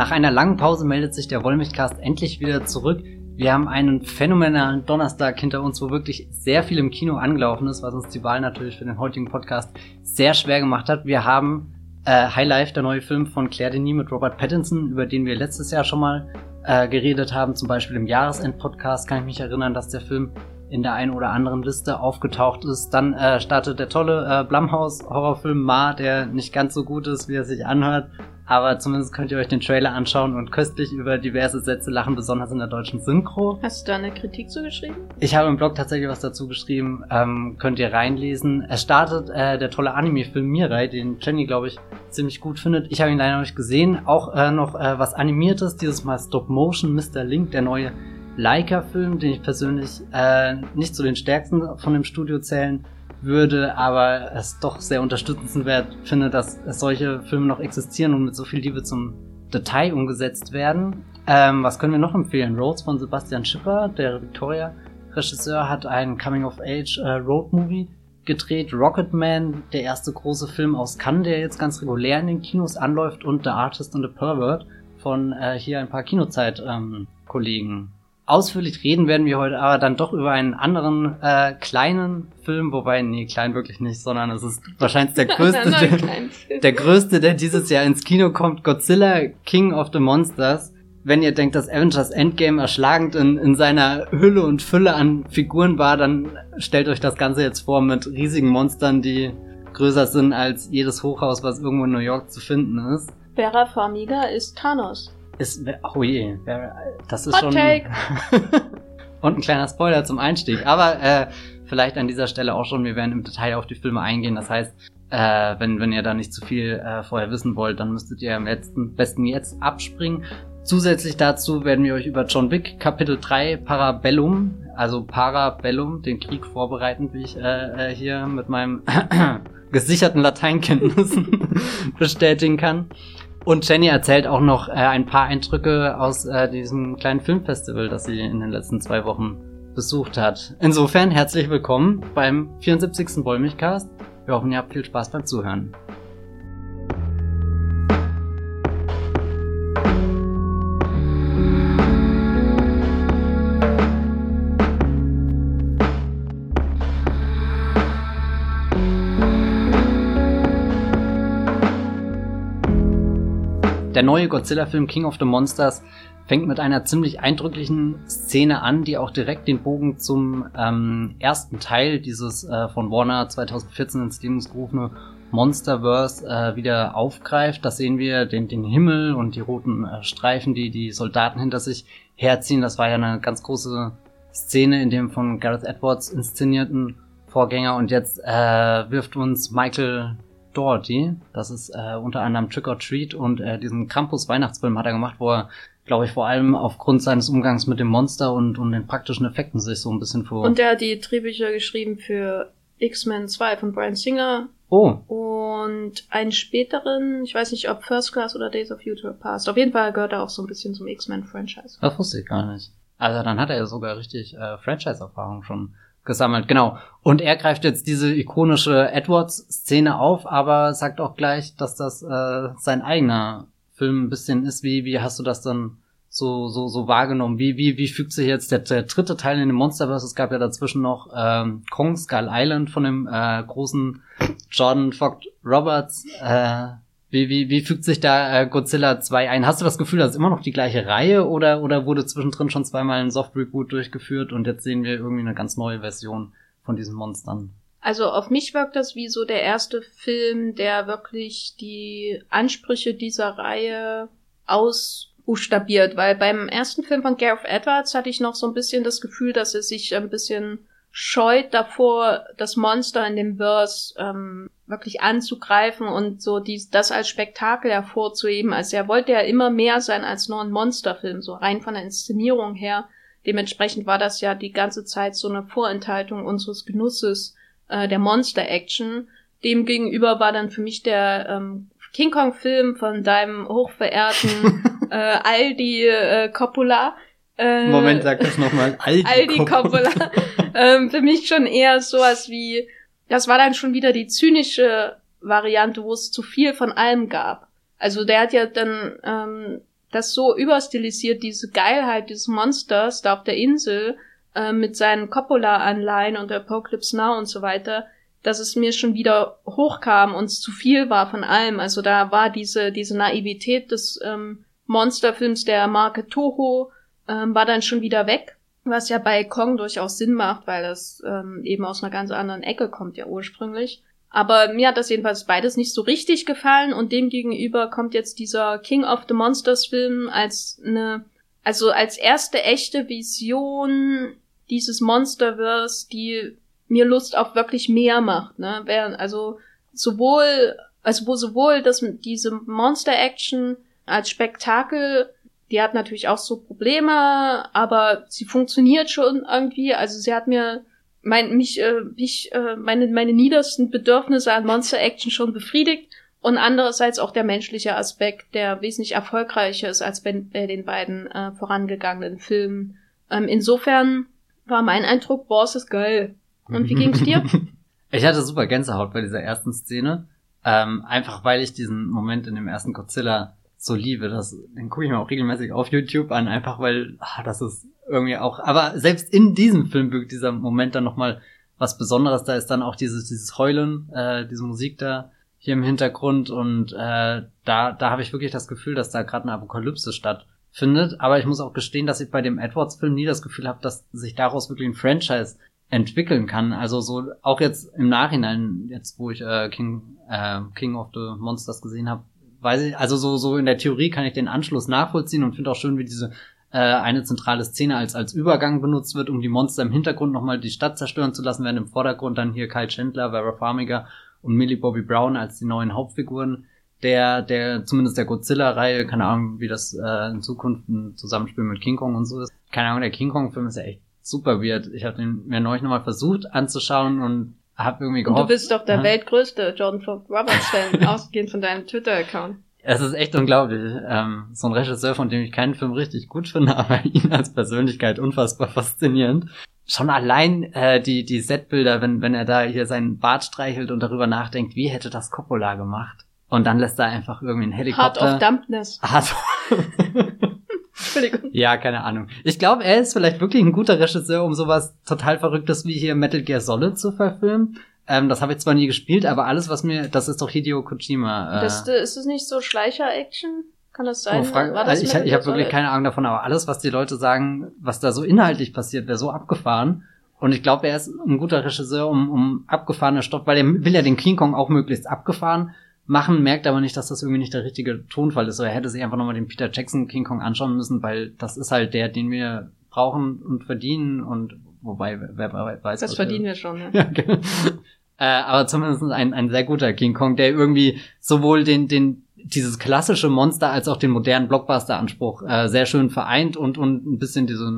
Nach einer langen Pause meldet sich der Wollmilchcast endlich wieder zurück. Wir haben einen phänomenalen Donnerstag hinter uns, wo wirklich sehr viel im Kino angelaufen ist, was uns die Wahl natürlich für den heutigen Podcast sehr schwer gemacht hat. Wir haben äh, High Life, der neue Film von Claire Denis mit Robert Pattinson, über den wir letztes Jahr schon mal äh, geredet haben, zum Beispiel im Jahresend-Podcast, kann ich mich erinnern, dass der Film in der einen oder anderen Liste aufgetaucht ist. Dann äh, startet der tolle äh, Blumhouse-Horrorfilm Ma, der nicht ganz so gut ist, wie er sich anhört. Aber zumindest könnt ihr euch den Trailer anschauen und köstlich über diverse Sätze lachen, besonders in der deutschen Synchro. Hast du da eine Kritik zugeschrieben? Ich habe im Blog tatsächlich was dazu geschrieben, ähm, könnt ihr reinlesen. Es startet äh, der tolle Anime-Film Mirai, den Jenny, glaube ich, ziemlich gut findet. Ich habe ihn leider noch nicht gesehen. Auch äh, noch äh, was Animiertes, dieses Mal Stop Motion, Mr. Link, der neue Leica-Film, den ich persönlich äh, nicht zu den stärksten von dem Studio zählen würde, aber es doch sehr unterstützenswert finde, dass solche Filme noch existieren und mit so viel Liebe zum Detail umgesetzt werden. Ähm, was können wir noch empfehlen? Roads von Sebastian Schipper, der Victoria-Regisseur, hat einen Coming-of-Age-Road-Movie äh, gedreht. Rocketman, der erste große Film aus Cannes, der jetzt ganz regulär in den Kinos anläuft und The Artist and the Pervert von äh, hier ein paar Kinozeit-Kollegen. Ähm, Ausführlich reden werden wir heute aber dann doch über einen anderen äh, kleinen Film, wobei, nee, klein wirklich nicht, sondern es ist wahrscheinlich der größte, der, der größte, der dieses Jahr ins Kino kommt, Godzilla King of the Monsters. Wenn ihr denkt, dass Avengers Endgame erschlagend in, in seiner Hülle und Fülle an Figuren war, dann stellt euch das Ganze jetzt vor mit riesigen Monstern, die größer sind als jedes Hochhaus, was irgendwo in New York zu finden ist. Vera Farmiga ist Thanos. Ist, oh je, das ist Hot schon. Take. und ein kleiner Spoiler zum Einstieg. Aber äh, vielleicht an dieser Stelle auch schon, wir werden im Detail auf die Filme eingehen. Das heißt, äh, wenn, wenn ihr da nicht zu viel äh, vorher wissen wollt, dann müsstet ihr am letzten, besten jetzt abspringen. Zusätzlich dazu werden wir euch über John Wick Kapitel 3 Parabellum, also Parabellum, den Krieg vorbereiten, wie ich äh, äh hier mit meinem gesicherten Lateinkenntnissen bestätigen kann. Und Jenny erzählt auch noch äh, ein paar Eindrücke aus äh, diesem kleinen Filmfestival, das sie in den letzten zwei Wochen besucht hat. Insofern herzlich willkommen beim 74. Wollmilchcast. Wir hoffen, ihr habt viel Spaß beim Zuhören. Der neue Godzilla-Film King of the Monsters fängt mit einer ziemlich eindrücklichen Szene an, die auch direkt den Bogen zum ähm, ersten Teil dieses äh, von Warner 2014 ins Leben gerufene Monsterverse äh, wieder aufgreift. Da sehen wir den, den Himmel und die roten äh, Streifen, die die Soldaten hinter sich herziehen. Das war ja eine ganz große Szene in dem von Gareth Edwards inszenierten Vorgänger. Und jetzt äh, wirft uns Michael Doherty. Das ist äh, unter anderem Trick or Treat und äh, diesen Krampus-Weihnachtsfilm hat er gemacht, wo er, glaube ich, vor allem aufgrund seines Umgangs mit dem Monster und, und den praktischen Effekten sich so ein bisschen vor. Und er hat die Drehbücher geschrieben für X-Men 2 von Brian Singer. Oh. Und einen späteren, ich weiß nicht, ob First Class oder Days of Future Past. Auf jeden Fall gehört er auch so ein bisschen zum X-Men-Franchise. Das wusste ich gar nicht. Also dann hat er ja sogar richtig äh, Franchise-Erfahrung schon gesammelt, genau. Und er greift jetzt diese ikonische Edwards-Szene auf, aber sagt auch gleich, dass das äh, sein eigener Film ein bisschen ist. Wie, wie hast du das dann so, so, so wahrgenommen? Wie, wie, wie fügt sich jetzt der, der dritte Teil in dem Monsterverse? Es gab ja dazwischen noch ähm, Kong Skull Island von dem äh, großen Jordan Vogt Roberts. Äh, wie, wie, wie fügt sich da äh, Godzilla 2 ein? Hast du das Gefühl, das ist immer noch die gleiche Reihe oder, oder wurde zwischendrin schon zweimal ein Soft-Reboot durchgeführt und jetzt sehen wir irgendwie eine ganz neue Version von diesen Monstern? Also auf mich wirkt das wie so der erste Film, der wirklich die Ansprüche dieser Reihe ausbuchstabiert, weil beim ersten Film von Gareth Edwards hatte ich noch so ein bisschen das Gefühl, dass er sich ein bisschen scheut davor, das Monster in dem Verse ähm, wirklich anzugreifen und so dies, das als Spektakel hervorzuheben. Also er wollte ja immer mehr sein als nur ein Monsterfilm, so rein von der Inszenierung her. Dementsprechend war das ja die ganze Zeit so eine Vorenthaltung unseres Genusses äh, der Monster-Action. Demgegenüber war dann für mich der ähm, King Kong-Film von deinem hochverehrten äh, Aldi äh, Coppola. Äh, Moment, sag das nochmal. Aldi, Aldi Coppola. Coppola. ähm, für mich schon eher sowas wie das war dann schon wieder die zynische Variante, wo es zu viel von allem gab. Also der hat ja dann ähm, das so überstilisiert, diese Geilheit dieses Monsters da auf der Insel äh, mit seinen Coppola-Anleihen und Apocalypse Now und so weiter, dass es mir schon wieder hochkam und es zu viel war von allem. Also da war diese, diese Naivität des ähm, Monsterfilms der Marke Toho ähm, war dann schon wieder weg. Was ja bei Kong durchaus Sinn macht, weil das ähm, eben aus einer ganz anderen Ecke kommt ja ursprünglich. Aber mir hat das jedenfalls beides nicht so richtig gefallen und demgegenüber kommt jetzt dieser King of the Monsters Film als eine, also als erste echte Vision dieses Monsterverse, die mir Lust auf wirklich mehr macht, ne? Also sowohl, also wo sowohl das, diese Monster-Action als Spektakel, die hat natürlich auch so Probleme, aber sie funktioniert schon irgendwie. Also sie hat mir mein, mich, äh, mich, äh, meine, meine niedersten Bedürfnisse an Monster Action schon befriedigt und andererseits auch der menschliche Aspekt, der wesentlich erfolgreicher ist als bei, bei den beiden äh, vorangegangenen Filmen. Ähm, insofern war mein Eindruck, boah, ist geil. Und wie ging's dir? ich hatte super Gänsehaut bei dieser ersten Szene. Ähm, einfach weil ich diesen Moment in dem ersten Godzilla so liebe. Das, den gucke ich mir auch regelmäßig auf YouTube an, einfach weil ah, das ist irgendwie auch, aber selbst in diesem Film wirkt dieser Moment dann nochmal was Besonderes. Da ist dann auch dieses, dieses Heulen, äh, diese Musik da hier im Hintergrund und äh, da, da habe ich wirklich das Gefühl, dass da gerade eine Apokalypse stattfindet. Aber ich muss auch gestehen, dass ich bei dem Edwards-Film nie das Gefühl habe, dass sich daraus wirklich ein Franchise entwickeln kann. Also so auch jetzt im Nachhinein, jetzt wo ich äh, King, äh, King of the Monsters gesehen habe, weiß ich, also so, so in der Theorie kann ich den Anschluss nachvollziehen und finde auch schön, wie diese äh, eine zentrale Szene als, als Übergang benutzt wird, um die Monster im Hintergrund nochmal die Stadt zerstören zu lassen, während im Vordergrund dann hier Kyle Chandler, Vera Farmiga und Millie Bobby Brown als die neuen Hauptfiguren der, der, zumindest der Godzilla-Reihe, keine Ahnung, wie das äh, in Zukunft ein Zusammenspiel mit King Kong und so ist. Keine Ahnung, der King Kong-Film ist ja echt super weird. Ich habe den mir neulich nochmal versucht anzuschauen und habe irgendwie gehofft. Und du bist doch der ja. weltgrößte Jordan Ford Roberts-Fan, ausgehend von deinem Twitter-Account. Es ist echt unglaublich. Ähm, so ein Regisseur, von dem ich keinen Film richtig gut finde, aber ihn als Persönlichkeit unfassbar faszinierend. Schon allein äh, die, die Setbilder, wenn, wenn er da hier seinen Bart streichelt und darüber nachdenkt, wie hätte das Coppola gemacht? Und dann lässt er einfach irgendwie einen Helikopter. Heart of Dampness. Heart Entschuldigung. Ja, keine Ahnung. Ich glaube, er ist vielleicht wirklich ein guter Regisseur, um sowas total Verrücktes wie hier Metal Gear Solid zu verfilmen. Ähm, das habe ich zwar nie gespielt, aber alles, was mir, das ist doch Hideo Kojima. Äh, das, ist es nicht so Schleicher-Action? Kann das sein? Oh, War das ich ich habe wirklich keine Ahnung davon, aber alles, was die Leute sagen, was da so inhaltlich passiert, wäre so abgefahren. Und ich glaube, er ist ein guter Regisseur, um, um abgefahrene Stoff, weil er will ja den King Kong auch möglichst abgefahren machen, merkt aber nicht, dass das irgendwie nicht der richtige Tonfall ist. So, er hätte sich einfach nochmal den Peter Jackson King Kong anschauen müssen, weil das ist halt der, den wir brauchen und verdienen und wobei, wer, wer weiß. Das verdienen wir, wir schon, ne? ja. Genau. äh, aber zumindest ein, ein sehr guter King Kong, der irgendwie sowohl den, den, dieses klassische Monster als auch den modernen Blockbuster-Anspruch äh, sehr schön vereint und, und ein bisschen diese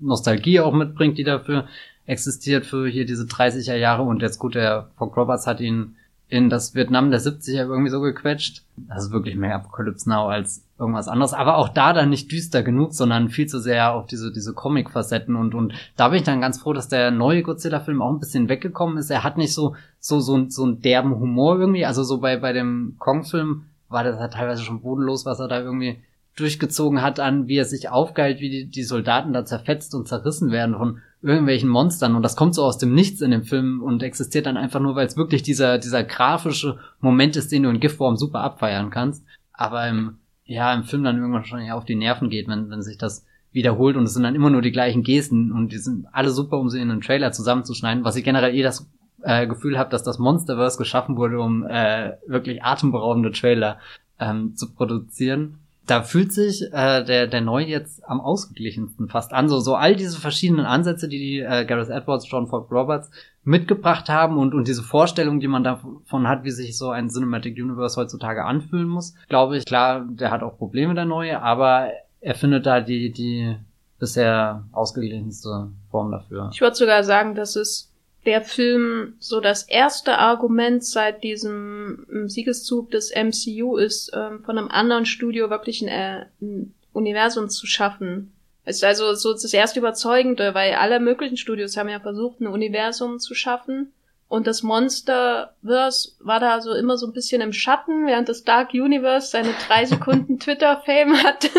Nostalgie auch mitbringt, die dafür existiert für hier diese 30er Jahre und jetzt gut, der Fock Roberts hat ihn in das Vietnam der 70er irgendwie so gequetscht. Das ist wirklich mehr Apocalypse Now als irgendwas anderes. Aber auch da dann nicht düster genug, sondern viel zu sehr auf diese, diese Comic-Facetten und, und da bin ich dann ganz froh, dass der neue Godzilla-Film auch ein bisschen weggekommen ist. Er hat nicht so, so, so, so einen derben Humor irgendwie. Also so bei, bei dem Kong-Film war das halt teilweise schon bodenlos, was er da irgendwie durchgezogen hat an, wie er sich aufgeilt, wie die, die Soldaten da zerfetzt und zerrissen werden von irgendwelchen Monstern und das kommt so aus dem Nichts in dem Film und existiert dann einfach nur, weil es wirklich dieser, dieser grafische Moment ist, den du in Giftform super abfeiern kannst, aber im, ja, im Film dann irgendwann schon ja auf die Nerven geht, wenn, wenn sich das wiederholt und es sind dann immer nur die gleichen Gesten und die sind alle super, um sie in einen Trailer zusammenzuschneiden, was ich generell eh das äh, Gefühl habe, dass das Monsterverse geschaffen wurde, um äh, wirklich atemberaubende Trailer ähm, zu produzieren da fühlt sich äh, der, der Neu jetzt am ausgeglichensten fast an. So, so all diese verschiedenen Ansätze, die die äh, Gareth Edwards, John Ford Roberts mitgebracht haben und, und diese Vorstellung, die man davon hat, wie sich so ein Cinematic Universe heutzutage anfühlen muss, glaube ich, klar, der hat auch Probleme, der Neue, aber er findet da die, die bisher ausgeglichenste Form dafür. Ich würde sogar sagen, dass es der Film so das erste Argument seit diesem ähm, Siegeszug des MCU ist, ähm, von einem anderen Studio wirklich ein, äh, ein Universum zu schaffen. Es ist also so das erste Überzeugende, weil alle möglichen Studios haben ja versucht, ein Universum zu schaffen. Und das Monsterverse war da so immer so ein bisschen im Schatten, während das Dark Universe seine drei Sekunden Twitter-Fame hatte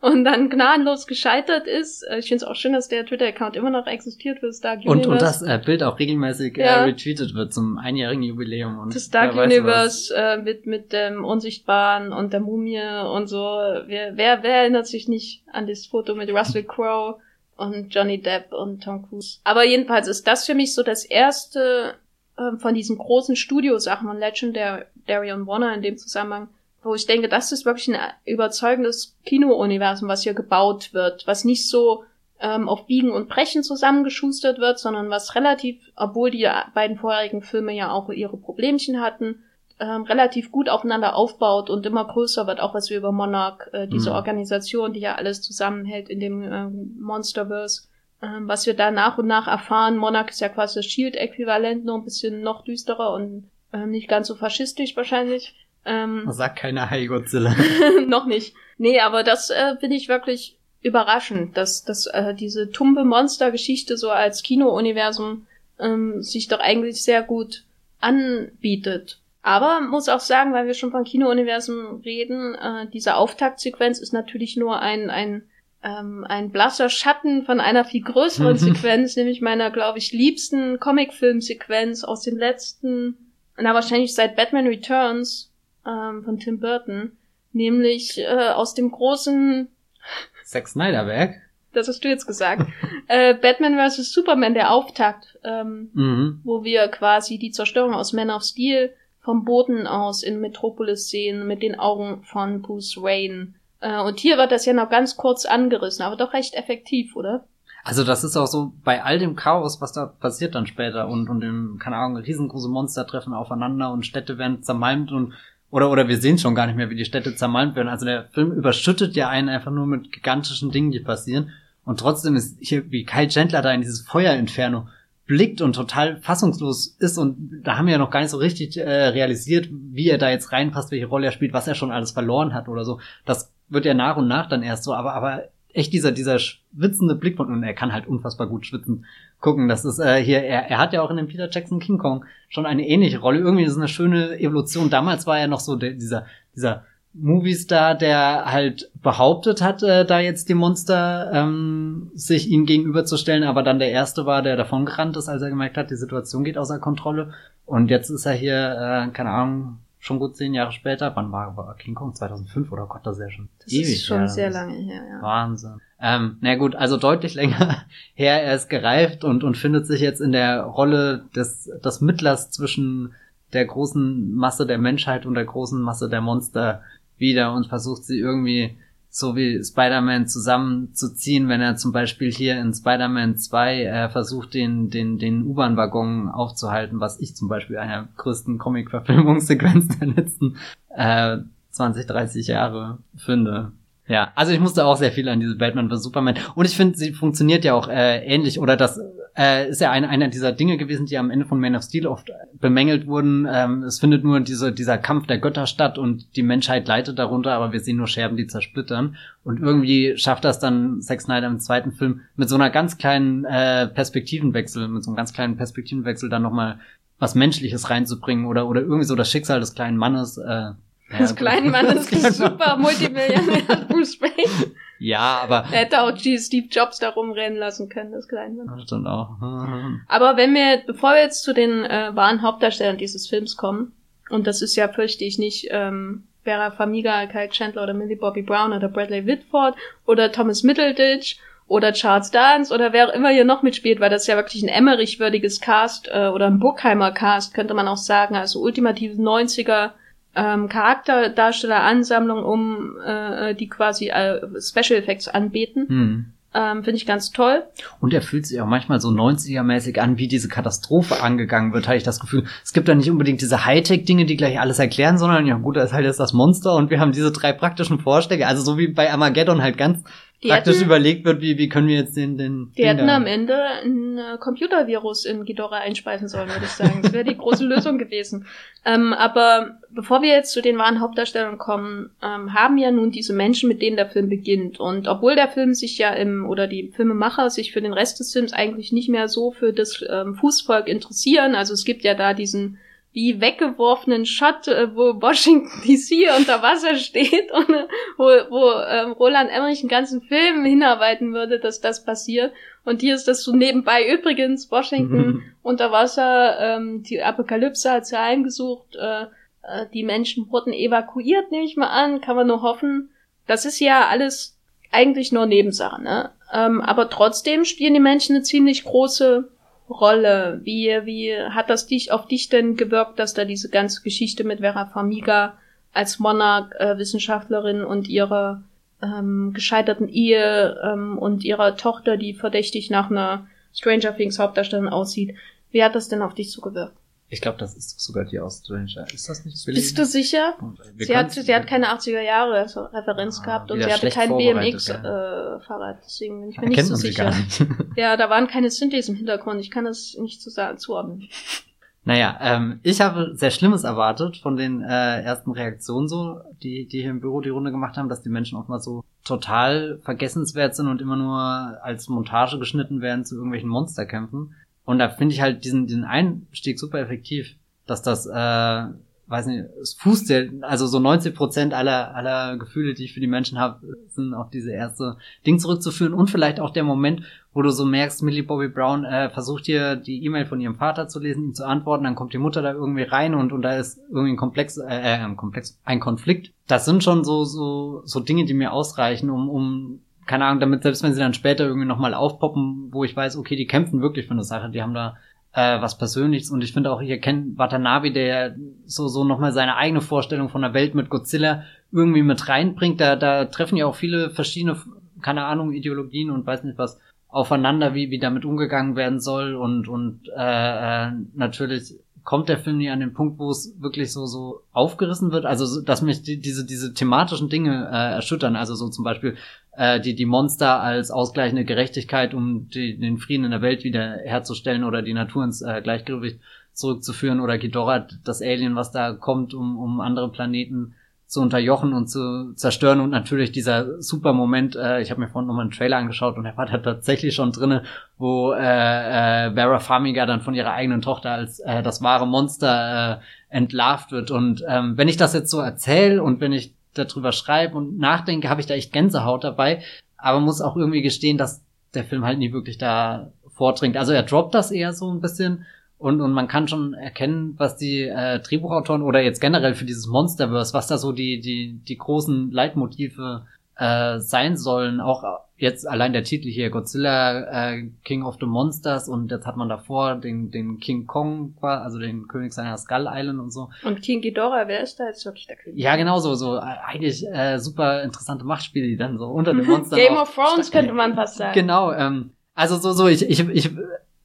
und dann gnadenlos gescheitert ist. Äh, ich finde es auch schön, dass der Twitter-Account immer noch existiert für das Dark Und, Universe. und das äh, Bild auch regelmäßig Ja. äh, retweetet wird zum einjährigen Jubiläum. Und das weiß Universe äh, mit, mit dem Unsichtbaren und der Mumie und so. Wer, wer, wer erinnert sich nicht an das Foto mit Russell Crowe und Johnny Depp und Tom Cruise? Aber jedenfalls ist das für mich so das erste ähm, von diesen großen Studiosachen von Legendary und Warner in dem Zusammenhang, wo ich denke, das ist wirklich ein überzeugendes Kino-Universum, was hier gebaut wird, was nicht so ähm, auf Biegen und Brechen zusammengeschustert wird, sondern was relativ, obwohl die beiden vorherigen Filme ja auch ihre Problemchen hatten, ähm, relativ gut aufeinander aufbaut und immer größer wird, auch was wir über Monarch, äh, diese Mhm. Organisation, die ja alles zusammenhält in dem ähm, Monsterverse, ähm, was wir da nach und nach erfahren. Monarch ist ja quasi das Shield-Äquivalent, nur ein bisschen noch düsterer und ähm, nicht ganz so faschistisch wahrscheinlich. Ähm. Sagt keiner Hi Godzilla. noch nicht. Nee, aber das äh, finde ich wirklich überraschend, dass, dass äh, diese tumbe Monster-Geschichte so als Kino-Universum ähm, sich doch eigentlich sehr gut anbietet. Aber muss auch sagen, weil wir schon von Kino-Universum reden, äh, diese Auftaktsequenz ist natürlich nur ein, ein, ähm, ein blasser Schatten von einer viel größeren Sequenz, nämlich meiner, glaube ich, liebsten Comicfilm-Sequenz aus den letzten, na wahrscheinlich seit Batman Returns ähm, von Tim Burton, nämlich äh, aus dem großen Zack Snyder Werk. das hast du jetzt gesagt, äh, Batman vs. Superman, der Auftakt, ähm, Mhm. wo wir quasi die Zerstörung aus Man of Steel vom Boden aus in Metropolis sehen mit den Augen von Bruce Wayne. Äh, und hier wird das ja noch ganz kurz angerissen, aber doch recht effektiv, oder? Also das ist auch so bei all dem Chaos, was da passiert dann später und, und dem, keine Ahnung, riesengroße Monster treffen aufeinander und Städte werden zermalmt und oder oder wir sehen schon gar nicht mehr, wie die Städte zermalmt werden. Also der Film überschüttet ja einen einfach nur mit gigantischen Dingen, die passieren. Und trotzdem ist hier, wie Kai Chandler da in dieses Feuerinferno blickt und total fassungslos ist und da haben wir ja noch gar nicht so richtig äh, realisiert, wie er da jetzt reinpasst, welche Rolle er spielt, was er schon alles verloren hat oder so. Das wird ja nach und nach dann erst so, aber aber echt dieser dieser schwitzende Blick von und er kann halt unfassbar gut schwitzen. Gucken, das ist äh, hier er, er hat ja auch in dem Peter Jackson King Kong schon eine ähnliche Rolle. Irgendwie ist es eine schöne Evolution. Damals war er noch so der, dieser dieser Movie-Star, der halt behauptet hat, äh, da jetzt die Monster ähm, sich ihm gegenüberzustellen, aber dann der Erste war, der davon gerannt ist, als er gemerkt hat, die Situation geht außer Kontrolle. Und jetzt ist er hier, äh, keine Ahnung, schon gut zehn Jahre später. Wann war, war King Kong? 2005 oder Gott, das ist ja schon Das ewig ist schon her. sehr lange her, ja. Wahnsinn. Ähm, na gut, also deutlich länger her. Er ist gereift und, und findet sich jetzt in der Rolle des, des Mittlers zwischen der großen Masse der Menschheit und der großen Masse der Monster wieder und versucht sie irgendwie so wie Spider-Man zusammenzuziehen, wenn er zum Beispiel hier in Spider-Man 2 äh, versucht, den, den, den U-Bahn-Waggon aufzuhalten, was ich zum Beispiel einer größten Comic-Verfilmungssequenz der letzten äh, 20, 30 Jahre finde. Ja, also ich musste auch sehr viel an diese Batman vs. Superman. Und ich finde, sie funktioniert ja auch äh, ähnlich. Oder das äh, ist ja eine, einer dieser Dinge gewesen, die am Ende von Man of Steel oft bemängelt wurden. Ähm, es findet nur diese, dieser Kampf der Götter statt und die Menschheit leidet darunter, aber wir sehen nur Scherben, die zersplittern. Und irgendwie schafft das dann Zack Snyder im zweiten Film mit so einer ganz kleinen äh, Perspektivenwechsel, mit so einem ganz kleinen Perspektivenwechsel dann nochmal was Menschliches reinzubringen oder, oder irgendwie so das Schicksal des kleinen Mannes. Äh, Das ja, kleine Mann ist kleine- super Multimillionär Bruce Wayne. Ja, aber Er hätte auch Steve Jobs da rumrennen lassen können, das kleine Mann. Das stimmt auch. Aber wenn wir, bevor wir jetzt zu den äh, wahren Hauptdarstellern dieses Films kommen, und das ist ja, fürchte ich nicht, ähm, Vera Farmiga, Kyle Chandler oder Millie Bobby Brown oder Bradley Whitford oder Thomas Middleditch oder Charles Dance oder wer auch immer hier noch mitspielt, weil das ist ja wirklich ein Emmerich-würdiges Cast äh, oder ein Burkheimer-Cast, könnte man auch sagen, also ultimative 90er ähm, Charakterdarsteller-Ansammlung, um äh, die quasi äh, Special Effects anbieten. Hm. Ähm, Finde ich ganz toll. Und er fühlt sich auch manchmal so 90er-mäßig an, wie diese Katastrophe angegangen wird, habe ich das Gefühl. Es gibt da nicht unbedingt diese Hightech-Dinge, die gleich alles erklären, sondern ja gut, da ist halt jetzt das Monster und wir haben diese drei praktischen Vorschläge. Also so wie bei Armageddon halt ganz praktisch hätten, überlegt wird, wie, wie können wir jetzt den, den Die hätten am Ende ein äh, Computervirus in Ghidorah einspeisen sollen, würde ich sagen. Das wäre die große Lösung gewesen. Ähm, aber bevor wir jetzt zu den wahren Hauptdarstellern kommen, ähm, haben ja nun diese Menschen, mit denen der Film beginnt. Und obwohl der Film sich ja im, oder die Filmemacher sich für den Rest des Films eigentlich nicht mehr so für das ähm, Fußvolk interessieren, also es gibt ja da diesen wie weggeworfenen Shot, äh, wo Washington DC unter Wasser steht und äh, wo, wo ähm, Roland Emmerich einen ganzen Film hinarbeiten würde, dass das passiert. Und hier ist das so nebenbei übrigens Washington unter Wasser, ähm, die Apokalypse hat sie heimgesucht, äh, äh, die Menschen wurden evakuiert, nehme ich mal an, kann man nur hoffen. Das ist ja alles eigentlich nur Nebensache, ne? Ähm, aber trotzdem spielen die Menschen eine ziemlich große Rolle? Wie, wie hat das dich auf dich denn gewirkt, dass da diese ganze Geschichte mit Vera Farmiga als Monarch-Wissenschaftlerin äh, und ihrer ähm, gescheiterten Ehe ähm, und ihrer Tochter, die verdächtig nach einer Stranger Things Hauptdarstellerin aussieht, wie hat das denn auf dich so gewirkt? Ich glaube, das ist sogar die aus Stranger. Ist das nicht Billy? Bist du sicher? sie hat, sie hat keine 80er Jahre Referenz ah, gehabt und sie hatte kein BMX-Fahrrad, äh, deswegen bin ich mir nicht so sicher. ja, da waren keine Synthes im Hintergrund, ich kann das nicht zu sagen, zuordnen. Naja, ähm, ich habe sehr Schlimmes erwartet von den äh, ersten Reaktionen so, die, die hier im Büro die Runde gemacht haben, dass die Menschen auch mal so total vergessenswert sind und immer nur als Montage geschnitten werden zu irgendwelchen Monsterkämpfen. Und da finde ich halt diesen, diesen Einstieg super effektiv, dass das, äh, weiß nicht, es fußt ja, also so 90 Prozent aller, aller Gefühle, die ich für die Menschen habe, sind auf diese erste Ding zurückzuführen und vielleicht auch der Moment, wo du so merkst, Millie Bobby Brown äh, versucht hier die E-Mail von ihrem Vater zu lesen, ihm zu antworten, dann kommt die Mutter da irgendwie rein und, und da ist irgendwie ein Komplex, äh, äh, ein Komplex, ein Konflikt. Das sind schon so, so, so Dinge, die mir ausreichen, um, um keine Ahnung, damit selbst wenn sie dann später irgendwie nochmal aufpoppen, wo ich weiß, okay, die kämpfen wirklich für eine Sache, die haben da äh, was Persönliches. Und ich finde auch, ich erkenne Watanabe, der so, so nochmal seine eigene Vorstellung von der Welt mit Godzilla irgendwie mit reinbringt, da, da treffen ja auch viele verschiedene, keine Ahnung, Ideologien und weiß nicht was aufeinander, wie, wie damit umgegangen werden soll. Und, und äh, äh, natürlich kommt der Film nie an den Punkt, wo es wirklich so so aufgerissen wird, also dass mich die, diese diese thematischen Dinge äh, erschüttern, also so zum Beispiel äh, die die Monster als ausgleichende Gerechtigkeit, um die, den Frieden in der Welt wieder herzustellen oder die Natur ins äh, Gleichgewicht zurückzuführen oder Ghidorah, das Alien, was da kommt, um um andere Planeten zu unterjochen und zu zerstören. Und natürlich dieser super Moment, äh, ich habe mir vorhin nochmal einen Trailer angeschaut und er war da tatsächlich schon drinne, wo äh, äh, Vera Farmiga dann von ihrer eigenen Tochter als äh, das wahre Monster äh, entlarvt wird. Und ähm, wenn ich das jetzt so erzähle und wenn ich darüber schreibe und nachdenke, habe ich da echt Gänsehaut dabei, aber muss auch irgendwie gestehen, dass der Film halt nie wirklich da vordringt. Also er droppt das eher so ein bisschen und, und man kann schon erkennen, was die äh, Drehbuchautoren oder jetzt generell für dieses Monsterverse, was da so die, die, die großen Leitmotive äh, sein sollen. Auch jetzt allein der Titel hier, Godzilla äh, King of the Monsters und jetzt hat man davor den, den King Kong, also den König seiner Skull Island und so. Und King Ghidorah, wer ist da jetzt wirklich der König? Ja, genau so, so äh, eigentlich äh, super interessante Machtspiele, die dann so unter den Monstern Game of Thrones könnte man fast sagen. Genau, ähm, also so, so, ich, ich, ich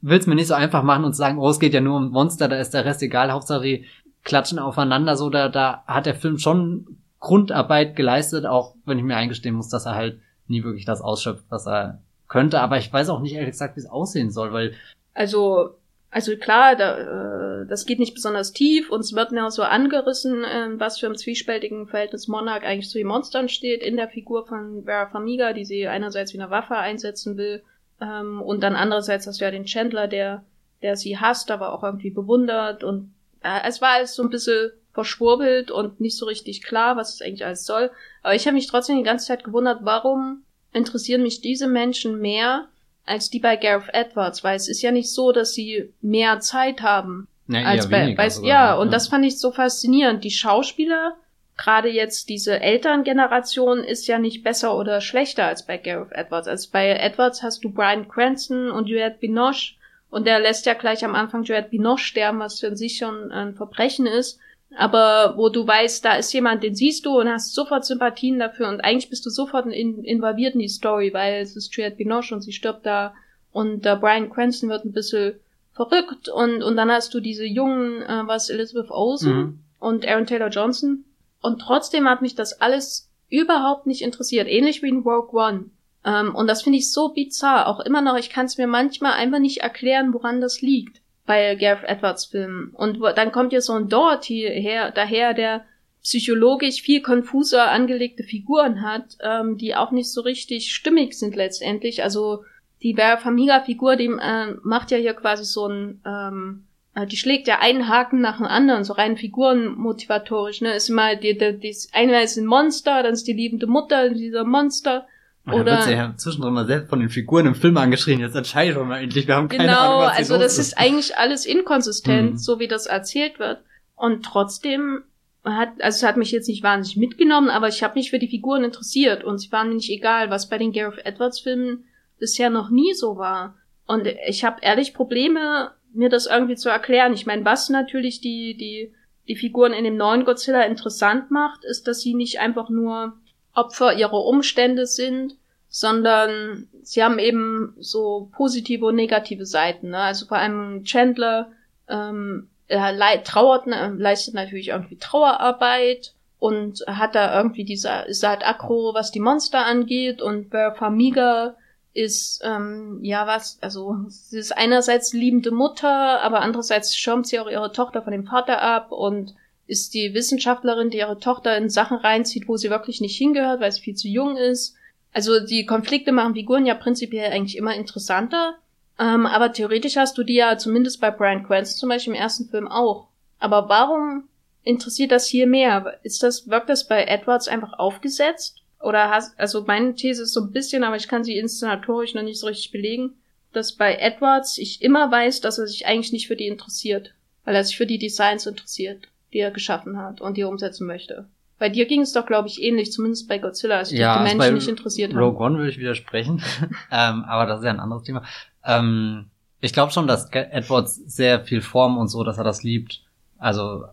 will es mir nicht so einfach machen und sagen, oh, es geht ja nur um Monster, da ist der Rest egal, Hauptsache die klatschen aufeinander, so da, da hat der Film schon Grundarbeit geleistet, auch wenn ich mir eingestehen muss, dass er halt nie wirklich das ausschöpft, was er könnte. Aber ich weiß auch nicht ehrlich gesagt, wie es aussehen soll, weil. Also, also klar, da, äh, das geht nicht besonders tief. Uns wird ja so angerissen, äh, was für ein zwiespältigen Verhältnis Monarch eigentlich zu den Monstern steht, in der Figur von Vera Farmiga, die sie einerseits wie eine Waffe einsetzen will ähm, und dann andererseits hast du ja den Chandler, der, der sie hasst, aber auch irgendwie bewundert. Und äh, es war alles so ein bisschen verschwurbelt und nicht so richtig klar, was es eigentlich alles soll. Aber ich habe mich trotzdem die ganze Zeit gewundert, warum interessieren mich diese Menschen mehr als die bei Gareth Edwards, weil es ist ja nicht so, dass sie mehr Zeit haben. Ja, als bei, bei ja, und ja. das fand ich so faszinierend. Die Schauspieler gerade jetzt diese Elterngeneration ist ja nicht besser oder schlechter als bei Gareth Edwards. Also bei Edwards hast du Brian Cranston und Juliette Binoche und der lässt ja gleich am Anfang Juliette Binoche sterben, was für sich schon ein Verbrechen ist. Aber wo du weißt, da ist jemand, den siehst du und hast sofort Sympathien dafür und eigentlich bist du sofort in, involviert in die Story, weil es ist Juliette Binoche und sie stirbt da und äh, Brian Cranston wird ein bisschen verrückt und, und dann hast du diese jungen, äh, was Elizabeth Olsen mhm. und Aaron Taylor Johnson und trotzdem hat mich das alles überhaupt nicht interessiert. Ähnlich wie in Rogue One. Ähm, und das finde ich so bizarr. Auch immer noch, ich kann es mir manchmal einfach nicht erklären, woran das liegt bei Gareth Edwards Filmen. Und dann kommt ja so ein Dorothy her, daher, der psychologisch viel konfuser angelegte Figuren hat, ähm, die auch nicht so richtig stimmig sind letztendlich. Also die Vera Famiga-Figur, die äh, macht ja hier quasi so ein, ähm, äh, die schlägt ja einen Haken nach dem anderen, so rein figurenmotivatorisch. Ne? Ist mal die, die, die, eine ist ein Monster, dann ist die liebende Mutter dieser Monster und Oder wird sie ja zwischendrin mal selbst von den Figuren im Film angeschrien. Jetzt entscheide doch mal endlich. Wir haben keine genau, Ahnung, was also das ist. ist eigentlich alles inkonsistent, mhm. so wie das erzählt wird. Und trotzdem hat, also es hat mich jetzt nicht wahnsinnig mitgenommen, aber ich habe mich für die Figuren interessiert und sie waren mir nicht egal, was bei den Gareth Edwards Filmen bisher noch nie so war. Und ich habe ehrlich Probleme, mir das irgendwie zu erklären. Ich meine, was natürlich die, die, die Figuren in dem neuen Godzilla interessant macht, ist, dass sie nicht einfach nur Opfer ihrer Umstände sind, sondern sie haben eben so positive und negative Seiten. Ne? Also vor allem Chandler ähm, er trauert, leistet natürlich irgendwie Trauerarbeit und hat da irgendwie diese, ist halt aggro, was die Monster angeht und Famiga ist, ähm, ja was, also sie ist einerseits liebende Mutter, aber andererseits schirmt sie auch ihre Tochter von dem Vater ab und ist die Wissenschaftlerin, die ihre Tochter in Sachen reinzieht, wo sie wirklich nicht hingehört, weil sie viel zu jung ist. Also die Konflikte machen Figuren ja prinzipiell eigentlich immer interessanter. Ähm, aber theoretisch hast du die ja zumindest bei Brian Cranston zum Beispiel im ersten Film auch. Aber warum interessiert das hier mehr? Ist das, wirkt das bei Edwards einfach aufgesetzt? Oder hast, also meine These ist so ein bisschen, aber ich kann sie inszenatorisch noch nicht so richtig belegen, dass bei Edwards ich immer weiß, dass er sich eigentlich nicht für die interessiert. Weil er sich für die Designs interessiert die er geschaffen hat und die er umsetzen möchte. Bei dir ging es doch, glaube ich, ähnlich, zumindest bei Godzilla, als ja, die also Menschen nicht interessiert haben. Rogue One würde ich widersprechen, ähm, aber das ist ja ein anderes Thema. Ähm, ich glaube schon, dass Edwards sehr viel Form und so, dass er das liebt. Also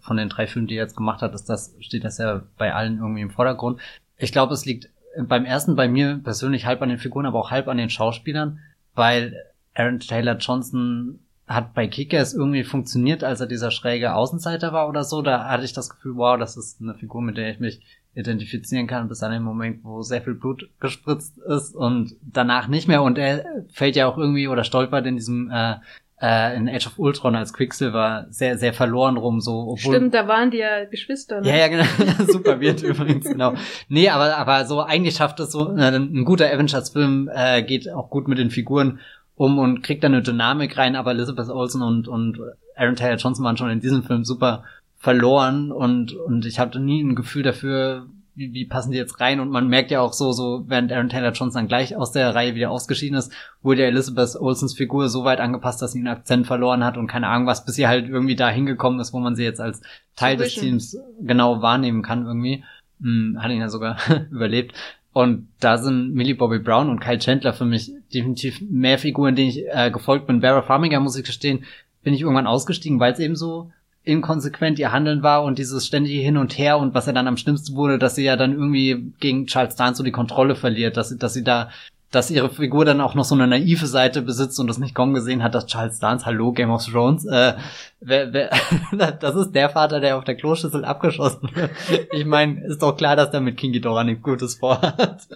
von den drei Filmen, die er jetzt gemacht hat, ist das, steht das ja bei allen irgendwie im Vordergrund. Ich glaube, es liegt beim ersten bei mir persönlich halb an den Figuren, aber auch halb an den Schauspielern, weil Aaron Taylor Johnson hat bei Kickers irgendwie funktioniert, als er dieser schräge Außenseiter war oder so. Da hatte ich das Gefühl, wow, das ist eine Figur, mit der ich mich identifizieren kann, bis an den Moment, wo sehr viel Blut gespritzt ist und danach nicht mehr. Und er fällt ja auch irgendwie oder stolpert in diesem äh, äh, in Age of Ultron als Quicksilver sehr, sehr verloren rum, so. Obwohl, Stimmt, da waren die ja Geschwister, ne? Ja, ja, genau. Super wird übrigens, genau. Nee, aber, aber so eigentlich schafft es so, äh, ein guter Avengers-Film äh, geht auch gut mit den Figuren um und kriegt dann eine Dynamik rein, aber Elizabeth Olsen und, und Aaron Taylor Johnson waren schon in diesem Film super verloren und, und ich hatte nie ein Gefühl dafür, wie, wie passen die jetzt rein und man merkt ja auch so, so während Aaron Taylor Johnson dann gleich aus der Reihe wieder ausgeschieden ist, wurde ja Elizabeth Olsens Figur so weit angepasst, dass sie einen Akzent verloren hat und keine Ahnung was, bis sie halt irgendwie da hingekommen ist, wo man sie jetzt als Teil des Teams genau wahrnehmen kann irgendwie. Hm, hat ihn ja sogar überlebt. Und da sind Millie Bobby Brown und Kyle Chandler für mich definitiv mehr Figuren, denen ich äh, gefolgt bin. Vera Farmiga, muss ich gestehen, bin ich irgendwann ausgestiegen, weil es eben so inkonsequent ihr Handeln war und dieses ständige Hin und Her und was ja dann am schlimmsten wurde, dass sie ja dann irgendwie gegen Charles Dance so die Kontrolle verliert, dass, dass sie da dass ihre Figur dann auch noch so eine naive Seite besitzt und das nicht kommen gesehen hat, dass Charles Dance, hallo Game of Thrones, äh, wer, wer, das ist der Vater, der auf der Kloschüssel abgeschossen wird. Ich meine, ist doch klar, dass der mit King Ghidorah nichts Gutes vorhat.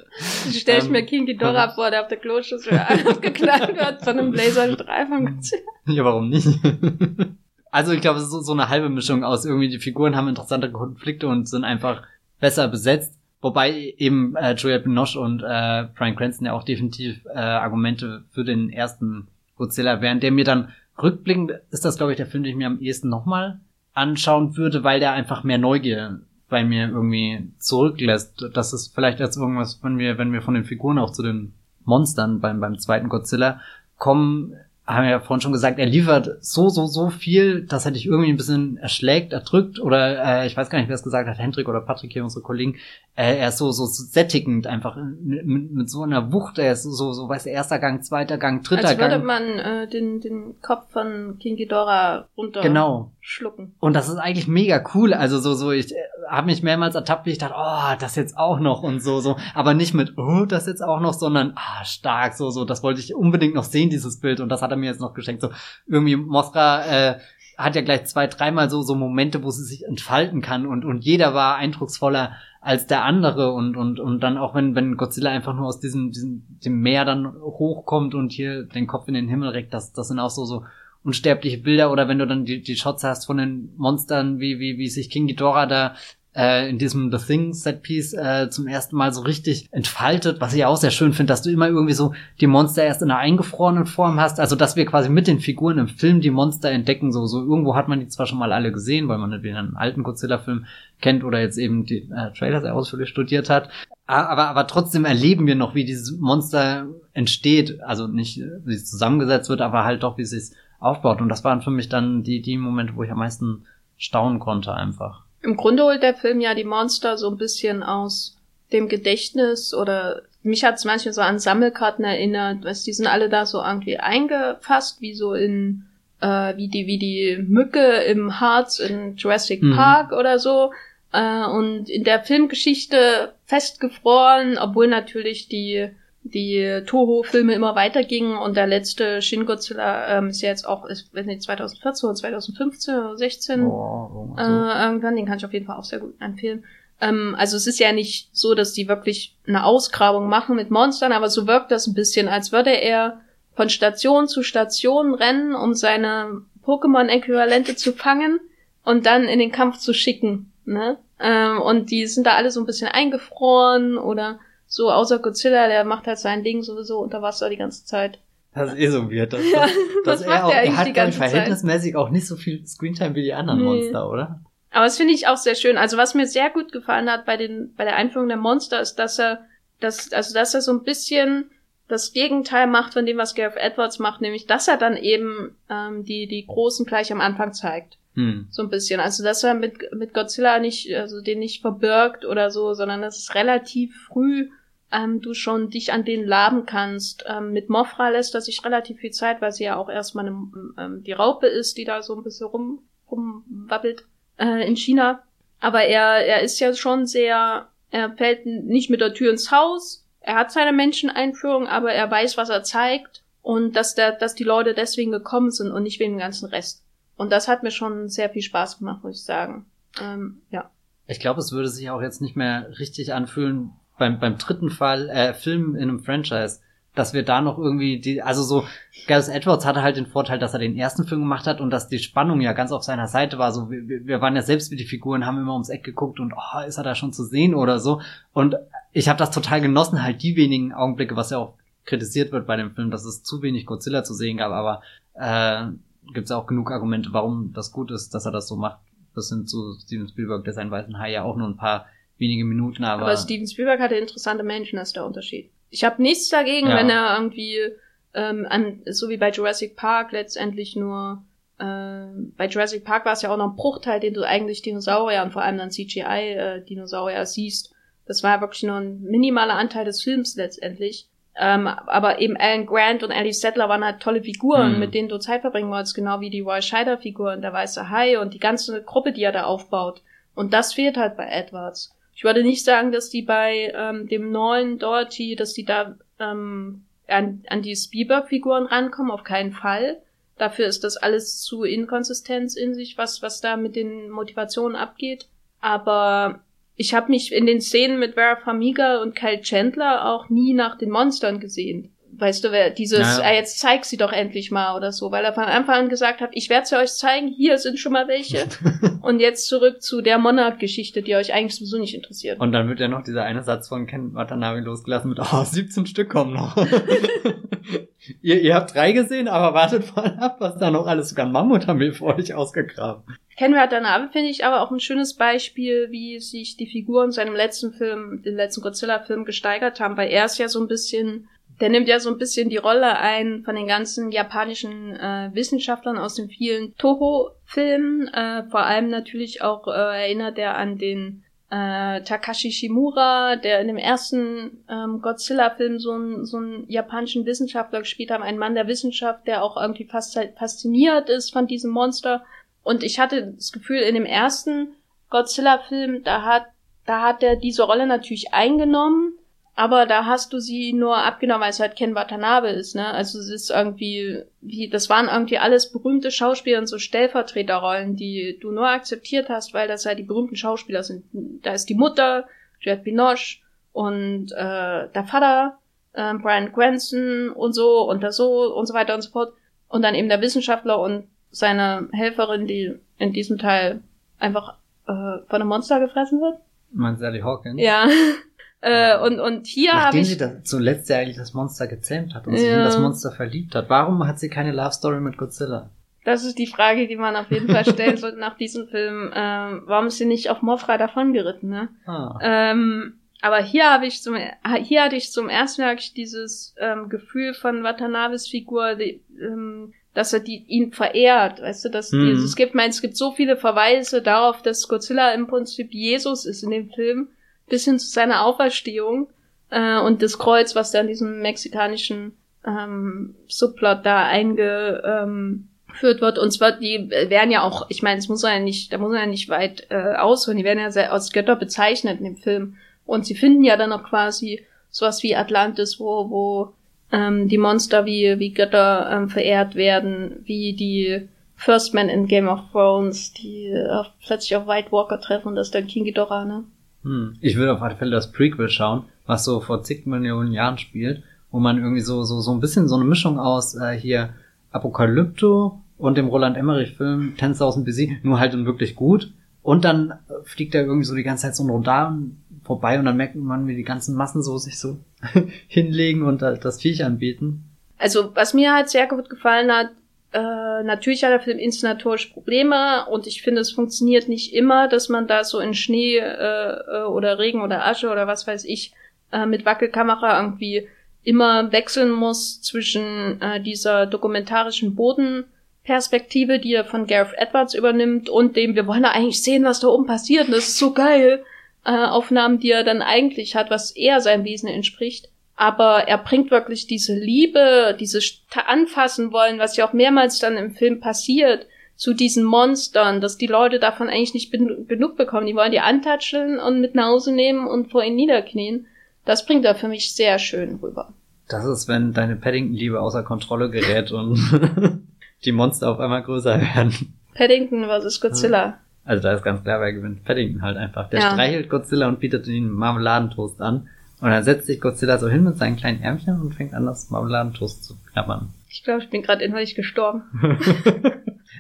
Du stellst ähm, mir King Ghidorah vor, der auf der Kloschüssel abgeknallt wird von einem Laser 3 von Godzilla. Ja, warum nicht? Also ich glaube, es ist so, so eine halbe Mischung aus irgendwie die Figuren haben interessante Konflikte und sind einfach besser besetzt Wobei eben äh, Juliette Binoche und äh, Brian Cranston ja auch definitiv äh, Argumente für den ersten Godzilla wären, der mir dann rückblickend ist das, glaube ich, der Film, den ich mir am ehesten nochmal anschauen würde, weil der einfach mehr Neugier bei mir irgendwie zurücklässt. Das ist vielleicht als irgendwas, wenn wir, wenn wir von den Figuren auch zu den Monstern beim, beim zweiten Godzilla kommen, haben wir ja vorhin schon gesagt, er liefert so, so, so viel, das hätte ich irgendwie ein bisschen erschlägt, erdrückt oder äh, ich weiß gar nicht, wer es gesagt hat, Hendrik oder Patrick hier, unsere Kollegen, äh, er ist so, so sättigend einfach mit, mit, mit so einer Wucht, er ist so, so, so weiß erster Gang, zweiter Gang, dritter Als würde Gang. man äh, den, den Kopf von King Ghidorah runter genau. schlucken. Und das ist eigentlich mega cool, also so, so, ich habe mich mehrmals ertappt, wie ich dachte, oh, das jetzt auch noch und so, so, aber nicht mit, oh, das jetzt auch noch, sondern, ah, stark, so, so, das wollte ich unbedingt noch sehen, dieses Bild. Und das hat er mir jetzt noch geschenkt. So irgendwie Mothra äh, hat ja gleich zwei, dreimal so, so Momente, wo sie sich entfalten kann. Und, und jeder war eindrucksvoller als der andere. Und, und, und dann auch wenn, wenn Godzilla einfach nur aus diesem, diesem, dem Meer dann hochkommt und hier den Kopf in den Himmel reckt, das, das sind auch so, so unsterbliche Bilder oder wenn du dann die, die Shots hast von den Monstern, wie, wie, wie sich King Ghidorah da äh, in diesem The Thing Set Piece äh, zum ersten Mal so richtig entfaltet, was ich auch sehr schön finde, dass du immer irgendwie so die Monster erst in einer eingefrorenen Form hast, also dass wir quasi mit den Figuren im Film die Monster entdecken, so so irgendwo hat man die zwar schon mal alle gesehen, weil man entweder einen alten Godzilla Film kennt oder jetzt eben die äh, Trailer sehr ausführlich studiert hat, aber aber trotzdem erleben wir noch, wie dieses Monster entsteht, also nicht wie es zusammengesetzt wird, aber halt doch wie es sich aufbaut und das waren für mich dann die die Momente, wo ich am meisten staunen konnte einfach. Im Grunde holt der Film ja die Monster so ein bisschen aus dem Gedächtnis oder mich hat es manchmal so an Sammelkarten erinnert, weißt, die sind alle da so irgendwie eingefasst, wie so in äh, wie die wie die Mücke im Harz in Jurassic mhm. Park oder so äh, und in der Filmgeschichte festgefroren, obwohl natürlich die die Toho-Filme immer weitergingen und der letzte Shin Godzilla ähm, ist ja jetzt auch, ist, wenn nicht 2014 oder 2015 oder 16 oh, äh, irgendwann, den kann ich auf jeden Fall auch sehr gut empfehlen. Ähm, also es ist ja nicht so, dass die wirklich eine Ausgrabung machen mit Monstern, aber so wirkt das ein bisschen, als würde er von Station zu Station rennen, um seine Pokémon-Äquivalente zu fangen und dann in den Kampf zu schicken. Ne? Ähm, und die sind da alle so ein bisschen eingefroren oder so, außer Godzilla, der macht halt sein Ding sowieso unter Wasser die ganze Zeit. Das ist eh so weird. Das, das, das er, auch, er hat dann verhältnismäßig Zeit. auch nicht so viel Screentime wie die anderen nee. Monster, oder? Aber das finde ich auch sehr schön. Also was mir sehr gut gefallen hat bei den, bei der Einführung der Monster ist, dass er, dass, also dass er so ein bisschen das Gegenteil macht von dem, was Gareth Edwards macht, nämlich dass er dann eben ähm, die, die Großen gleich am Anfang zeigt. Hm. So ein bisschen. Also dass er mit, mit Godzilla nicht, also den nicht verbirgt oder so, sondern dass es relativ früh ähm, du schon dich an den laben kannst. Ähm, mit Mofra lässt er sich relativ viel Zeit, weil sie ja auch erstmal eine, ähm, die Raupe ist, die da so ein bisschen rum, rumwabbelt äh, in China. Aber er, er ist ja schon sehr, er fällt nicht mit der Tür ins Haus. Er hat seine Menscheneinführung, aber er weiß, was er zeigt und dass der, dass die Leute deswegen gekommen sind und nicht wegen dem ganzen Rest. Und das hat mir schon sehr viel Spaß gemacht, muss ich sagen. Ähm, ja. Ich glaube, es würde sich auch jetzt nicht mehr richtig anfühlen, beim, beim dritten Fall, äh, Film in einem Franchise, dass wir da noch irgendwie die, also so, Gareth Edwards hatte halt den Vorteil, dass er den ersten Film gemacht hat und dass die Spannung ja ganz auf seiner Seite war. So, wir, wir waren ja selbst wie die Figuren, haben immer ums Eck geguckt und oh, ist er da schon zu sehen oder so. Und ich habe das total genossen, halt die wenigen Augenblicke, was ja auch kritisiert wird bei dem Film, dass es zu wenig Godzilla zu sehen gab, aber äh, gibt es auch genug Argumente, warum das gut ist, dass er das so macht. Das sind so Steven Spielberg, der seinen weißen Hai ja auch nur ein paar wenige Minuten, aber. Aber Steven Spielberg hatte interessante Menschen, das ist der Unterschied. Ich habe nichts dagegen, ja. wenn er irgendwie, ähm, an, so wie bei Jurassic Park letztendlich nur, äh, bei Jurassic Park war es ja auch noch ein Bruchteil, den du eigentlich Dinosaurier und vor allem dann CGI-Dinosaurier äh, siehst. Das war wirklich nur ein minimaler Anteil des Films letztendlich. Ähm, aber eben Alan Grant und Ellie Settler waren halt tolle Figuren, mhm. mit denen du Zeit verbringen wolltest, genau wie die Roy Scheider Figur und der weiße Hai und die ganze Gruppe, die er da aufbaut. Und das fehlt halt bei Edwards. Ich würde nicht sagen, dass die bei ähm, dem neuen Dorothy, dass die da ähm, an, an die Spielberg-Figuren rankommen, auf keinen Fall. Dafür ist das alles zu Inkonsistenz in sich, was, was da mit den Motivationen abgeht. Aber ich habe mich in den Szenen mit Vera Farmiga und Kyle Chandler auch nie nach den Monstern gesehen weißt du, wer dieses, naja. ah, jetzt zeig sie doch endlich mal oder so, weil er von Anfang an gesagt hat, ich werde sie euch zeigen, hier sind schon mal welche. und jetzt zurück zu der Monarch-Geschichte, die euch eigentlich sowieso nicht interessiert. Und dann wird ja noch dieser eine Satz von Ken Watanabe losgelassen mit, oh, 17 Stück kommen noch. ihr, ihr habt drei gesehen, aber wartet mal ab, was da noch alles, sogar Mammut haben wir vor euch ausgegraben. Ken Watanabe finde ich aber auch ein schönes Beispiel, wie sich die Figuren in seinem letzten Film, den letzten Godzilla-Film gesteigert haben, weil er ist ja so ein bisschen der nimmt ja so ein bisschen die Rolle ein von den ganzen japanischen äh, Wissenschaftlern aus den vielen Toho-Filmen. Äh, vor allem natürlich auch äh, erinnert er an den äh, Takashi Shimura, der in dem ersten ähm, Godzilla-Film so, ein, so einen japanischen Wissenschaftler gespielt hat, ein Mann der Wissenschaft, der auch irgendwie fast fasziniert ist von diesem Monster. Und ich hatte das Gefühl, in dem ersten Godzilla-Film, da hat, da hat er diese Rolle natürlich eingenommen, aber da hast du sie nur abgenommen, weil es halt Ken Watanabe ist, ne? Also es ist irgendwie, wie, das waren irgendwie alles berühmte Schauspieler und so Stellvertreterrollen, die du nur akzeptiert hast, weil das halt die berühmten Schauspieler sind. Da ist die Mutter, Juliette Binoche und äh, der Vater, äh, Brian Cranston und so und das so und so weiter und so fort. Und dann eben der Wissenschaftler und seine Helferin, die in diesem Teil einfach äh, von einem Monster gefressen wird. Man Sally Hawkins? Ja. Äh, und, und hier habe Nachdem ich. sie das zuletzt ja eigentlich das Monster gezähmt hat und Ja. sich in das Monster verliebt hat, warum hat sie keine Love Story mit Godzilla? Das ist die Frage, die man auf jeden Fall stellen sollte nach diesem Film. Ähm, warum ist sie nicht auf Mofra davongeritten, ne? Ah. Ähm, aber hier habe ich zum hier hatte ich zum ersten Mal dieses ähm, Gefühl von Watanabes Figur, die, ähm, dass er die ihn verehrt, weißt du, dass Mhm. dieses, es gibt, mein, es gibt so viele Verweise darauf, dass Godzilla im Prinzip Jesus ist in dem Film, bis hin zu seiner Auferstehung äh, und das Kreuz, was da in diesem mexikanischen ähm, Subplot da eingeführt ähm, wird. Und zwar, die werden ja auch, ich meine, es muss ja nicht, da muss man ja nicht weit äh, ausholen, die werden ja sehr als Götter bezeichnet in dem Film. Und sie finden ja dann auch quasi sowas wie Atlantis, wo, wo ähm, die Monster wie, wie Götter ähm, verehrt werden, wie die First Men in Game of Thrones, die äh, plötzlich auf White Walker treffen das ist dann King Ghidorah, ne? Hm. Ich würde auf alle Fälle das Prequel schauen, was so vor zig Millionen Jahren spielt, wo man irgendwie so, so, so ein bisschen so eine Mischung aus äh, hier Apokalypto und dem Roland Emmerich-Film 10.000 BC, nur halt in wirklich gut. Und dann äh, fliegt er irgendwie so die ganze Zeit so ein Rodan vorbei und dann merkt man, wie die ganzen Massen so sich so hinlegen und da- das Viech anbieten. Also, was mir halt sehr gut gefallen hat, äh, natürlich hat der Film inszenatorische Probleme und ich finde, es funktioniert nicht immer, dass man da so in Schnee äh, äh, oder Regen oder Asche oder was weiß ich äh, mit Wackelkamera irgendwie immer wechseln muss zwischen äh, dieser dokumentarischen Bodenperspektive, die er von Gareth Edwards übernimmt, und dem, wir wollen ja eigentlich sehen, was da oben passiert, und das ist so geil, äh, Aufnahmen, die er dann eigentlich hat, was eher seinem Wesen entspricht aber er bringt wirklich diese Liebe, dieses anfassen wollen, was ja auch mehrmals dann im Film passiert, zu diesen Monstern, dass die Leute davon eigentlich nicht genug bekommen. Die wollen die antatscheln und mit nach Hause nehmen und vor ihnen niederknien. Das bringt er für mich sehr schön rüber. Das ist, wenn deine Paddington-Liebe außer Kontrolle gerät und die Monster auf einmal größer werden. Paddington vs. Godzilla. Also da ist ganz klar, wer gewinnt. Paddington halt einfach. Der Ja. streichelt Godzilla und bietet ihm Marmeladentoast an. Und dann setzt sich Godzilla so hin mit seinen kleinen Ärmchen und fängt an, das Marmeladentoast zu knabbern. Ich glaube, ich bin gerade innerlich gestorben.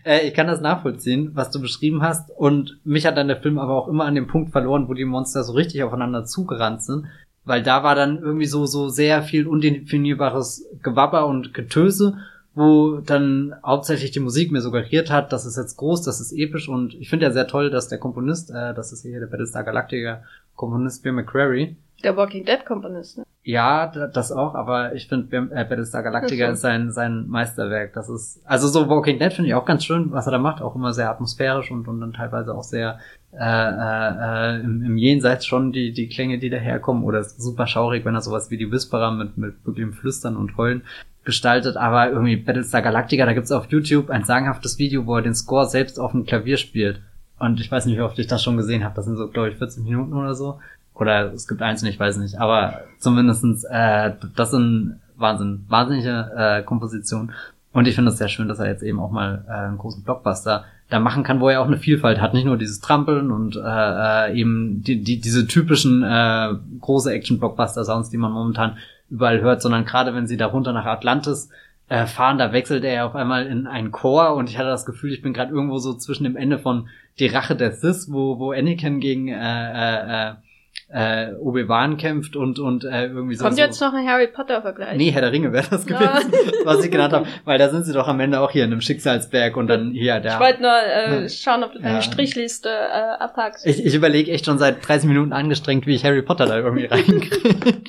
Äh, ich kann das nachvollziehen, was du beschrieben hast. Und mich hat dann der Film aber auch immer an dem Punkt verloren, wo die Monster so richtig aufeinander zugerannt sind. Weil da war dann irgendwie so, so sehr viel undefinierbares Gewabber und Getöse, wo dann hauptsächlich die Musik mir suggeriert hat, das ist jetzt groß, das ist episch und ich finde ja sehr toll, dass der Komponist, äh, das ist hier der Battlestar Galactica Komponist Bill McCrary, Der Walking Dead Komponist. Ne? ja, da- das auch, aber ich finde, äh, Battlestar Galactica ist sein, sein Meisterwerk. Das ist, also so Walking Dead finde ich auch ganz schön, was er da macht, auch immer sehr atmosphärisch und, und dann teilweise auch sehr äh, äh, äh, im, im Jenseits schon die, die Klänge, die daherkommen, oder ist super schaurig, wenn er sowas wie die Whisperer mit, mit wirklichem Flüstern und Heulen gestaltet, aber irgendwie Battlestar Galactica, da gibt's auf YouTube ein sagenhaftes Video, wo er den Score selbst auf dem Klavier spielt. Und ich weiß nicht, wie oft ich das schon gesehen habe. Das sind so, glaube ich, 14 Minuten oder so. Oder es gibt einzelne, ich weiß nicht. Aber zumindestens, äh, das sind Wahnsinn, wahnsinnige äh, Kompositionen. Und ich finde es sehr schön, dass er jetzt eben auch mal äh, einen großen Blockbuster da machen kann, wo er auch eine Vielfalt hat. Nicht nur dieses Trampeln und äh, äh, eben die, die, diese typischen äh, große Action-Blockbuster-Sounds, die man momentan überall hört, sondern gerade wenn sie da runter nach Atlantis äh, fahren, da wechselt er ja auf einmal in einen Chor und ich hatte das Gefühl, ich bin gerade irgendwo so zwischen dem Ende von Die Rache der Sith, wo, wo Anakin gegen äh, äh, äh, Obi-Wan kämpft und, und äh, irgendwie so. Kommt so jetzt noch ein Harry Potter Vergleich? Nee, Herr der Ringe wäre das Ja. gewesen, was ich genannt habe. Weil da sind sie doch am Ende auch hier in einem Schicksalsberg und dann hier der. Ich wollte nur äh, schauen, ob du deine Ja. Strichliste äh, abhackst. Ich, ich überlege echt schon seit 30 Minuten angestrengt, wie ich Harry Potter da irgendwie reinkriege.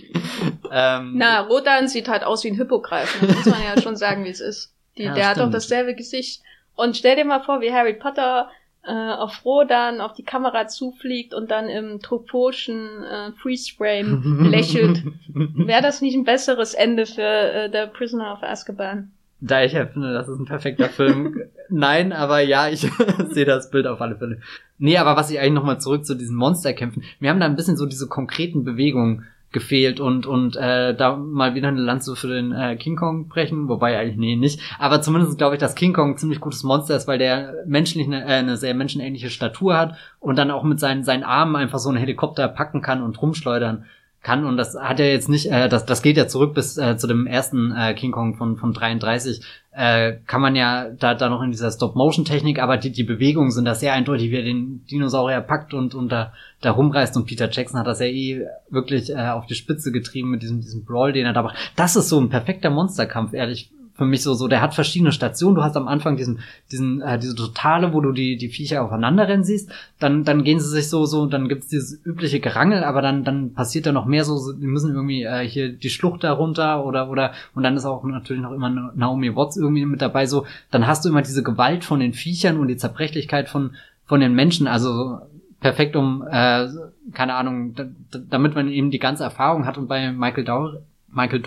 ähm, Na, Rodan sieht halt aus wie ein Hippogreif, ne? muss man ja schon sagen, wie es ist. Die, Ja, der hat doch stimmt. dasselbe Gesicht. Und stell dir mal vor, wie Harry Potter äh, auf Rodan auf die Kamera zufliegt und dann im troposchen äh, Freeze-Frame lächelt. Wäre das nicht ein besseres Ende für äh, The Prisoner of Azkaban? Da ich ja finde, das ist ein perfekter Film. Nein, aber ja, ich sehe das Bild auf alle Fälle. Nee, aber was ich eigentlich nochmal zurück zu diesen Monsterkämpfen. Wir haben da ein bisschen so diese konkreten Bewegungen gefehlt und und äh, da mal wieder eine Lanze für den äh, King Kong brechen, wobei eigentlich nee nicht, aber zumindest glaube ich, dass King Kong ein ziemlich gutes Monster ist, weil der menschlich eine, äh, eine sehr menschenähnliche Statur hat und dann auch mit seinen seinen Armen einfach so einen Helikopter packen kann und rumschleudern kann und das hat ja jetzt nicht, äh, das, das geht ja zurück bis äh, zu dem ersten äh, King Kong von, von 33, äh, kann man ja da, da noch in dieser Stop-Motion-Technik, aber die, die Bewegungen sind da sehr eindeutig, wie er den Dinosaurier packt und, und da, da rumreißt und Peter Jackson hat das ja eh wirklich äh, auf die Spitze getrieben mit diesem, diesem Brawl, den er da macht. Das ist so ein perfekter Monsterkampf, ehrlich für mich so, so, der hat verschiedene Stationen. Du hast am Anfang diesen, diesen, äh, diese Totale, wo du die, die Viecher aufeinander rennen siehst. Dann, dann gehen sie sich so, so, dann gibt's dieses übliche Gerangel, aber dann, dann passiert da noch mehr so, die müssen irgendwie äh, hier die Schlucht da runter oder, oder, und dann ist auch natürlich noch immer Naomi Watts irgendwie mit dabei. So, dann hast du immer diese Gewalt von den Viechern und die Zerbrechlichkeit von, von den Menschen. Also, perfekt um, äh, keine Ahnung, damit man eben die ganze Erfahrung hat und bei Michael Dow Michael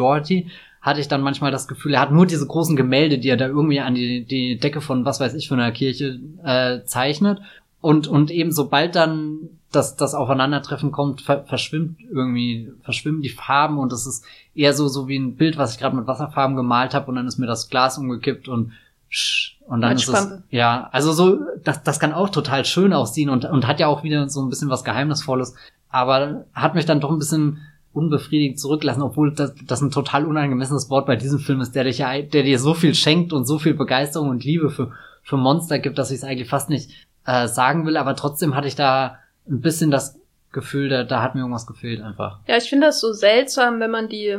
hatte ich dann manchmal das Gefühl, er hat nur diese großen Gemälde, die er da irgendwie an die, die Decke von was weiß ich für einer Kirche äh, zeichnet. Und, und eben sobald dann das, das Aufeinandertreffen kommt, ver verschwimmt irgendwie, verschwimmen die Farben und es ist eher so, so wie ein Bild, was ich gerade mit Wasserfarben gemalt habe und dann ist mir das Glas umgekippt und und dann ist es, ja, also so, das, das kann auch total schön aussehen und, und hat ja auch wieder so ein bisschen was Geheimnisvolles, aber hat mich dann doch ein bisschen unbefriedigt zurücklassen, obwohl das, das ein total unangemessenes Wort bei diesem Film ist, der, dich, der dir so viel schenkt und so viel Begeisterung und Liebe für, für Monster gibt, dass ich es eigentlich fast nicht äh, sagen will, aber trotzdem hatte ich da ein bisschen das Gefühl, da, da hat mir irgendwas gefehlt einfach. Ja, ich finde das so seltsam, wenn man die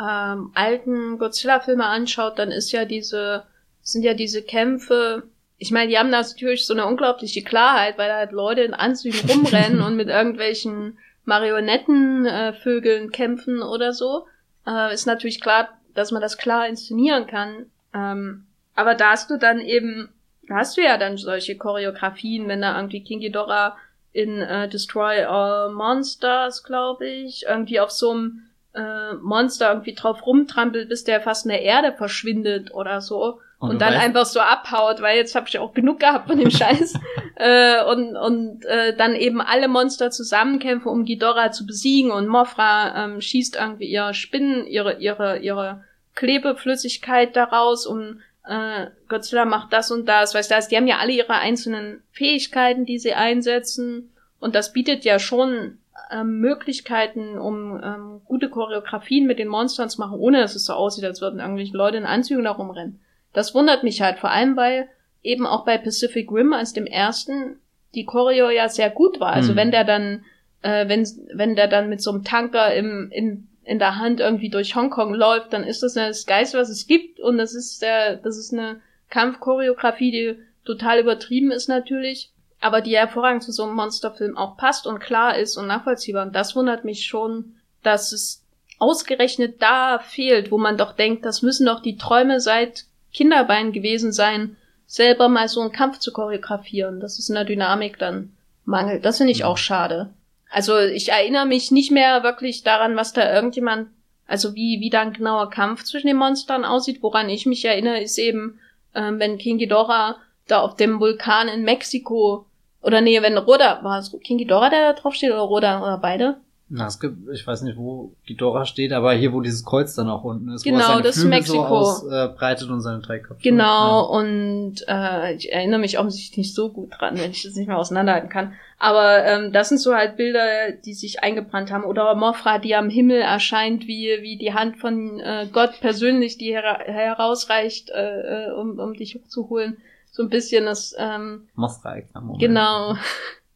ähm, alten Godzilla-Filme anschaut, dann ist ja diese, sind ja diese Kämpfe, ich meine, die haben natürlich so eine unglaubliche Klarheit, weil da halt Leute in Anzügen rumrennen und mit irgendwelchen Marionettenvögeln äh, kämpfen oder so, äh, ist natürlich klar, dass man das klar inszenieren kann. Ähm, aber da hast du dann eben, da hast du ja dann solche Choreografien, wenn da irgendwie King Ghidorah in äh, Destroy All Monsters, glaube ich, irgendwie auf so einem äh, Monster irgendwie drauf rumtrampelt, bis der fast in der Erde verschwindet oder so. Und, und dann weißt, einfach so abhaut, weil jetzt habe ich auch genug gehabt von dem Scheiß. äh, und und äh, dann eben alle Monster zusammenkämpfen, um Ghidorah zu besiegen. Und Mofra ähm, schießt irgendwie ihre Spinnen, ihre, ihre, ihre Klebeflüssigkeit daraus und äh, Godzilla macht das und das. Weißt du, die haben ja alle ihre einzelnen Fähigkeiten, die sie einsetzen. Und das bietet ja schon ähm, Möglichkeiten, um ähm, gute Choreografien mit den Monstern zu machen, ohne dass es so aussieht, als würden irgendwelche Leute in Anzügen da rumrennen. Das wundert mich halt, vor allem weil eben auch bei Pacific Rim als dem ersten die Choreo ja sehr gut war. Also mhm. wenn der dann, äh, wenn, wenn der dann mit so einem Tanker im, in, in der Hand irgendwie durch Hongkong läuft, dann ist das das Geist, was es gibt und das ist der, das ist eine Kampfchoreografie, die total übertrieben ist natürlich, aber die hervorragend zu so einem Monsterfilm auch passt und klar ist und nachvollziehbar. Und das wundert mich schon, dass es ausgerechnet da fehlt, wo man doch denkt, das müssen doch die Träume seit Kinderbein gewesen sein, selber mal so einen Kampf zu choreografieren. Das ist in der Dynamik dann mangelt. Das finde ich auch schade. Also ich erinnere mich nicht mehr wirklich daran, was da irgendjemand, also wie, wie da ein genauer Kampf zwischen den Monstern aussieht. Woran ich mich erinnere, ist eben, ähm, wenn King Ghidorah da auf dem Vulkan in Mexiko, oder nee, wenn Roda, war es King Ghidorah, der da drauf steht, oder Roda, oder beide? Na, es gibt, ich weiß nicht, wo Ghidorah steht, aber hier, wo dieses Kreuz dann auch unten ist, genau, wo er seine das Flügel Mexiko. so ausbreitet äh, und seine Trägkraft. Genau, ja. und äh, ich erinnere mich offensichtlich nicht so gut dran, wenn ich das nicht mehr auseinanderhalten kann. Aber ähm, das sind so halt Bilder, die sich eingebrannt haben. Oder Mofra, die am Himmel erscheint, wie, wie die Hand von äh, Gott persönlich, die her herausreicht, äh, äh, um, um dich hochzuholen. So ein bisschen das ähm, Mofra, Genau.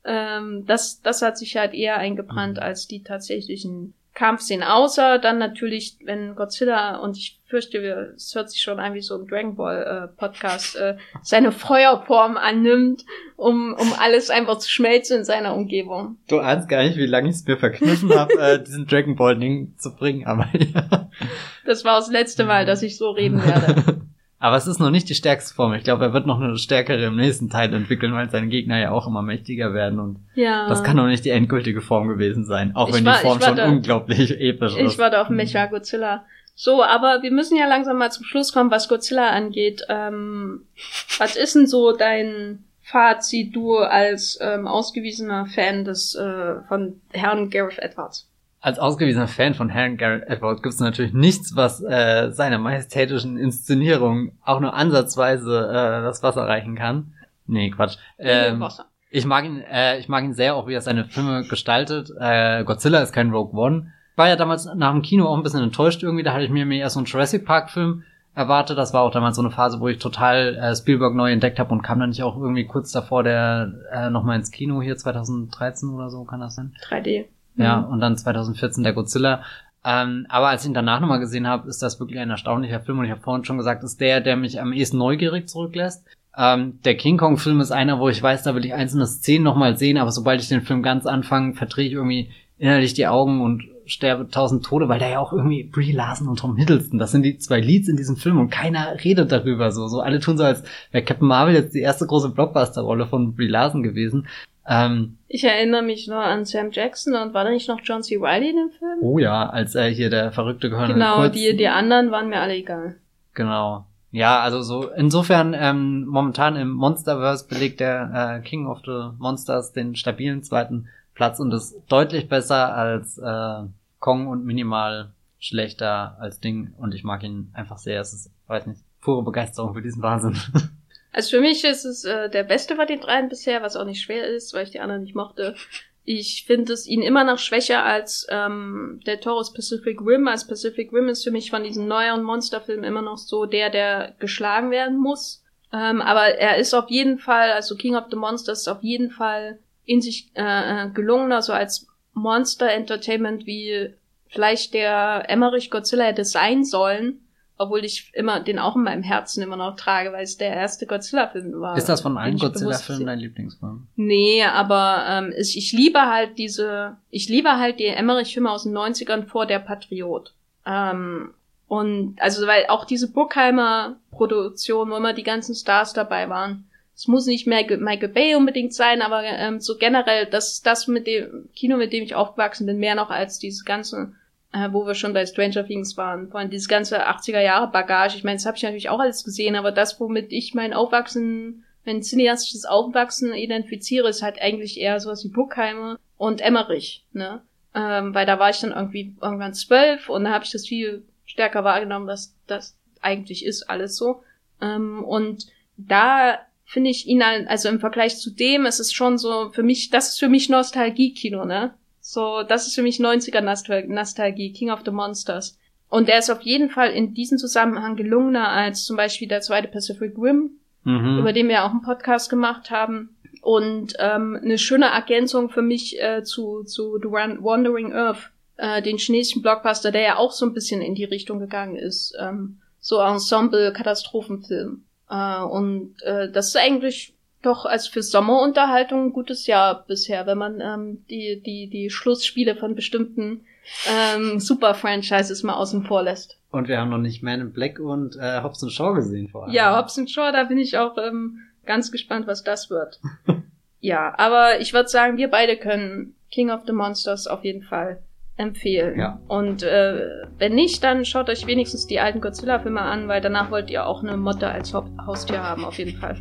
Ähm, das, das hat sich halt eher eingebrannt mhm. als die tatsächlichen Kampfszenen. Außer dann natürlich, wenn Godzilla, und ich fürchte, es hört sich schon an wie so ein Dragon Ball äh, Podcast, äh, seine Feuerform annimmt, um, um alles einfach zu schmelzen in seiner Umgebung. Du ahnst gar nicht, wie lange ich es mir verkniffen habe, äh, diesen Dragon Ball Ding zu bringen, aber ja. Das war das letzte Mal, dass ich so reden werde. Aber es ist noch nicht die stärkste Form. Ich glaube, er wird noch eine stärkere im nächsten Teil entwickeln, weil seine Gegner ja auch immer mächtiger werden. Und ja. das kann noch nicht die endgültige Form gewesen sein. Auch ich wenn war, die Form schon da, unglaublich episch ich ist. Ich warte auf Mecha Godzilla. So, aber wir müssen ja langsam mal zum Schluss kommen, was Godzilla angeht. Ähm, was ist denn so dein Fazit, du als ähm, ausgewiesener Fan des äh, von Herrn Gareth Edwards? Als ausgewiesener Fan von Herrn Garrett Edwards gibt es natürlich nichts, was äh, seiner majestätischen Inszenierung auch nur ansatzweise äh, das Wasser reichen kann. Nee, Quatsch. Ähm, ich mag ihn, äh, ich mag ihn sehr, auch wie er seine Filme gestaltet. Äh, Godzilla ist kein Rogue One. War ja damals nach dem Kino auch ein bisschen enttäuscht irgendwie. Da hatte ich mir mehr so einen Jurassic Park Film erwartet. Das war auch damals so eine Phase, wo ich total äh, Spielberg neu entdeckt habe und kam dann nicht auch irgendwie kurz davor der äh, nochmal ins Kino hier 2013 oder so, kann das sein? 3D. Ja, Mhm. und dann 2014 der Godzilla. Ähm, aber als ich ihn danach nochmal gesehen habe, ist das wirklich ein erstaunlicher Film. Und ich habe vorhin schon gesagt, ist der, der mich am ehesten neugierig zurücklässt. Ähm, der King Kong-Film ist einer, wo ich weiß, da will ich einzelne Szenen nochmal sehen, aber sobald ich den Film ganz anfange, verdrehe ich irgendwie innerlich die Augen und sterbe tausend Tode, weil da ja auch irgendwie Brie Larson und Tom Hiddleston, das sind die zwei Leads in diesem Film und keiner redet darüber so. So alle tun so, als wäre Captain Marvel jetzt die erste große Blockbuster-Rolle von Brie Larson gewesen. Ähm, Ich erinnere mich noch an Sam Jackson und war da nicht noch John C. Reilly in dem Film? Oh ja, als er hier der verrückte Colonel genau, Kurz, die, die anderen waren mir alle egal. Genau. Ja, also so insofern ähm, momentan im Monsterverse belegt der äh, King of the Monsters den stabilen zweiten Platz und ist deutlich besser als äh, Kong und minimal schlechter als Ding und ich mag ihn einfach sehr. Es ist, weiß nicht, pure Begeisterung für diesen Wahnsinn. Also für mich ist es äh, der beste von den dreien bisher, was auch nicht schwer ist, weil ich die anderen nicht mochte. Ich finde es ihn immer noch schwächer als ähm, der Taurus Pacific Rim. Als Pacific Rim ist für mich von diesen neueren Monsterfilmen immer noch so der, der geschlagen werden muss. Ähm, aber er ist auf jeden Fall, also King of the Monsters ist auf jeden Fall in sich äh, äh, gelungener, so als Monster Entertainment wie vielleicht der Emmerich Godzilla hätte sein sollen. Obwohl ich immer den auch in meinem Herzen immer noch trage, weil es der erste Godzilla-Film war. ist das von allen Godzilla-Filmen dein Lieblingsfilm? Nee, aber ähm, ich, ich liebe halt diese, ich liebe halt die Emmerich-Filme aus den 90ern vor der Patriot. Ähm, und also, weil auch diese Burkheimer Produktion, wo immer die ganzen Stars dabei waren. Es muss nicht Michael, Michael Bay unbedingt sein, aber ähm, so generell, das ist das mit dem Kino, mit dem ich aufgewachsen bin, mehr noch als diese ganze, äh, wo wir schon bei Stranger Things waren, allem dieses ganze 80er Jahre Bagage. Ich meine, das habe ich natürlich auch alles gesehen, aber das, womit ich mein Aufwachsen mein cineastisches Aufwachsen identifiziere, ist halt eigentlich eher sowas wie Buckheimer und Emmerich, ne? Ähm, weil da war ich dann irgendwie irgendwann zwölf und da habe ich das viel stärker wahrgenommen, was das eigentlich ist, alles so. Ähm, und da finde ich ihn, halt- also im Vergleich zu dem, es ist schon so, für mich, das ist für mich Nostalgie-Kino, ne? So, das ist für mich 90er Nostal Nostalgie, King of the Monsters. Und der ist auf jeden Fall in diesem Zusammenhang gelungener als zum Beispiel der zweite Pacific Rim, Mhm. über den wir auch einen Podcast gemacht haben. Und ähm, eine schöne Ergänzung für mich äh, zu, zu The Wan- Wandering Earth, äh, den chinesischen Blockbuster, der ja auch so ein bisschen in die Richtung gegangen ist. Ähm, so Ensemble-Katastrophenfilm. Äh, und äh, das ist eigentlich doch als für Sommerunterhaltung ein gutes Jahr bisher, wenn man ähm, die, die, die Schlussspiele von bestimmten ähm, Super-Franchises mal außen vor lässt. Und wir haben noch nicht Man in Black und äh, Hobbs Shaw gesehen vor allem. Ja, Hobbs Shaw, da bin ich auch ähm, ganz gespannt, was das wird. ja, aber ich würde sagen, wir beide können King of the Monsters auf jeden Fall empfehlen. Ja. Und äh, wenn nicht, dann schaut euch wenigstens die alten Godzilla-Filme an, weil danach wollt ihr auch eine Motte als Haustier haben, auf jeden Fall.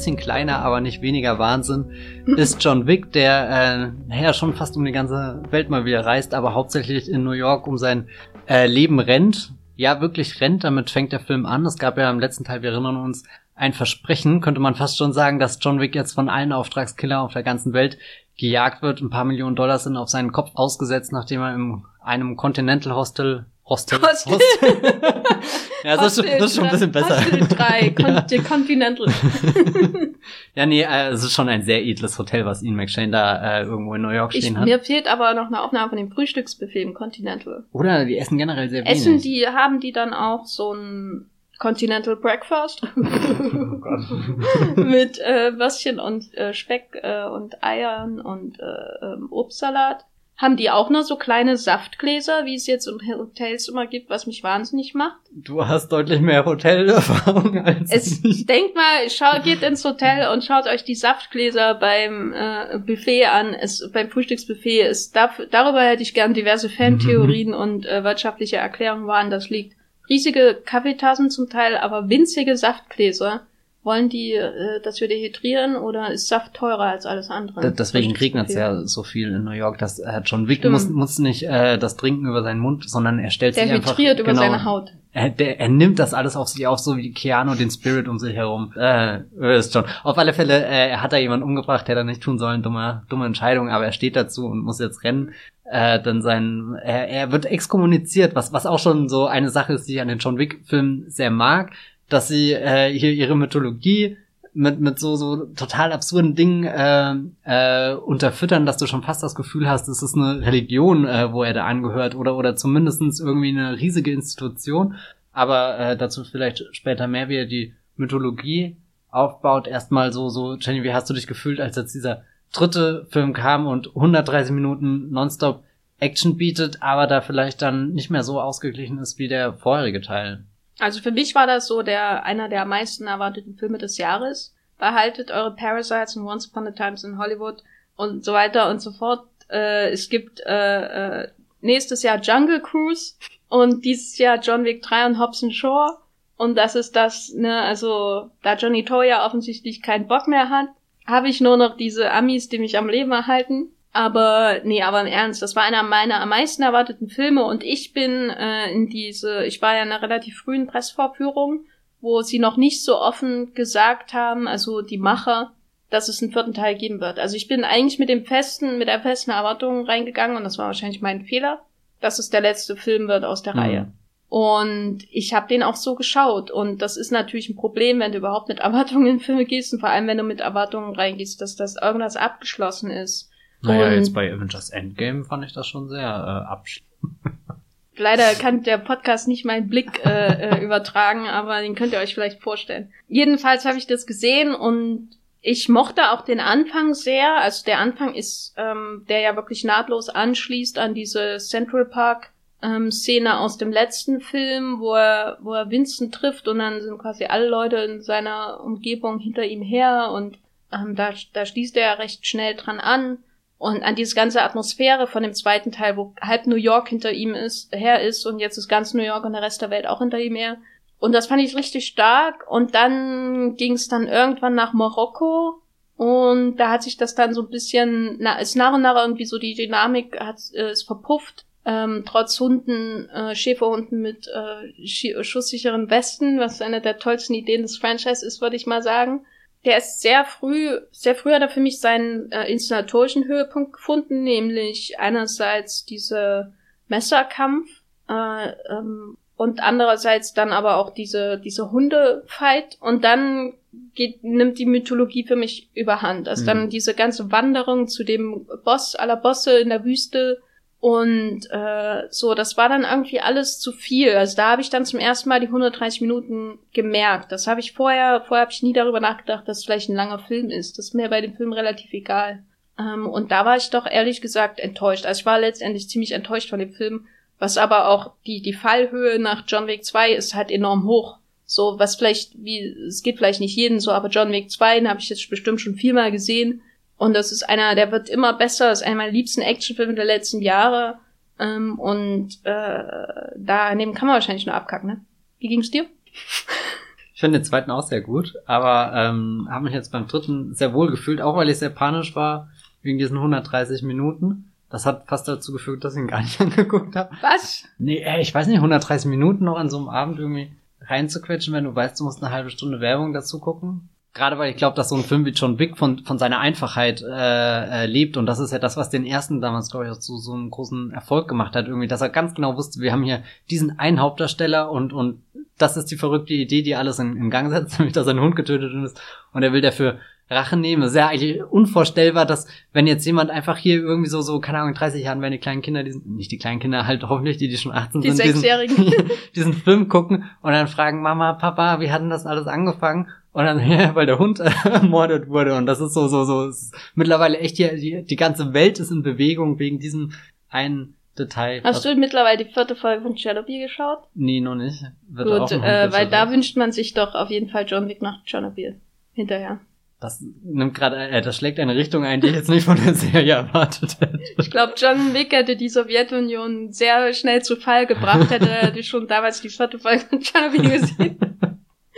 Bisschen kleiner, aber nicht weniger Wahnsinn, ist John Wick, der äh, naja, schon fast um die ganze Welt mal wieder reist, aber hauptsächlich in New York um sein äh, Leben rennt. Ja, wirklich rennt, damit fängt der Film an. Es gab ja im letzten Teil, wir erinnern uns, ein Versprechen, könnte man fast schon sagen, dass John Wick jetzt von allen Auftragskillern auf der ganzen Welt gejagt wird. Ein paar Millionen Dollar sind auf seinen Kopf ausgesetzt, nachdem er in einem Continental Hostel Hostel. Hostel. ja, das ist, schon, das ist schon ein bisschen besser. Hostel 3, Con the Continental. ja, nee, äh, es ist schon ein sehr edles Hotel, was Ian McShane da äh, irgendwo in New York Ich, stehen hat. mir fehlt aber noch eine Aufnahme von dem Frühstücksbuffet im Continental. Oder die essen generell sehr wenig. Essen die, haben die dann auch so ein Continental Breakfast? Oh Gott. mit äh, Würstchen und äh, Speck äh, und Eiern und äh, ähm, Obstsalat. Haben die auch nur so kleine Saftgläser, wie es jetzt in Hotels immer gibt, was mich wahnsinnig macht? Du hast deutlich mehr Hotelerfahrung als es, ich. Denkt mal, schau, geht ins Hotel und schaut euch die Saftgläser beim äh, Buffet an. Es, beim Frühstücksbuffet ist dafür, darüber hätte ich gern diverse Fantheorien und äh, wirtschaftliche Erklärungen, woran das liegt. Riesige Kaffeetassen zum Teil, aber winzige Saftgläser wollen die, äh, dass wir dehydrieren oder ist Saft teurer als alles andere? deswegen regnet es ja so viel in New York, dass äh, John Wick muss, muss nicht äh, das trinken über seinen Mund, sondern er stellt der sich einfach... Der hydriert über genau, seine Haut. Er, der, er nimmt das alles auf sich auf, so wie Keanu den Spirit um sich herum. Äh, ist schon. Auf alle Fälle, äh, er hat da jemanden umgebracht, der da nicht tun sollen, dumme, dumme Entscheidung, aber er steht dazu und muss jetzt rennen. Äh, dann sein, er, er wird exkommuniziert, was, was auch schon so eine Sache ist, die ich an den John Wick-Filmen sehr mag dass sie äh, hier ihre Mythologie mit, mit so, so total absurden Dingen äh, äh, unterfüttern, dass du schon fast das Gefühl hast, es ist eine Religion, äh, wo er da angehört oder, oder zumindestens irgendwie eine riesige Institution. Aber äh, dazu vielleicht später mehr, wie er die Mythologie aufbaut. Erstmal so, so, Jenny, wie hast du dich gefühlt, als jetzt dieser dritte Film kam und 130 Minuten nonstop Action bietet, aber da vielleicht dann nicht mehr so ausgeglichen ist wie der vorherige Teil? Also für mich war das so der einer der am meisten erwarteten Filme des Jahres. Behaltet eure Parasites und Once Upon a Times in Hollywood und so weiter und so fort. Äh, es gibt äh, äh, nächstes Jahr Jungle Cruise und dieses Jahr John Wick 3 und Hobson Shore. Und das ist das, ne, also da Johnny Toya offensichtlich keinen Bock mehr hat, habe ich nur noch diese Amis, die mich am Leben erhalten. Aber nee, aber im Ernst, das war einer meiner am meisten erwarteten Filme und ich bin äh, in diese, ich war ja in einer relativ frühen Pressvorführung, wo sie noch nicht so offen gesagt haben, also die Macher, dass es einen vierten Teil geben wird. Also ich bin eigentlich mit dem festen, mit der festen Erwartung reingegangen und das war wahrscheinlich mein Fehler, dass es der letzte Film wird aus der mhm. Reihe. Und ich habe den auch so geschaut. Und das ist natürlich ein Problem, wenn du überhaupt mit Erwartungen in Filme gehst und vor allem, wenn du mit Erwartungen reingehst, dass das irgendwas abgeschlossen ist. Naja, jetzt bei Avengers Endgame fand ich das schon sehr äh, abschließend. Leider kann der Podcast nicht meinen Blick äh, äh, übertragen, aber den könnt ihr euch vielleicht vorstellen. Jedenfalls habe ich das gesehen und ich mochte auch den Anfang sehr. Also der Anfang ist, ähm, der ja wirklich nahtlos anschließt an diese Central Park ähm, Szene aus dem letzten Film, wo er, wo er Vincent trifft und dann sind quasi alle Leute in seiner Umgebung hinter ihm her und ähm, da, da schließt er recht schnell dran an und an diese ganze Atmosphäre von dem zweiten Teil, wo halb New York hinter ihm ist, her ist und jetzt ist ganz New York und der Rest der Welt auch hinter ihm her. Und das fand ich richtig stark. Und dann ging es dann irgendwann nach Marokko und da hat sich das dann so ein bisschen, na, ist nach und nach irgendwie so die Dynamik hat äh, ist verpufft. Ähm, trotz Hunden, äh, Schäferhunden mit äh, schusssicheren Westen, was eine der tollsten Ideen des Franchise ist, würde ich mal sagen der ist sehr früh, sehr früh hat er für mich seinen äh, inszenatorischen Höhepunkt gefunden, nämlich einerseits diese Messerkampf äh, ähm, und andererseits dann aber auch diese diese Hundefight und dann geht nimmt die Mythologie für mich überhand. Also mhm. dann diese ganze Wanderung zu dem Boss aller Bosse in der Wüste und äh, so, das war dann irgendwie alles zu viel. Also da habe ich dann zum ersten Mal die 130 Minuten gemerkt. Das habe ich vorher, vorher habe ich nie darüber nachgedacht, dass es vielleicht ein langer Film ist. Das ist mir bei dem Film relativ egal. Ähm, und da war ich doch ehrlich gesagt enttäuscht. Also ich war letztendlich ziemlich enttäuscht von dem Film, was aber auch die, die Fallhöhe nach John Wick 2 ist halt enorm hoch. So, was vielleicht, wie, es geht vielleicht nicht jeden so, aber John Wick 2, den habe ich jetzt bestimmt schon viermal gesehen und das ist einer, der wird immer besser, das ist einer meiner liebsten Actionfilme der letzten Jahre. Ähm, und äh, daneben kann man wahrscheinlich nur abkacken, ne? Wie ging's dir? Ich finde den zweiten auch sehr gut, aber ähm, habe mich jetzt beim dritten sehr wohl gefühlt, auch weil ich sehr panisch war wegen diesen 130 Minuten. Das hat fast dazu geführt, dass ich ihn gar nicht angeguckt habe. Was? Nee, ey, ich weiß nicht, 130 Minuten noch an so einem Abend irgendwie reinzuquetschen, wenn du weißt, du musst eine halbe Stunde Werbung dazu gucken. Gerade weil ich glaube, dass so ein Film wie John Wick von, von seiner Einfachheit äh, äh, lebt und das ist ja das, was den ersten damals, glaube ich, auch so, so einen großen Erfolg gemacht hat, irgendwie, dass er ganz genau wusste, wir haben hier diesen einen Hauptdarsteller und, und das ist die verrückte Idee, die alles in, in Gang setzt, nämlich dass sein Hund getötet ist und er will dafür Rache nehmen. Es ist ja eigentlich unvorstellbar, dass wenn jetzt jemand einfach hier irgendwie so, so, keine Ahnung, 30 Jahren, wenn die kleinen Kinder, die sind, nicht die kleinen Kinder, halt hoffentlich, die, die schon 18 die sind, diesen, diesen Film gucken und dann fragen, Mama, Papa, wie hat denn das alles angefangen? Und dann, weil der Hund ermordet wurde. Und das ist so, so, so, mittlerweile echt die, die, die ganze Welt ist in Bewegung wegen diesem einen Detail. Hast du mittlerweile die vierte Folge von Chernobyl geschaut? Nee, noch nicht. Wird Gut, äh, weil da wünscht man sich doch auf jeden Fall John Wick nach Chernobyl hinterher. Das nimmt gerade, äh, das schlägt eine Richtung ein, die ich jetzt nicht von der Serie erwartet hätte. Ich glaube, John Wick hätte die Sowjetunion sehr schnell zu Fall gebracht, hätte er schon damals die vierte Folge von Chernobyl gesehen.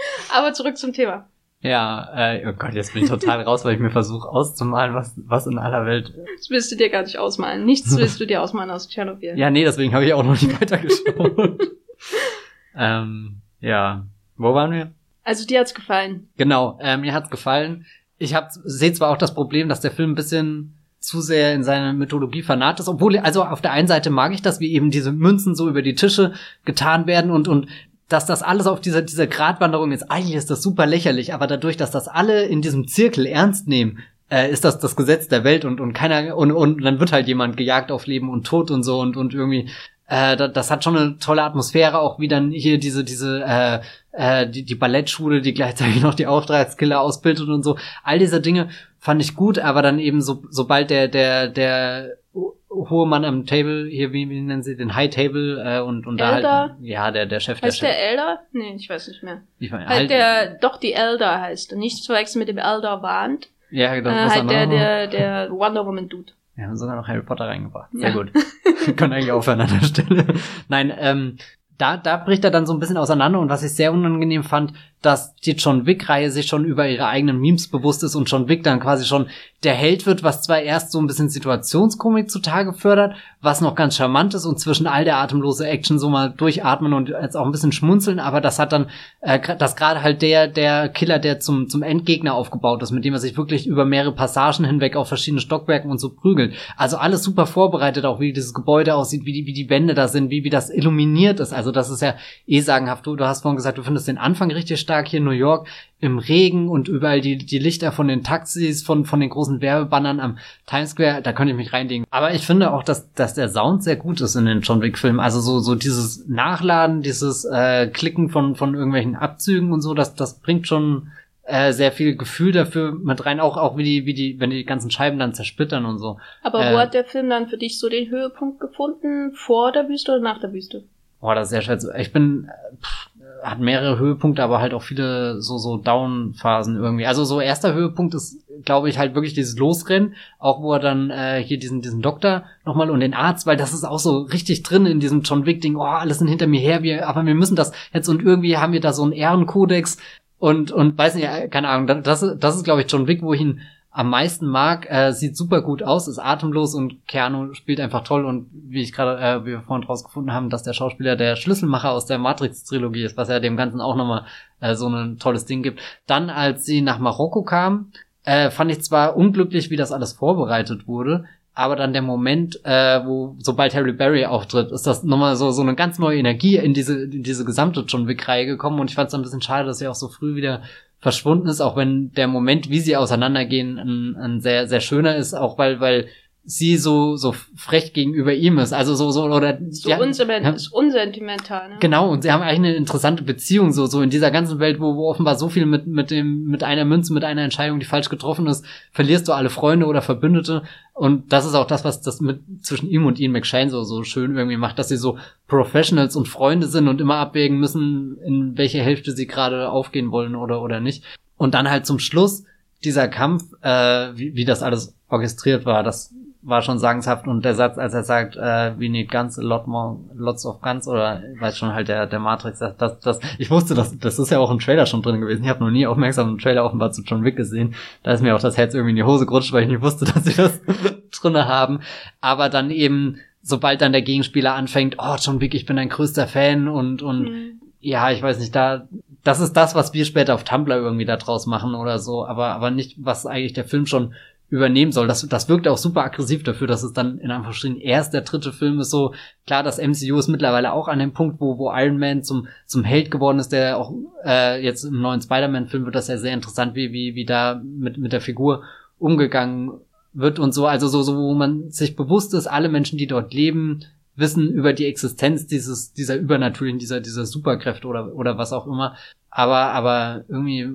Aber zurück zum Thema. Ja, äh, oh Gott, jetzt bin ich total raus, weil ich mir versuche auszumalen, was, was in aller Welt. Das willst du dir gar nicht ausmalen. Nichts willst du dir ausmalen aus Tschernobyl. Ja, nee, deswegen habe ich auch noch nicht weitergeschaut. ähm, ja. Wo waren wir? Also dir hat's gefallen. Genau, äh, mir hat's gefallen. Ich hab, sehe zwar auch das Problem, dass der Film ein bisschen zu sehr in seine Mythologie vernarrt ist, obwohl, also auf der einen Seite mag ich das, wie eben diese Münzen so über die Tische getan werden und, und dass das alles auf dieser, dieser Gratwanderung ist, eigentlich ist das super lächerlich, aber dadurch, dass das alle in diesem Zirkel ernst nehmen, äh, ist das das Gesetz der Welt und, und keiner, und, und dann wird halt jemand gejagt auf Leben und Tod und so und, und irgendwie, äh, das, das hat schon eine tolle Atmosphäre, auch wie dann hier diese, diese, äh, äh, die, die Ballettschule, die gleichzeitig noch die Auftragskiller ausbildet und so. All diese Dinge fand ich gut, aber dann eben so, sobald der, der, der hohe Mann am Table, hier, wie, wie nennen sie den High Table äh, und, und Elder? da halt, ja, der, der Chef heißt der Chef. der Elder? Nee, ich weiß nicht mehr. Ich mein, halt, halt der, doch die Elder heißt. Nicht zu verwechseln mit dem Elder Wand. Ja, genau. Äh, halt der, der, der Wonder Woman Dude. Wir haben sogar noch Harry Potter reingebracht. Sehr ja. gut. Wir können eigentlich aufhören an der Stelle. Nein, ähm, da, da bricht er dann so ein bisschen auseinander und was ich sehr unangenehm fand, dass die John Wick-Reihe sich schon über ihre eigenen Memes bewusst ist und John Wick dann quasi schon der Held wird, was zwar erst so ein bisschen Situationskomik zutage fördert, was noch ganz charmant ist und zwischen all der atemlose Action so mal durchatmen und jetzt auch ein bisschen schmunzeln, aber das hat dann, äh, das gerade halt der, der Killer, der zum, zum Endgegner aufgebaut ist, mit dem er sich wirklich über mehrere Passagen hinweg auf verschiedene Stockwerken und so prügelt. Also alles super vorbereitet, auch wie dieses Gebäude aussieht, wie die, wie die Wände da sind, wie, wie das illuminiert ist. Also das ist ja eh sagenhaft. Du, du hast vorhin gesagt, du findest den Anfang richtig stark stark hier in New York im Regen und überall die, die Lichter von den Taxis, von, von den großen Werbebannern am Times Square, da könnte ich mich reinlegen. Aber ich finde auch, dass, dass der Sound sehr gut ist in den John Wick Filmen. Also so, so dieses Nachladen, dieses äh, Klicken von, von irgendwelchen Abzügen und so, das, das bringt schon äh, sehr viel Gefühl dafür mit rein, auch, auch wie die, wie die, wenn die ganzen Scheiben dann zersplittern und so. Aber äh, wo hat der Film dann für dich so den Höhepunkt gefunden? Vor der Wüste oder nach der Wüste? Boah, das ist sehr schwer zu. Ich bin, pff, hat mehrere Höhepunkte, aber halt auch viele so so Down-Phasen irgendwie. Also so erster Höhepunkt ist, glaube ich, halt wirklich dieses Losrennen, auch wo er dann äh, hier diesen diesen Doktor nochmal und den Arzt, weil das ist auch so richtig drin in diesem John Wick Ding. Oh, alles sind hinter mir her, wir, aber wir müssen das jetzt und irgendwie haben wir da so einen Ehrenkodex und und weiß nicht, keine Ahnung. Das das ist glaube ich John Wick, wo ich ihn am meisten mag. Äh, sieht super gut aus, ist atemlos und Keanu spielt einfach toll und wie ich gerade, äh, wie wir vorhin rausgefunden haben, dass der Schauspieler der Schlüsselmacher aus der Matrix-Trilogie ist, was ja dem Ganzen auch nochmal äh, so ein tolles Ding gibt. Dann, als sie nach Marokko kam, äh, fand ich zwar unglücklich, wie das alles vorbereitet wurde, aber dann der Moment, äh, wo sobald Harry Berry auftritt, ist das nochmal so so eine ganz neue Energie in diese in diese gesamte John Wick Reihe gekommen und ich fand es ein bisschen schade, dass sie auch so früh wieder verschwunden ist, auch wenn der Moment, wie sie auseinandergehen, ein, ein sehr, sehr schöner ist, auch weil, weil sie so so frech gegenüber ihm ist. Also so so oder so ja, unsentimental. Ne? Genau und sie haben eigentlich eine interessante Beziehung so so in dieser ganzen Welt, wo, wo offenbar so viel mit mit dem mit einer Münze, mit einer Entscheidung, die falsch getroffen ist, verlierst du alle Freunde oder Verbündete und das ist auch das, was das mit zwischen ihm und Ian McShane so so schön irgendwie macht, dass sie so Professionals und Freunde sind und immer abwägen müssen, in welche Hälfte sie gerade aufgehen wollen oder oder nicht. Und dann halt zum Schluss dieser Kampf, äh, wie, wie das alles orchestriert war, das war schon sagenshaft und der Satz, als er sagt, äh, we need guns, a lot more, lots of guns oder weiß schon halt der der Matrix, das, das, das ich wusste, das, das ist ja auch im Trailer schon drin gewesen. Ich habe noch nie aufmerksam einen Trailer offenbar zu John Wick gesehen. Da ist mir auch das Herz irgendwie in die Hose gerutscht, weil ich nicht wusste, dass sie das drinne haben. Aber dann eben, sobald dann der Gegenspieler anfängt, oh John Wick, ich bin dein größter Fan und und mhm. ja, ich weiß nicht, da das ist das, was wir später auf Tumblr irgendwie da draus machen oder so, aber aber nicht, was eigentlich der Film schon übernehmen soll. Das, das wirkt auch super aggressiv dafür, dass es dann in Anführungsstrichen erst der dritte Film ist. So klar, das MCU ist mittlerweile auch an dem Punkt, wo, wo Iron Man zum, zum Held geworden ist, der auch äh, jetzt im neuen Spider-Man-Film wird das ja sehr interessant, wie, wie, wie da mit, mit der Figur umgegangen wird und so. Also so, so, wo man sich bewusst ist, alle Menschen, die dort leben, wissen über die Existenz dieses, dieser übernatürlichen, dieser, dieser Superkräfte oder, oder was auch immer. Aber, aber irgendwie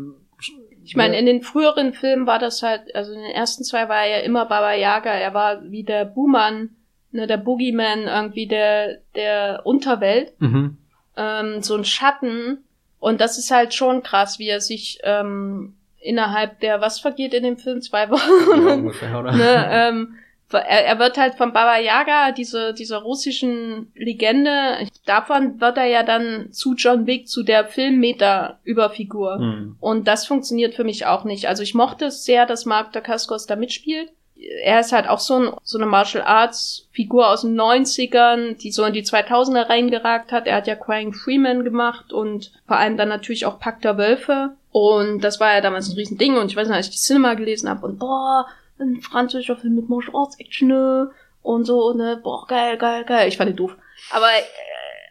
Ich meine, in den früheren Filmen war das halt, also in den ersten zwei war er ja immer Baba Yaga, er war wie der Buhmann, ne, der Boogeyman, irgendwie der, der Unterwelt, Mhm. ähm, so ein Schatten. Und das ist halt schon krass, wie er sich ähm, innerhalb der, was vergeht in dem Film? Zwei Ja, Wochen? ungefähr, oder? ne, ähm, er, er wird halt von Baba Yaga, diese, dieser russischen Legende, davon wird er ja dann zu John Wick, zu der Filmmeter-Überfigur. Hm. Und das funktioniert für mich auch nicht. Also ich mochte es sehr, dass Mark Dacascos da mitspielt. Er ist halt auch so, ein, so eine Martial Arts Figur aus den 90ern, die so in die 2000er reingeragt hat. Er hat ja Crying Freeman gemacht und vor allem dann natürlich auch Pakt der Wölfe. Und das war ja damals ein Riesending. Und ich weiß noch, als ich die Cinema gelesen habe und boah, ein französischer Film mit Martial Arts Action ne? und so, ne, boah, geil, geil, geil. Ich fand ihn doof. Aber äh,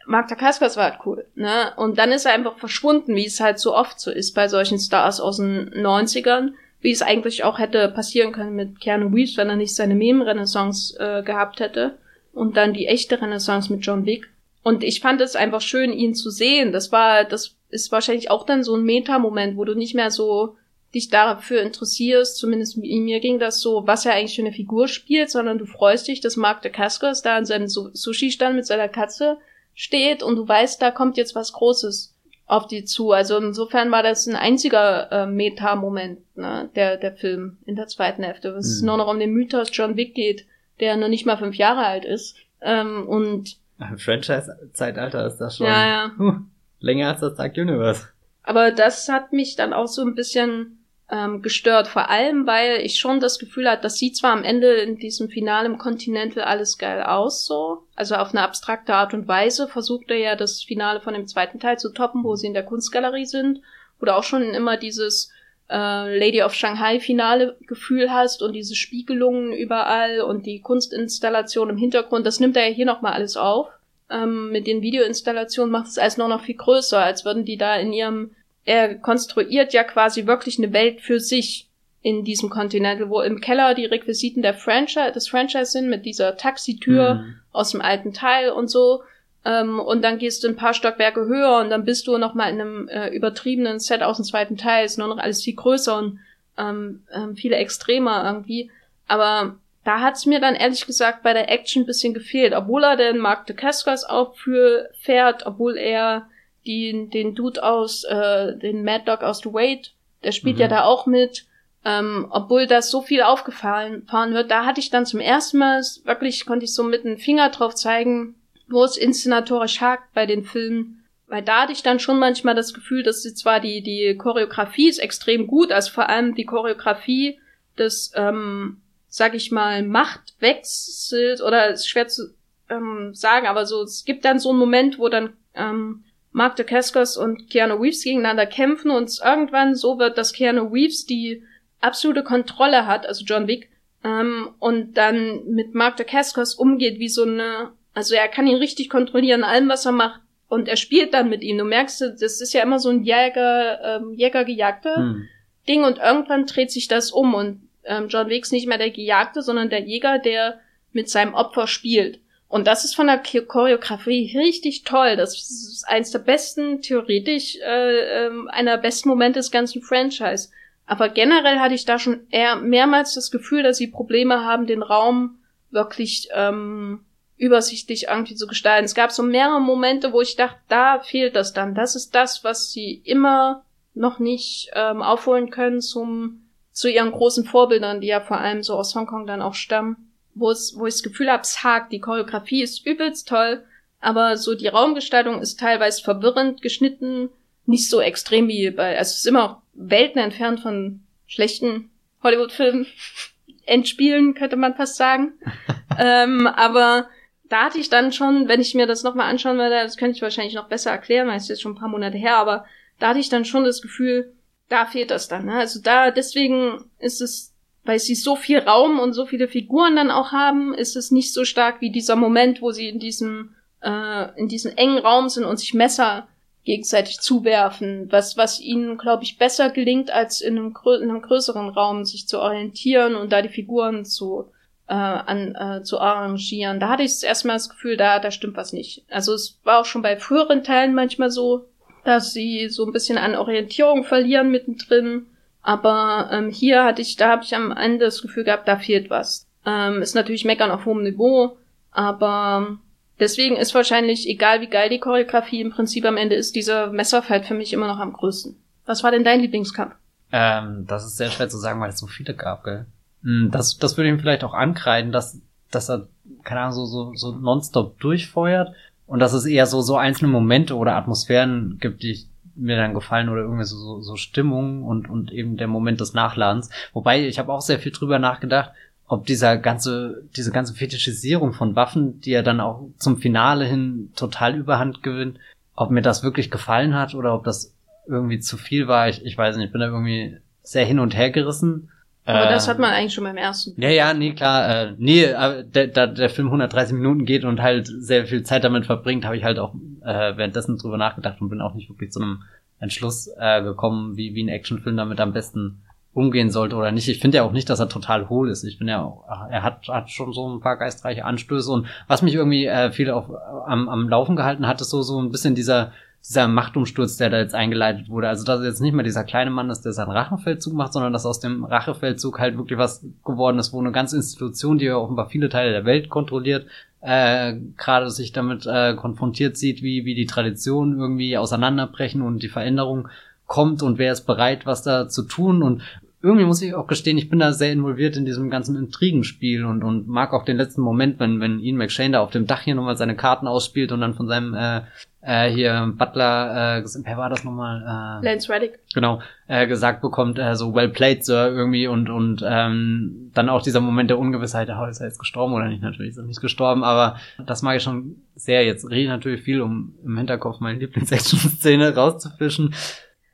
Mark Dacascos war halt cool, ne? Und dann ist er einfach verschwunden, wie es halt so oft so ist bei solchen Stars aus den 90ern, wie es eigentlich auch hätte passieren können mit Keanu Reeves, wenn er nicht seine Meme-Renaissance äh, gehabt hätte und dann die echte Renaissance mit John Wick. Und ich fand es einfach schön, ihn zu sehen. Das war, das ist wahrscheinlich auch dann so ein Meta-Moment, wo du nicht mehr so dich dafür interessierst, zumindest mir ging das so, was er eigentlich für eine Figur spielt, sondern du freust dich, dass Mark Dacascos da an seinem Su- Sushi-Stand mit seiner Katze steht und du weißt, da kommt jetzt was Großes auf die zu. Also insofern war das ein einziger äh, Meta-Moment, ne, der, der Film in der zweiten Hälfte. Was es Mhm. nur noch um den Mythos John Wick geht, der noch nicht mal fünf Jahre alt ist. Ähm, und Im Franchise-Zeitalter ist das schon ja, ja. Huh, länger als das Dark Universe. Aber das hat mich dann auch so ein bisschen ähm, gestört. Vor allem, weil ich schon das Gefühl hatte, das sieht zwar am Ende in diesem Finale im Continental alles geil aus, so. Also auf eine abstrakte Art und Weise versucht er ja das Finale von dem zweiten Teil zu toppen, wo sie in der Kunstgalerie sind. Oder auch schon immer dieses äh, Lady of Shanghai Finale Gefühl hast und diese Spiegelungen überall und die Kunstinstallation im Hintergrund. Das nimmt er ja hier nochmal alles auf. Ähm, mit den Videoinstallationen macht es alles nur noch viel größer, als würden die da in ihrem er konstruiert ja quasi wirklich eine Welt für sich in diesem Continental, wo im Keller die Requisiten der Franchise, des Franchise sind, mit dieser Taxitür Hm. aus dem alten Teil und so. Ähm, und dann gehst du ein paar Stockwerke höher und dann bist du noch mal in einem äh, übertriebenen Set aus dem zweiten Teil. Ist nur noch alles viel größer und ähm, ähm, viel extremer irgendwie. Aber da hat's mir dann ehrlich gesagt bei der Action ein bisschen gefehlt. Obwohl er den Mark Dacascos aufführt, obwohl er den, den Dude aus, äh, den Mad Dog aus The Wait, der spielt Mhm. ja da auch mit. Ähm, obwohl das so viel aufgefahren fahren wird, da hatte ich dann zum ersten Mal wirklich, konnte ich so mit dem Finger drauf zeigen, wo es inszenatorisch hakt bei den Filmen. Weil da hatte ich dann schon manchmal das Gefühl, dass sie zwar die, die Choreografie ist extrem gut, also vor allem die Choreografie des, ähm, sag ich mal, Machtwechsels oder ist schwer zu ähm, sagen, aber so, es gibt dann so einen Moment, wo dann ähm, Mark Dacascos und Keanu Reeves gegeneinander kämpfen und es irgendwann so wird, dass Keanu Reeves die absolute Kontrolle hat, also John Wick, ähm, und dann mit Mark Dacascos umgeht wie so eine, also er kann ihn richtig kontrollieren, allem was er macht, und er spielt dann mit ihm. Du merkst, das ist ja immer so ein Jäger, ähm, Jäger-Gejagter. Hm. Ding und irgendwann dreht sich das um und ähm, John Wick ist nicht mehr der Gejagte, sondern der Jäger, der mit seinem Opfer spielt. Und das ist von der Cho- Choreografie richtig toll. Das ist eins der besten, theoretisch, äh, ähm, einer besten Momente des ganzen Franchise. Aber generell hatte ich da schon eher mehrmals das Gefühl, dass sie Probleme haben, den Raum wirklich ähm, übersichtlich irgendwie zu gestalten. Es gab so mehrere Momente, wo ich dachte, da fehlt das dann. Das ist das, was sie immer noch nicht ähm, aufholen können zum zu ihren großen Vorbildern, die ja vor allem so aus Hongkong dann auch stammen, wo es, wo ich das Gefühl habe, es hakt. Die Choreografie ist übelst toll, aber so die Raumgestaltung ist teilweise verwirrend geschnitten, nicht so extrem wie bei, also es ist immer auch Welten entfernt von schlechten Hollywood-Filmen. Endspielen, könnte man fast sagen. ähm, aber da hatte ich dann schon, wenn ich mir das nochmal anschauen würde, das könnte ich wahrscheinlich noch besser erklären, weil es ist jetzt schon ein paar Monate her, aber da hatte ich dann schon das Gefühl, da fehlt das dann. Ne? Also da, deswegen ist es, weil sie so viel Raum und so viele Figuren dann auch haben, ist es nicht so stark wie dieser Moment, wo sie in diesem, äh, in diesem engen Raum sind und sich Messer gegenseitig zuwerfen, was, was ihnen, glaube ich, besser gelingt, als in einem, in einem größeren Raum sich zu orientieren und da die Figuren zu, äh, an, äh, zu arrangieren. Da hatte ich erstmal das Gefühl, da, da stimmt was nicht. Also es war auch schon bei früheren Teilen manchmal so, dass sie so ein bisschen an Orientierung verlieren mittendrin. Aber ähm, hier hatte ich, da habe ich am Ende das Gefühl gehabt, da fehlt was. Ähm, ist natürlich meckern auf hohem Niveau, aber deswegen ist wahrscheinlich, egal wie geil die Choreografie im Prinzip am Ende ist, dieser Messerfight für mich immer noch am größten. Was war denn dein Lieblingskampf? Ähm, das ist sehr schwer zu sagen, weil es so viele gab, gell? Hm, das, das würde ihm vielleicht auch ankreiden, dass, dass er, keine Ahnung, so, so, so nonstop durchfeuert und dass es eher so, so einzelne Momente oder Atmosphären gibt, die mir dann gefallen oder irgendwie so, so, so Stimmung und, und eben der Moment des Nachladens. Wobei, ich habe auch sehr viel drüber nachgedacht, ob dieser ganze, diese ganze Fetischisierung von Waffen, die er dann auch zum Finale hin total überhand gewinnt, ob mir das wirklich gefallen hat oder ob das irgendwie zu viel war. Ich, ich weiß nicht, ich bin da irgendwie sehr hin und her gerissen. Aber äh, das hat man eigentlich schon beim ersten. Ja, ja, nee, klar. Äh, nee, aber der, da der Film 130 Minuten geht und halt sehr viel Zeit damit verbringt, habe ich halt auch äh, währenddessen drüber nachgedacht und bin auch nicht wirklich zu einem Entschluss äh, gekommen, wie, wie ein Actionfilm damit am besten umgehen sollte oder nicht. Ich finde ja auch nicht, dass er total hohl ist. Ich bin ja auch, er hat, hat schon so ein paar geistreiche Anstöße und was mich irgendwie äh, viel auf, am, am Laufen gehalten hat, ist so, so ein bisschen dieser, dieser Machtumsturz, der da jetzt eingeleitet wurde. Also, dass jetzt nicht mehr dieser kleine Mann ist, der seinen Rachefeldzug macht, sondern dass aus dem Rachefeldzug halt wirklich was geworden ist, wo eine ganze Institution, die ja offenbar viele Teile der Welt kontrolliert, äh, gerade sich damit äh, konfrontiert sieht, wie, wie die Traditionen irgendwie auseinanderbrechen und die Veränderung kommt und wer ist bereit, was da zu tun und irgendwie muss ich auch gestehen, ich bin da sehr involviert in diesem ganzen Intrigenspiel und, und mag auch den letzten Moment, wenn, wenn Ian McShane da auf dem Dach hier nochmal seine Karten ausspielt und dann von seinem äh, äh, hier Butler, äh, wer war das nochmal? Äh, Lance Reddick. Genau, äh, gesagt bekommt, äh, so well played, Sir, irgendwie und, und ähm, dann auch dieser Moment der Ungewissheit, oh, ist er jetzt gestorben oder nicht? Natürlich ist er nicht gestorben, aber das mag ich schon sehr. Jetzt rede ich natürlich viel, um im Hinterkopf meine Lieblings-Action-Szene rauszufischen.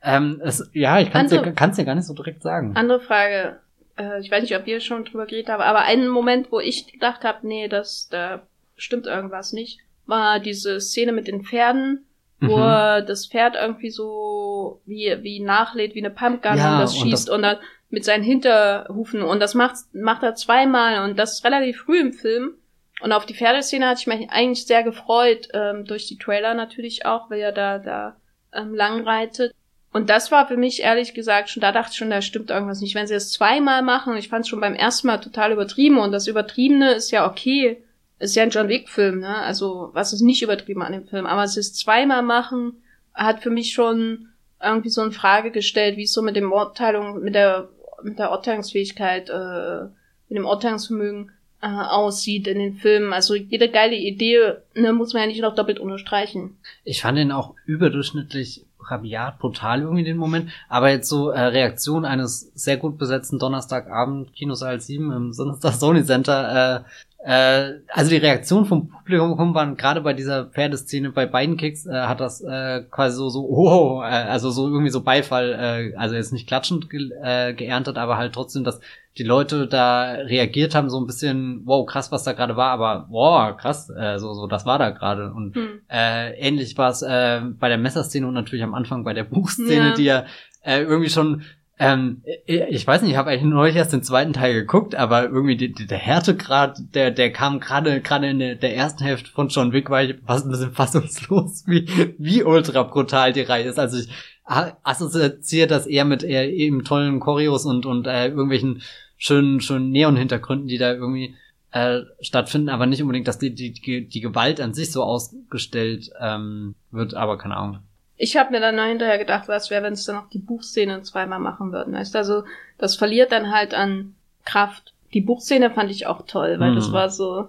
Ähm, es, ja, ich kann es dir, dir gar nicht so direkt sagen. Andere Frage. Äh, ich weiß nicht, ob ihr schon drüber geredet habt, aber ein Moment, wo ich gedacht habe, nee, das, da stimmt irgendwas nicht, war diese Szene mit den Pferden, wo mhm. das Pferd irgendwie so wie, wie nachlädt, wie eine Pumpgun ja, und das schießt und, das und dann mit seinen Hinterhufen und das macht, macht er zweimal und das ist relativ früh im Film. Und auf die Pferdeszene hatte ich mich eigentlich sehr gefreut, ähm, durch die Trailer natürlich auch, weil er da, da ähm, lang reitet. Und das war für mich ehrlich gesagt schon, da dachte ich schon, da stimmt irgendwas nicht. Wenn sie es zweimal machen, ich fand es schon beim ersten Mal total übertrieben und das Übertriebene ist ja okay, ist ja ein John Wick-Film, ne? Also was ist nicht übertrieben an dem Film, aber es ist zweimal machen, hat für mich schon irgendwie so eine Frage gestellt, wie es so mit dem Urteilung, mit der mit der Urteilungsfähigkeit, äh, mit dem Urteilungsvermögen äh, aussieht in den Filmen. Also jede geile Idee ne, muss man ja nicht noch doppelt unterstreichen. Ich fand ihn auch überdurchschnittlich rabiat, brutal irgendwie den Moment. Aber jetzt so äh, Reaktion eines sehr gut besetzten Donnerstagabend Kinosaal 7 im Sony Center. Äh, äh, also die Reaktion vom Publikum waren gerade bei dieser Pferdeszene bei beiden Kicks äh, hat das äh, quasi so so oh, äh, also so irgendwie so Beifall, äh, also jetzt nicht klatschend ge äh, geerntet, aber halt trotzdem, dass die Leute da reagiert haben, so ein bisschen, wow, krass, was da gerade war, aber wow, krass, äh, so, so, das war da gerade. Und hm. äh, ähnlich war es äh, bei der Messerszene und natürlich am Anfang bei der Buchszene, ja. die ja äh, irgendwie schon ähm, ich weiß nicht, ich habe eigentlich neulich erst den zweiten Teil geguckt, aber irgendwie die, die, der Härtegrad, der, der kam gerade gerade in der, der ersten Hälfte von John Wick, war ich fast ein bisschen fassungslos, wie, wie ultra brutal die Reihe ist. Also ich assoziiere das eher mit eher eben tollen Choreos und, und äh, irgendwelchen schönen, schönen Neon-Hintergründen, die da irgendwie äh, stattfinden, aber nicht unbedingt, dass die, die, die, die Gewalt an sich so ausgestellt ähm, wird, aber keine Ahnung. Ich habe mir dann noch hinterher gedacht, was wäre, wenn es dann noch die Buchszene zweimal machen würden. Weißt du, also das verliert dann halt an Kraft. Die Buchszene fand ich auch toll, weil hm. das war so.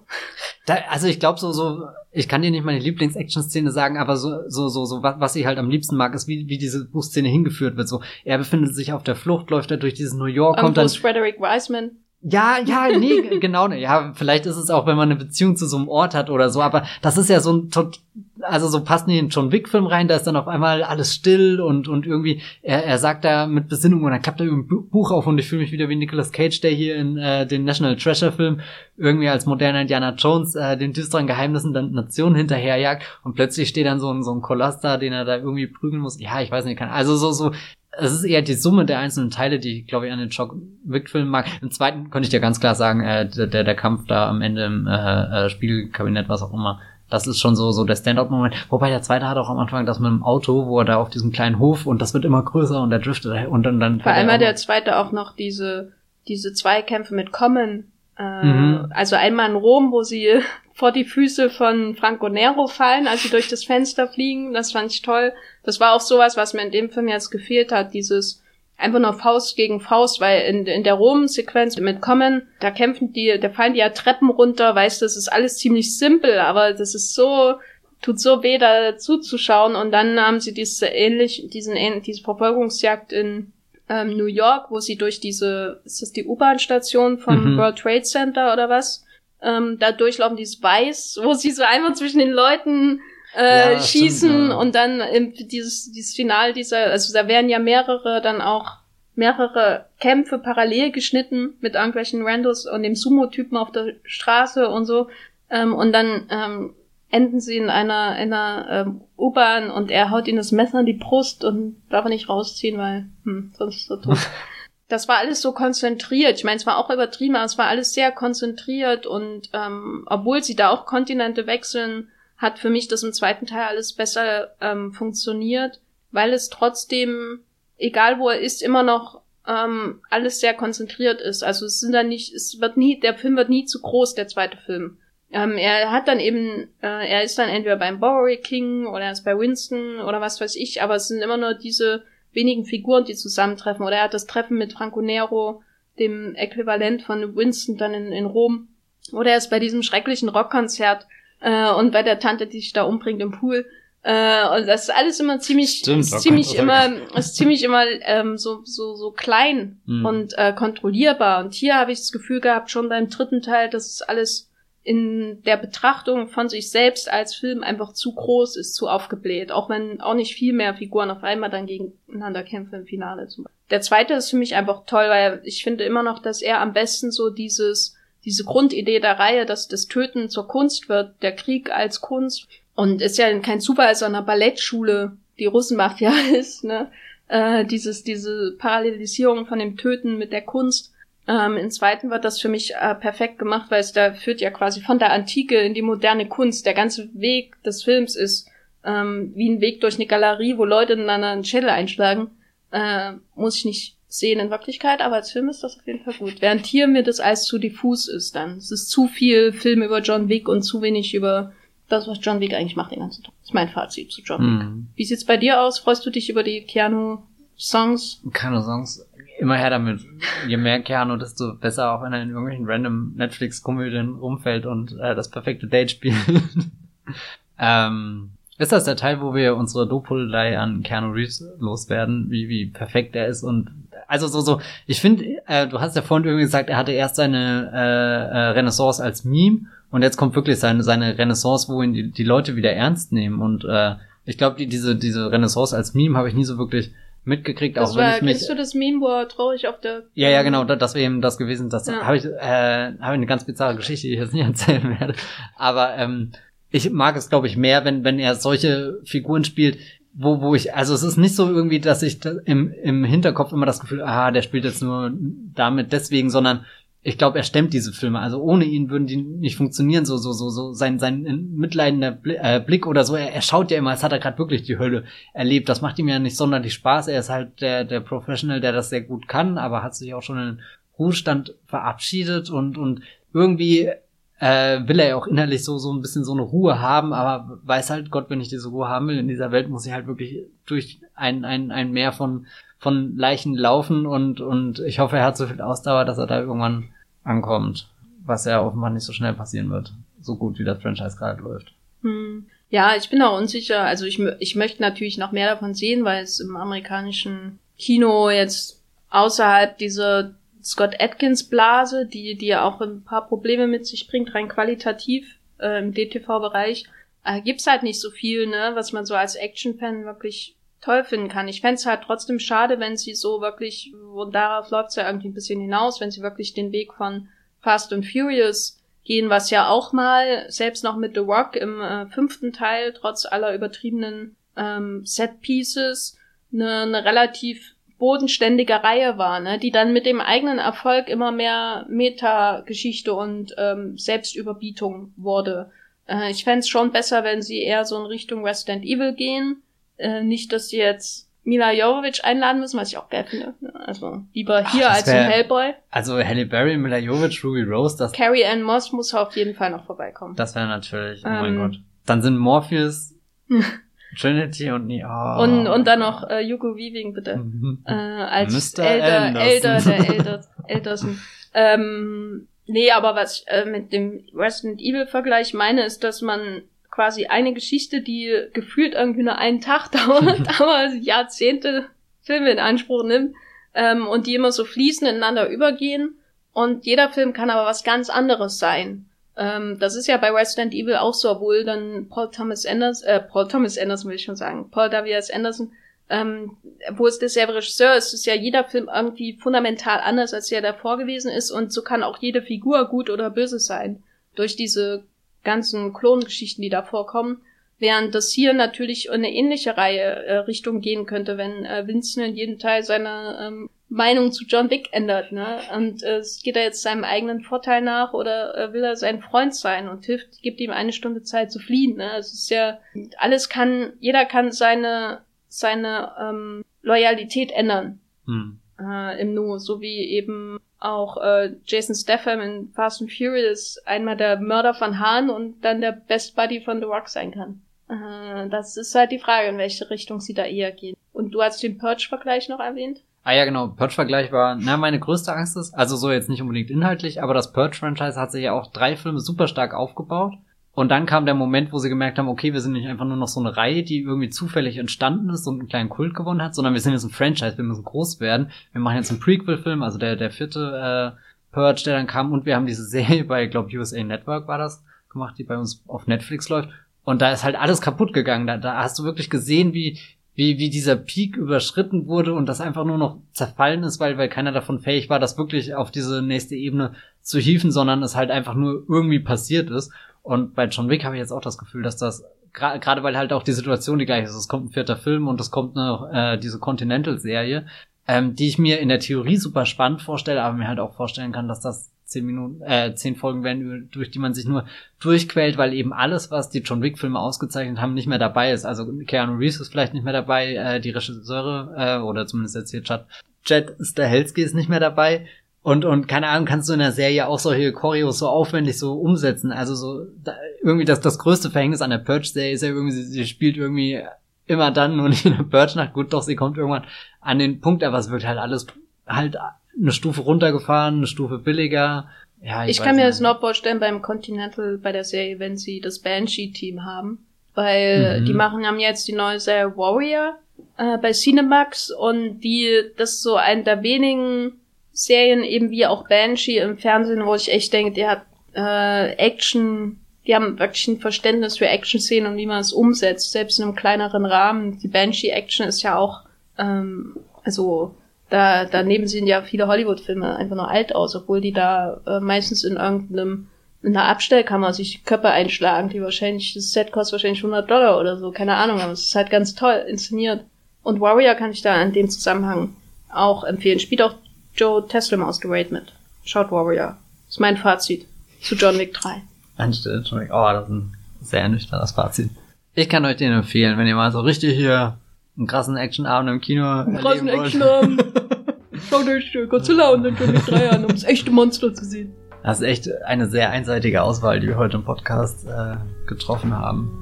Da, also ich glaube so, so, ich kann dir nicht meine Lieblings-Action-Szene sagen, aber so, so, so, so, was, was ich halt am liebsten mag, ist, wie, wie diese Buchszene hingeführt wird. So, er befindet sich auf der Flucht, läuft er durch dieses New York, kommt dann. Frederick Wiseman. Ja, ja, nee, genau. Ja, vielleicht ist es auch, wenn man eine Beziehung zu so einem Ort hat oder so, aber das ist ja so ein tot, also so passt nicht in John Wick Film rein, da ist dann auf einmal alles still und und irgendwie er, er sagt da mit Besinnung und dann klappt er ein Buch auf und ich fühle mich wieder wie Nicolas Cage, der hier in äh, den National Treasure Film irgendwie als moderner Indiana Jones äh, den düsteren Geheimnissen der Nation hinterherjagt und plötzlich steht dann so ein so ein Koloss da, den er da irgendwie prügeln muss. Ja, ich weiß nicht, kann also so so es ist eher die Summe der einzelnen Teile, die ich, glaube ich, an den Shock Wick-Film mag. Im zweiten könnte ich dir ganz klar sagen, äh, der, der Kampf da am Ende im äh, äh, Spiegelkabinett, was auch immer, Das ist schon so, so der Standout-Moment. Wobei der zweite hat auch am Anfang das mit dem Auto, wo er da auf diesem kleinen Hof und das wird immer größer und der driftet und dann, dann Vor allem hat der zweite auch noch diese, diese Zweikämpfe mit Common. Äh, mhm. Also einmal in Rom, wo sie vor die Füße von Franco Nero fallen, als sie durch das Fenster fliegen. Das fand ich toll. Das war auch sowas, was mir in dem Film jetzt gefehlt hat, dieses einfach nur Faust gegen Faust, weil in, in der Rom-Sequenz mit Common, da kämpfen die, da fallen die ja Treppen runter, weißt du, das ist alles ziemlich simpel, aber das ist so, tut so weh, da zuzuschauen und dann haben sie diese ähnlich, diesen, diese Verfolgungsjagd in ähm, New York, wo sie durch diese, ist das die U-Bahn-Station vom mhm. World Trade Center oder was? Ähm, da durchlaufen dieses Weiß, wo sie so einmal zwischen den Leuten äh, ja, schießen stimmt, ja. und dann im, dieses, dieses Final dieser, also da werden ja mehrere dann auch mehrere Kämpfe parallel geschnitten mit irgendwelchen Randos und dem Sumo-Typen auf der Straße und so. Ähm, und dann ähm, enden sie in einer, in einer ähm, U-Bahn und er haut ihnen das Messer in die Brust und darf er nicht rausziehen, weil hm, sonst ist er tot. das war alles so konzentriert. Ich meine, es war auch übertrieben, aber es war alles sehr konzentriert und ähm, obwohl sie da auch Kontinente wechseln, hat für mich das im zweiten Teil alles besser ähm, funktioniert, weil es trotzdem, egal wo er ist, immer noch ähm, alles sehr konzentriert ist. Also es sind dann nicht, es wird nie, der Film wird nie zu groß, der zweite Film. Ähm, er hat dann eben, äh, er ist dann entweder beim Bowery King oder er ist bei Winston oder was weiß ich, aber es sind immer nur diese wenigen Figuren, die zusammentreffen. Oder er hat das Treffen mit Franco Nero, dem Äquivalent von Winston dann in, in Rom. Oder er ist bei diesem schrecklichen Rockkonzert äh, und bei der Tante, die sich da umbringt im Pool. Äh, und das ist alles immer ziemlich, Stimmt, ist ziemlich immer, ist ziemlich immer ähm, so so so klein mhm. und äh, kontrollierbar. Und hier habe ich das Gefühl gehabt, schon beim dritten Teil, dass es alles in der Betrachtung von sich selbst als Film einfach zu groß ist, zu aufgebläht, auch wenn auch nicht viel mehr Figuren auf einmal dann gegeneinander kämpfen im Finale zum Beispiel. Der zweite ist für mich einfach toll, weil ich finde immer noch, dass er am besten so dieses diese Grundidee der Reihe, dass das Töten zur Kunst wird, der Krieg als Kunst. Und ist ja kein Zufall, einer Ballettschule die Russenmafia ist, ne? Äh, dieses, diese Parallelisierung von dem Töten mit der Kunst. Ähm, Im zweiten wird das für mich äh, perfekt gemacht, weil es da führt ja quasi von der Antike in die moderne Kunst. Der ganze Weg des Films ist ähm, wie ein Weg durch eine Galerie, wo Leute in einen Schädel einschlagen. Äh, muss ich nicht sehen in Wirklichkeit, aber als Film ist das auf jeden Fall gut. Während hier mir das alles zu diffus ist dann. Es ist zu viel Film über John Wick und zu wenig über das, was John Wick eigentlich macht den ganzen Tag. Das ist mein Fazit zu John Wick. Mhm. Wie sieht's bei dir aus? Freust du dich über die Keanu-Songs? Keanu-Songs? Immer her damit. Je mehr Keanu, desto besser, auch wenn er in irgendwelchen random Netflix-Komödien rumfällt und äh, das perfekte Date spielt. ähm, ist das der Teil, wo wir unsere Dopolei an Keanu Reeves loswerden, wie, wie perfekt er ist und also so, so, ich finde, äh, du hast ja vorhin irgendwie gesagt, er hatte erst seine äh, äh, Renaissance als Meme und jetzt kommt wirklich seine, seine Renaissance, wo ihn die, die Leute wieder ernst nehmen. Und äh, ich glaube, die, diese, diese Renaissance als Meme habe ich nie so wirklich mitgekriegt, das auch war, wenn ich mich. Kennst du das Meme, wo er traurig auf der. Ja, ja, genau, das wäre eben das gewesen. Das ja. habe ich, äh, habe ich eine ganz bizarre Geschichte, die ich jetzt nicht erzählen werde. Aber ähm, ich mag es, glaube ich, mehr, wenn, wenn er solche Figuren spielt, wo, wo ich, also es ist nicht so irgendwie, dass ich im, im Hinterkopf immer das Gefühl, ah, der spielt jetzt nur damit deswegen, sondern ich glaube, er stemmt diese Filme. Also ohne ihn würden die nicht funktionieren. So, so, so, so sein, sein mitleidender äh, Blick oder so. Er, er schaut ja immer, als hat er gerade wirklich die Hölle erlebt. Das macht ihm ja nicht sonderlich Spaß. Er ist halt der, der Professional, der das sehr gut kann, aber hat sich auch schon in den Ruhestand verabschiedet und, und irgendwie äh, will er ja auch innerlich so, so ein bisschen so eine Ruhe haben, aber weiß halt Gott, wenn ich diese Ruhe haben will, in dieser Welt muss ich halt wirklich durch ein, ein, ein Meer von, von Leichen laufen und, und ich hoffe, er hat so viel Ausdauer, dass er da irgendwann ankommt, was ja offenbar nicht so schnell passieren wird, so gut wie das Franchise gerade läuft. Hm. Ja, ich bin auch unsicher. Also ich, ich möchte natürlich noch mehr davon sehen, weil es im amerikanischen Kino jetzt außerhalb dieser Scott Atkins Blase, die, die ja auch ein paar Probleme mit sich bringt, rein qualitativ äh, im DTV-Bereich, äh, gibt's halt nicht so viel, ne, was man so als Action-Fan wirklich toll finden kann. Ich fände halt trotzdem schade, wenn sie so wirklich, und darauf läuft's ja irgendwie ein bisschen hinaus, wenn sie wirklich den Weg von Fast and Furious gehen, was ja auch mal, selbst noch mit The Rock im äh, fünften Teil, trotz aller übertriebenen ähm, Set-Pieces, eine ne relativ bodenständige Reihe war, ne, die dann mit dem eigenen Erfolg immer mehr Meta-Geschichte und ähm, Selbstüberbietung wurde. Äh, ich fände schon besser, wenn sie eher so in Richtung Resident Evil gehen. Äh, nicht, dass sie jetzt Mila Jovovich einladen müssen, was ich auch geil finde. Also lieber hier Ach, als wär, in Hellboy. Also Halle Berry, Mila Jovovich, Ruby Rose, das. Carrie Ann Moss muss auf jeden Fall noch vorbeikommen. Das wäre natürlich, oh ähm, mein Gott. Dann sind Morpheus, Trinity und nie. Oh. Und, und dann noch äh, Yuko Weaving, bitte. Mhm. äh, als Mr. Elder, Elder der Elder, Elderson. ähm, nee, aber was ich äh, mit dem Resident Evil Vergleich meine, ist, dass man quasi eine Geschichte, die gefühlt irgendwie nur einen Tag dauert, aber Jahrzehnte Filme in Anspruch nimmt ähm, und die immer so fließend ineinander übergehen. Und jeder Film kann aber was ganz anderes sein. Ähm, das ist ja bei Resident Evil auch so, obwohl dann Paul Thomas Anderson, äh, Paul Thomas Anderson will ich schon sagen, Paul W.S. Anderson, ähm, wo es derselbe Regisseur ist, ist ja jeder Film irgendwie fundamental anders, als der davor gewesen ist und so kann auch jede Figur gut oder böse sein. Durch diese ganzen Klongeschichten, die da vorkommen. Während das hier natürlich eine ähnliche Reihe äh, Richtung gehen könnte, wenn äh, Winston in jedem Teil seine ähm, Meinung zu John Wick ändert, ne? Und äh, geht er jetzt seinem eigenen Vorteil nach oder äh, will er sein Freund sein und hilft, gibt ihm eine Stunde Zeit zu fliehen, ne? Es ist ja alles kann, jeder kann seine seine ähm, Loyalität ändern hm. äh, im Nu, so wie eben auch äh, Jason Statham in Fast and Furious einmal der Mörder von Hahn und dann der Best Buddy von The Rock sein kann. Äh, das ist halt die Frage, in welche Richtung sie da eher gehen. Und du hast den Purge-Vergleich noch erwähnt? Ah ja, genau. Purge-Vergleich war, na, meine größte Angst ist, also so jetzt nicht unbedingt inhaltlich, aber das Purge-Franchise hat sich ja auch drei Filme super stark aufgebaut. Und dann kam der Moment, wo sie gemerkt haben, okay, wir sind nicht einfach nur noch so eine Reihe, die irgendwie zufällig entstanden ist und einen kleinen Kult gewonnen hat, sondern wir sind jetzt ein Franchise, wir müssen groß werden. Wir machen jetzt einen Prequel-Film, also der, der vierte äh, Purge, der dann kam, und wir haben diese Serie bei, glaube USA Network war das, gemacht, die bei uns auf Netflix läuft. Und da ist halt alles kaputt gegangen. Da, da hast du wirklich gesehen, wie, wie, wie dieser Peak überschritten wurde und das einfach nur noch zerfallen ist, weil, weil keiner davon fähig war, das wirklich auf diese nächste Ebene zu hieven, sondern es halt einfach nur irgendwie passiert ist. Und bei John Wick habe ich jetzt auch das Gefühl, dass das gerade weil halt auch die Situation die gleiche ist. Es kommt ein vierter Film und es kommt noch äh, diese Continental-Serie, ähm, die ich mir in der Theorie super spannend vorstelle, aber mir halt auch vorstellen kann, dass das zehn Minuten, äh, zehn Folgen werden, durch die man sich nur durchquält, weil eben alles, was die John Wick-Filme ausgezeichnet haben, nicht mehr dabei ist. Also Keanu Reeves ist vielleicht nicht mehr dabei, äh, die Regisseure, äh, oder zumindest jetzt hier Chad, Jet Stahelski ist nicht mehr dabei. Und, und keine Ahnung, kannst du in der Serie auch solche Choreos so aufwendig so umsetzen. Also so, da, irgendwie das, das größte Verhängnis an der Purge-Serie ist ja irgendwie, sie, sie spielt irgendwie immer dann nur nicht in der Purge-Nacht. Gut, doch, sie kommt irgendwann an den Punkt, aber es wird halt alles halt eine Stufe runtergefahren, eine Stufe billiger. Ja, ich, ich kann mir das noch vorstellen beim Continental, bei der Serie, wenn sie das Banshee-Team haben. Weil mhm. die machen haben jetzt die neue Serie Warrior äh, bei Cinemax und die, das ist so ein der wenigen Serien eben wie auch Banshee im Fernsehen, wo ich echt denke, die hat äh, Action, die haben wirklich ein Verständnis für Action-Szenen und wie man es umsetzt, selbst in einem kleineren Rahmen. Die Banshee-Action ist ja auch, ähm, also da daneben sehen ja viele Hollywood-Filme einfach nur alt aus, obwohl die da äh, meistens in irgendeinem in einer Abstellkammer sich die Köpfe einschlagen, die wahrscheinlich, das Set kostet wahrscheinlich 100 Dollar oder so, keine Ahnung, aber es ist halt ganz toll inszeniert. Und Warrior kann ich da in dem Zusammenhang auch empfehlen. Spielt auch Joe Teslam aus The Raid mit. Schaut Warrior. Ist mein Fazit zu John Wick 3. Anstelle. Oh, das ist ein sehr nüchternes Fazit. Ich kann euch den empfehlen, wenn ihr mal so richtig hier einen krassen Actionabend im Kino Einen krassen Actionabend. Schaut euch Godzilla und dann Wick 3 an, um das echte Monster zu sehen. Das ist echt eine sehr einseitige Auswahl, die wir heute im Podcast äh, getroffen haben.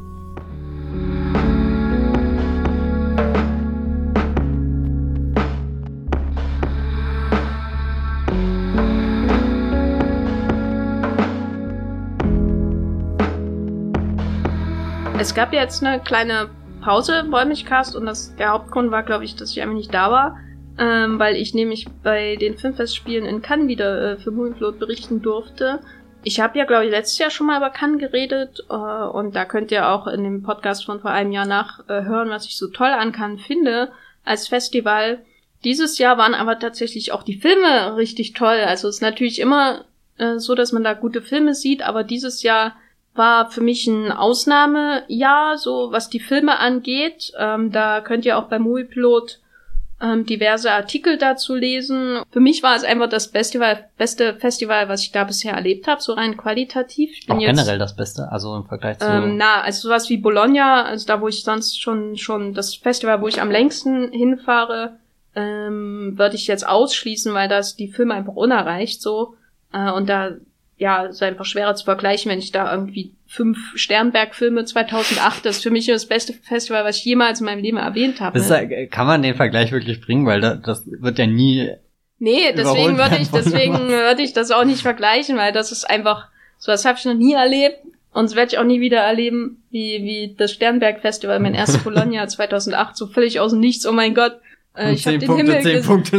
Es gab jetzt eine kleine Pause im Wollmilchcast und das, der Hauptgrund war, glaube ich, dass ich einfach nicht da war, ähm, weil ich nämlich bei den Filmfestspielen in Cannes wieder äh, für Moonfloat berichten durfte. Ich habe ja, glaube ich, letztes Jahr schon mal über Cannes geredet äh, und da könnt ihr auch in dem Podcast von vor einem Jahr nachhören, äh, was ich so toll an Cannes finde als Festival. Dieses Jahr waren aber tatsächlich auch die Filme richtig toll. Also es ist natürlich immer äh, so, dass man da gute Filme sieht, aber dieses Jahr war für mich ein Ausnahmejahr, so was die Filme angeht. Ähm, da könnt ihr auch bei Moviepilot ähm, diverse Artikel dazu lesen. Für mich war es einfach das Festival, beste Festival, was ich da bisher erlebt habe, so rein qualitativ. Ich bin Auch jetzt, generell das Beste, also im Vergleich zu. Ähm, na, also sowas wie Bologna, also da, wo ich sonst schon schon das Festival, wo ich am längsten hinfahre, ähm, würde ich jetzt ausschließen, weil das die Filme einfach unerreicht so. Äh, und da ja, ist einfach schwerer zu vergleichen, wenn ich da irgendwie fünf Sternberg-Filme 2008, das ist für mich das beste Festival, was ich jemals in meinem Leben erwähnt habe. Ne? Kann man den Vergleich wirklich bringen, weil das, das wird ja nie. Nee, deswegen würde ich, deswegen würde ich das auch nicht vergleichen, weil das ist einfach, so was habe ich noch nie erlebt und das werde ich auch nie wieder erleben, wie, wie das Sternberg-Festival, mein erstes Bologna 2008, so völlig aus dem Nichts, oh mein Gott. Äh, ich habe den, Himmel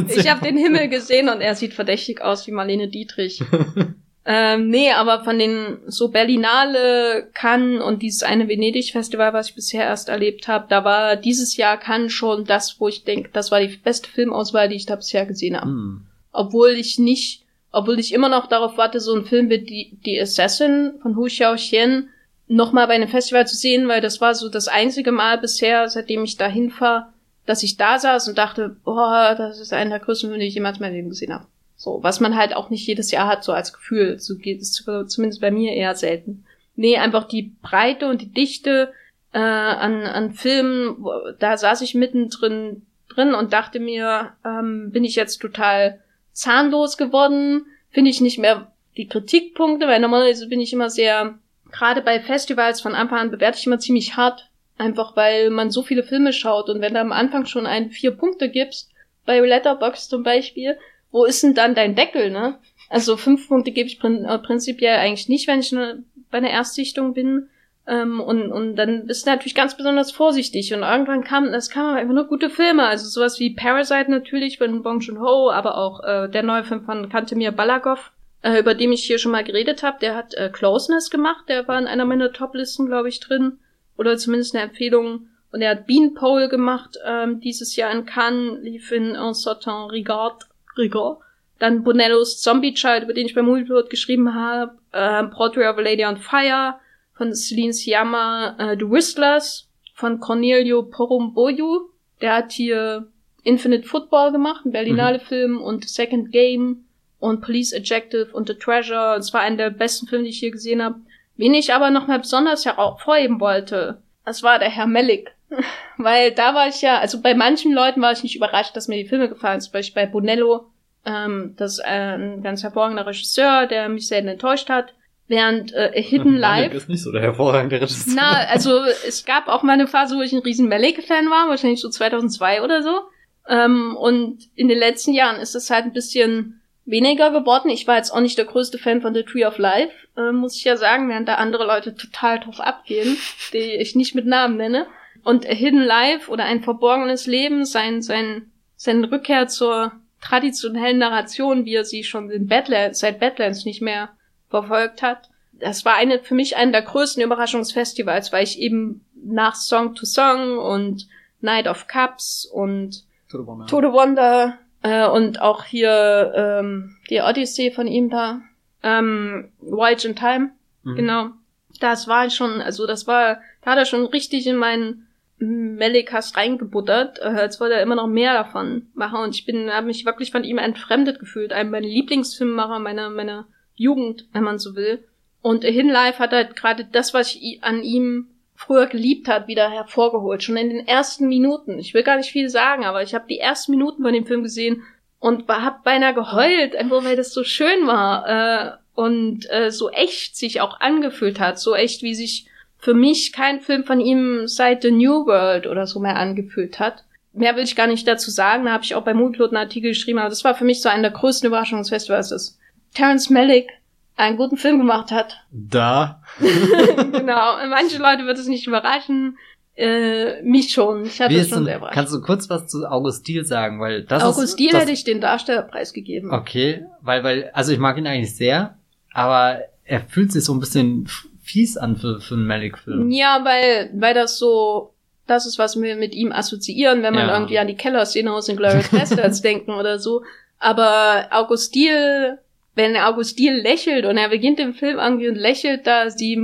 ich hab den Himmel gesehen und er sieht verdächtig aus wie Marlene Dietrich. Ähm, nee, aber von den so Berlinale, Cannes und dieses eine Venedig-Festival, was ich bisher erst erlebt habe, da war dieses Jahr Cannes schon das, wo ich denke, das war die beste Filmauswahl, die ich da bisher gesehen habe. Mm. Obwohl ich nicht, obwohl ich immer noch darauf warte, so ein Film wie die, die Assassin von Hu Xiaoxian nochmal bei einem Festival zu sehen, weil das war so das einzige Mal bisher, seitdem ich da hinfahre, dass ich da saß und dachte, boah, das ist einer der größten Filme, die ich jemals in meinem Leben gesehen habe. So, was man halt auch nicht jedes Jahr hat, so als Gefühl. So geht es zumindest bei mir eher selten. Nee, einfach die Breite und die Dichte äh, an, an Filmen, da saß ich mittendrin drin und dachte mir, ähm, bin ich jetzt total zahnlos geworden? Finde ich nicht mehr die Kritikpunkte, weil normalerweise bin ich immer sehr, gerade bei Festivals von Anfang an bewerte ich immer ziemlich hart. Einfach weil man so viele Filme schaut und wenn du am Anfang schon einen vier Punkte gibst, bei Letterbox zum Beispiel, wo ist denn dann dein Deckel, ne? Also fünf Punkte gebe ich prin äh, prinzipiell eigentlich nicht, wenn ich ne, bei einer Erstsichtung bin. Ähm, und, und dann bist du natürlich ganz besonders vorsichtig. Und irgendwann kam, das kamen einfach nur gute Filme. Also sowas wie Parasite natürlich von Bong Joon-ho, aber auch äh, der neue Film von Kantemir Balagov, äh, über dem ich hier schon mal geredet habe. Der hat äh, Closeness gemacht. Der war in einer meiner Top-Listen, glaube ich, drin. Oder zumindest eine Empfehlung. Und er hat Beanpole gemacht, ähm, dieses Jahr in Cannes, lief in Un certain regard Rigor. Dann Bonellos Zombie Child, über den ich bei Movieplot geschrieben habe. Äh, Portrait of a Lady on Fire von Celine Siama. Äh, The Whistlers von Cornelio Porumboyu. Der hat hier Infinite Football gemacht, ein Berlinale mhm. Film und Second Game und Police Adjective und The Treasure. Es war einer der besten Filme, die ich hier gesehen habe. Wen ich aber noch mal besonders hervorheben wollte, das war der Herr Mellick. Weil da war ich ja, also bei manchen Leuten war ich nicht überrascht, dass mir die Filme gefallen. Zum Beispiel bei Bonello, ähm, das ist ein ganz hervorragender Regisseur, der mich sehr enttäuscht hat. Während äh, Hidden Life. ist nicht so der hervorragende Regisseur. Na, also es gab auch mal eine Phase, wo ich ein riesen Malek-Fan war, wahrscheinlich so 2002 oder so. Ähm, und in den letzten Jahren ist es halt ein bisschen weniger geworden. Ich war jetzt auch nicht der größte Fan von The Tree of Life, äh, muss ich ja sagen, während da andere Leute total drauf abgehen, die ich nicht mit Namen nenne. Und Hidden Life oder ein verborgenes Leben, sein, sein, seine Rückkehr zur traditionellen Narration, wie er sie schon in Badlands, seit Badlands nicht mehr verfolgt hat. Das war eine, für mich eine der größten Überraschungsfestivals, weil ich eben nach Song to Song und Night of Cups und To the Wonder, to the Wonder äh, und auch hier ähm, die Odyssey von ihm da, ähm, Voyage in Time, mhm. genau. Das war schon, also das war, da hat er schon richtig in meinen Melikas reingebuttert, äh, als wollte er immer noch mehr davon machen. Und ich bin, habe mich wirklich von ihm entfremdet gefühlt. Einem meiner Lieblingsfilmemacher meiner, meiner Jugend, wenn man so will. Und In Life hat halt gerade das, was ich an ihm früher geliebt hat, wieder hervorgeholt. Schon in den ersten Minuten. Ich will gar nicht viel sagen, aber ich habe die ersten Minuten von dem Film gesehen und hab beinahe geheult, einfach weil das so schön war äh, und äh, so echt sich auch angefühlt hat, so echt wie sich für mich kein Film von ihm seit The New World oder so mehr angefühlt hat. Mehr will ich gar nicht dazu sagen, da habe ich auch bei Moonplot einen Artikel geschrieben, aber das war für mich so eine der größten Überraschungen des Festivals, dass Terence Malick einen guten Film gemacht hat. Da. genau. Manche Leute wird es nicht überraschen. Äh, mich schon. Ich hatte es schon sehr überrascht. Kannst du kurz was zu August Diel sagen? Weil das August Diel hätte ich den Darstellerpreis gegeben. Okay, weil, weil, also ich mag ihn eigentlich sehr, aber er fühlt sich so ein bisschen fies an für, für einen Malik-Film. Ja, weil, weil das so, das ist, was wir mit ihm assoziieren, wenn man ja. irgendwie an die Keller-Szene aus den Glorious Bastards denken oder so. Aber Augustil, wenn Augustil lächelt und er beginnt im Film irgendwie und lächelt, da die,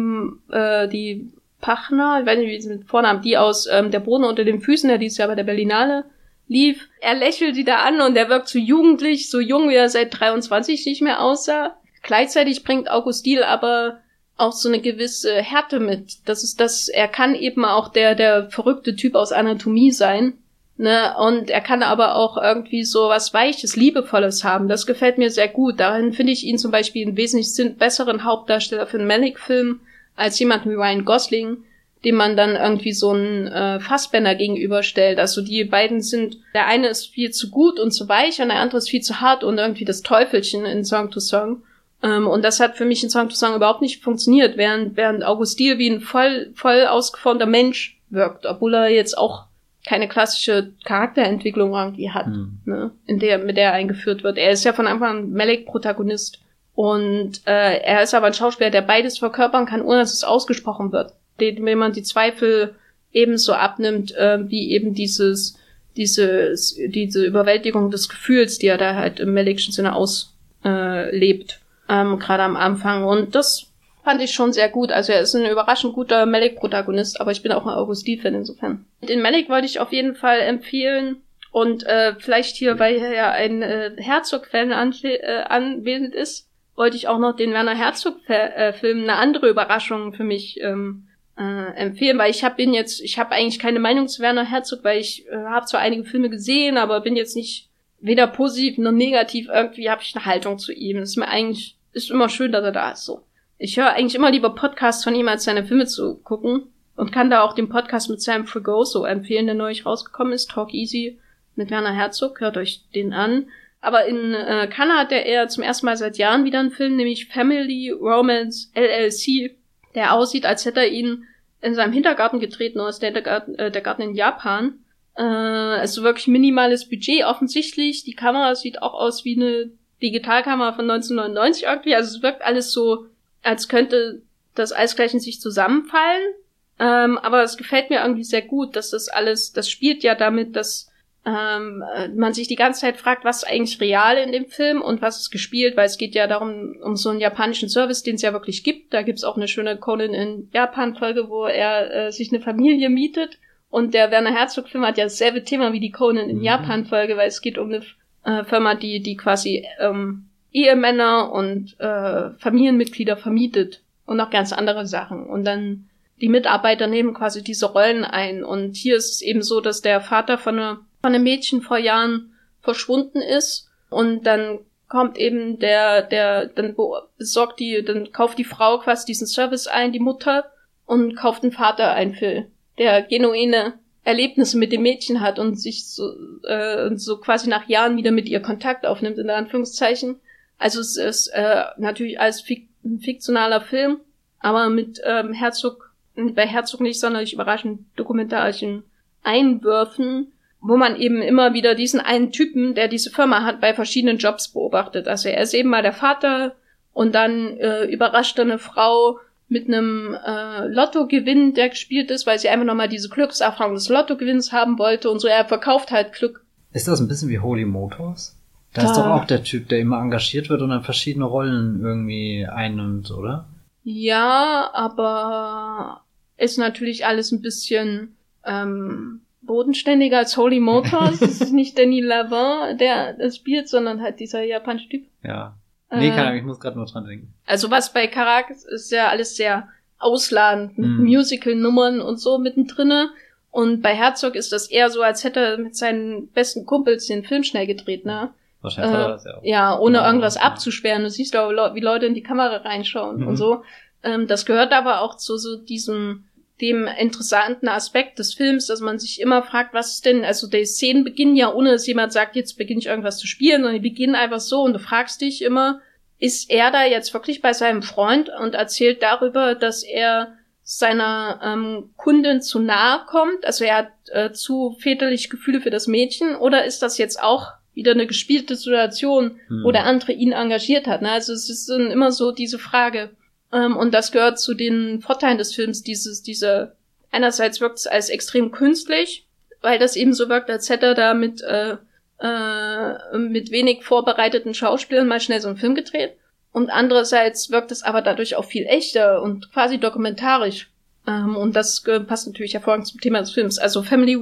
äh, die Pachner, ich weiß nicht, wie sie mit Vornamen, die aus ähm, Der Boden unter den Füßen, der dieses Jahr bei der Berlinale lief. Er lächelt die da an und er wirkt so jugendlich, so jung, wie er seit 23 nicht mehr aussah. Gleichzeitig bringt August Diel aber auch so eine gewisse Härte mit. Das ist das, er kann eben auch der, der verrückte Typ aus Anatomie sein. Ne, und er kann aber auch irgendwie so was Weiches, Liebevolles haben. Das gefällt mir sehr gut. Darin finde ich ihn zum Beispiel einen wesentlich besseren Hauptdarsteller für einen Malik-Film als jemand wie Ryan Gosling, dem man dann irgendwie so einen äh, Fassbänder gegenüberstellt. Also die beiden sind, der eine ist viel zu gut und zu weich und der andere ist viel zu hart und irgendwie das Teufelchen in Song to Song. Ähm, und das hat für mich in Song to Song überhaupt nicht funktioniert, während, während August Diel wie ein voll, voll ausgeformter Mensch wirkt, obwohl er jetzt auch keine klassische Charakterentwicklung irgendwie hat, mhm. ne, in der, mit der er eingeführt wird. Er ist ja von Anfang an Melek-Protagonist. Und äh, er ist aber ein Schauspieler, der beides verkörpern kann, ohne dass es ausgesprochen wird. Den, wenn man die Zweifel ebenso abnimmt, äh, wie eben dieses, dieses, diese Überwältigung des Gefühls, die er da halt im Melekschen Sinne auslebt, äh, lebt, ähm, gerade am Anfang. Und das fand ich schon sehr gut. Also er ist ein überraschend guter Malik-Protagonist, aber ich bin auch ein Augustin-Fan insofern. Den Malik wollte ich auf jeden Fall empfehlen. Und äh, vielleicht hier, weil hier ja ein äh, Herzog-Fan an, äh, anwesend ist, wollte ich auch noch den Werner Herzog-Film äh, eine andere Überraschung für mich ähm, äh, empfehlen, weil ich habe bin jetzt, ich habe eigentlich keine Meinung zu Werner Herzog, weil ich äh, habe zwar einige Filme gesehen, aber bin jetzt nicht weder positiv noch negativ. Irgendwie habe ich eine Haltung zu ihm. Das ist mir eigentlich ist immer schön, dass er da ist. So. Ich höre eigentlich immer lieber Podcasts von ihm, als seine Filme zu gucken. Und kann da auch den Podcast mit Sam Fregoso empfehlen, der neulich rausgekommen ist. Talk Easy mit Werner Herzog. Hört euch den an. Aber in äh, Cannes hat er zum ersten Mal seit Jahren wieder einen Film, nämlich Family Romance LLC, der aussieht, als hätte er ihn in seinem Hintergarten getreten, aus der, der, Garten, äh, der Garten in Japan. Äh, also wirklich minimales Budget offensichtlich. Die Kamera sieht auch aus wie eine Digitalkamera von 1999 irgendwie. Also es wirkt alles so als könnte das alles gleich in sich zusammenfallen. Ähm, aber es gefällt mir irgendwie sehr gut, dass das alles, das spielt ja damit, dass ähm, man sich die ganze Zeit fragt, was ist eigentlich real in dem Film und was ist gespielt, weil es geht ja darum, um so einen japanischen Service, den es ja wirklich gibt. Da gibt's auch eine schöne Conan in Japan-Folge, wo er äh, sich eine Familie mietet. Und der Werner Herzog-Film hat ja dasselbe Thema wie die Conan in mhm. Japan-Folge, weil es geht um eine äh, Firma, die, die quasi ähm, Ehemänner und äh, Familienmitglieder vermietet und noch ganz andere Sachen. Und dann die Mitarbeiter nehmen quasi diese Rollen ein. Und hier ist es eben so, dass der Vater von, einer, von einem Mädchen vor Jahren verschwunden ist und dann kommt eben der, der, dann besorgt die, dann kauft die Frau quasi diesen Service ein, die Mutter, und kauft den Vater ein für, der genuine Erlebnisse mit dem Mädchen hat und sich so, äh, so quasi nach Jahren wieder mit ihr Kontakt aufnimmt, in Anführungszeichen. Also es ist äh, natürlich als fik fiktionaler Film, aber mit ähm, Herzog, bei Herzog nicht sonderlich überraschend dokumentarischen Einwürfen, wo man eben immer wieder diesen einen Typen, der diese Firma hat, bei verschiedenen Jobs beobachtet. Also er ist eben mal der Vater und dann äh, überrascht er eine Frau mit einem äh, Lottogewinn, der gespielt ist, weil sie einfach nochmal diese Glückserfahrung des Lottogewinns haben wollte und so. Er verkauft halt Glück. Ist das ein bisschen wie Holy Motors? Da, ist doch auch der Typ, der immer engagiert wird und dann verschiedene Rollen irgendwie einnimmt, oder? Ja, aber ist natürlich alles ein bisschen ähm, bodenständiger als Holy Motors. es ist nicht Danny Lavin, der das spielt, sondern halt dieser japanische Typ. Ja. Nee, äh, keine Ahnung, ich muss gerade nur dran denken. Also was bei Karak ist, ist ja alles sehr ausladend, mit mm. Musical-Nummern und so mittendrinne. Und bei Herzog ist das eher so, als hätte er mit seinen besten Kumpels den Film schnell gedreht, ne? Wahrscheinlich äh, das ja auch. Ja, ohne ja, irgendwas ja. abzusperren. Du siehst auch, wie Leute in die Kamera reinschauen mhm. und so. Ähm, das gehört aber auch zu so diesem dem interessanten Aspekt des Films, dass man sich immer fragt, was ist denn, also die Szenen beginnen ja ohne, dass jemand sagt, jetzt beginne ich irgendwas zu spielen, sondern die beginnen einfach so und du fragst dich immer, ist er da jetzt wirklich bei seinem Freund und erzählt darüber, dass er seiner ähm, Kundin zu nahe kommt, also er hat äh, zu väterlich Gefühle für das Mädchen, oder ist das jetzt auch wieder eine gespielte Situation, hm. wo der andere ihn engagiert hat. Ne? Also es ist immer so diese Frage. Ähm, und das gehört zu den Vorteilen des Films, dieses, diese, einerseits wirkt es als extrem künstlich, weil das eben so wirkt, als hätte er da mit, äh, äh, mit wenig vorbereiteten Schauspielern mal schnell so einen Film gedreht. Und andererseits wirkt es aber dadurch auch viel echter und quasi dokumentarisch. Ähm, und das passt natürlich hervorragend zum Thema des Films. Also Family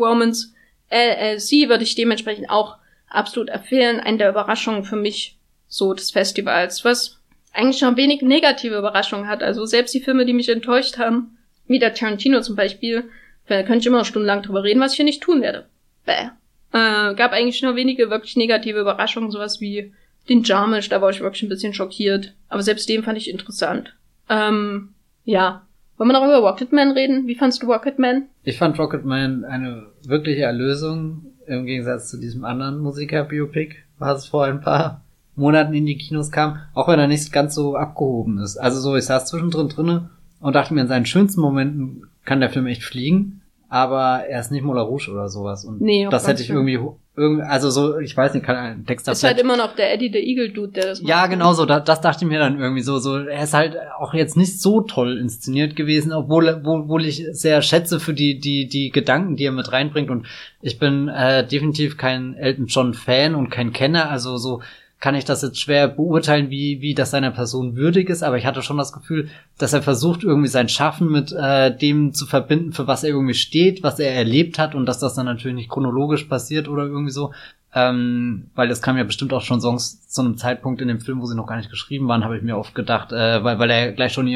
äh, sie würde ich dementsprechend auch absolut empfehlen. Eine der Überraschungen für mich so des Festivals, was eigentlich schon wenig negative Überraschungen hat. Also selbst die Filme, die mich enttäuscht haben, wie der Tarantino zum Beispiel, da könnte ich immer noch stundenlang drüber reden, was ich hier nicht tun werde. Bäh. Äh, gab eigentlich nur wenige wirklich negative Überraschungen, sowas wie den Jarmisch, da war ich wirklich ein bisschen schockiert. Aber selbst den fand ich interessant. Ähm, ja. Wollen wir noch über Rocketman reden? Wie fandst du Rocketman? Ich fand Rocketman eine wirkliche Erlösung im Gegensatz zu diesem anderen Musiker-Biopic, was vor ein paar Monaten in die Kinos kam, auch wenn er nicht ganz so abgehoben ist. Also so, ich saß zwischendrin drinne und dachte mir, in seinen schönsten Momenten kann der Film echt fliegen, aber er ist nicht Moulin Rouge oder sowas. Und nee, das hätte ich irgendwie, irgendwie, also so, ich weiß nicht, kann ein Text Ist halt immer noch der Eddie the Eagle Dude, der das macht. Ja, genau so, da, das dachte ich mir dann irgendwie so, so, er ist halt auch jetzt nicht so toll inszeniert gewesen, obwohl, obwohl ich sehr schätze für die, die, die Gedanken, die er mit reinbringt und ich bin äh, definitiv kein Elton John Fan und kein Kenner, also so, kann ich das jetzt schwer beurteilen, wie, wie das seiner Person würdig ist, aber ich hatte schon das Gefühl, dass er versucht, irgendwie sein Schaffen mit äh, dem zu verbinden, für was er irgendwie steht, was er erlebt hat und dass das dann natürlich nicht chronologisch passiert oder irgendwie so. Ähm, weil es kam ja bestimmt auch schon Songs zu einem Zeitpunkt in dem Film, wo sie noch gar nicht geschrieben waren, habe ich mir oft gedacht, äh, weil, weil er gleich schon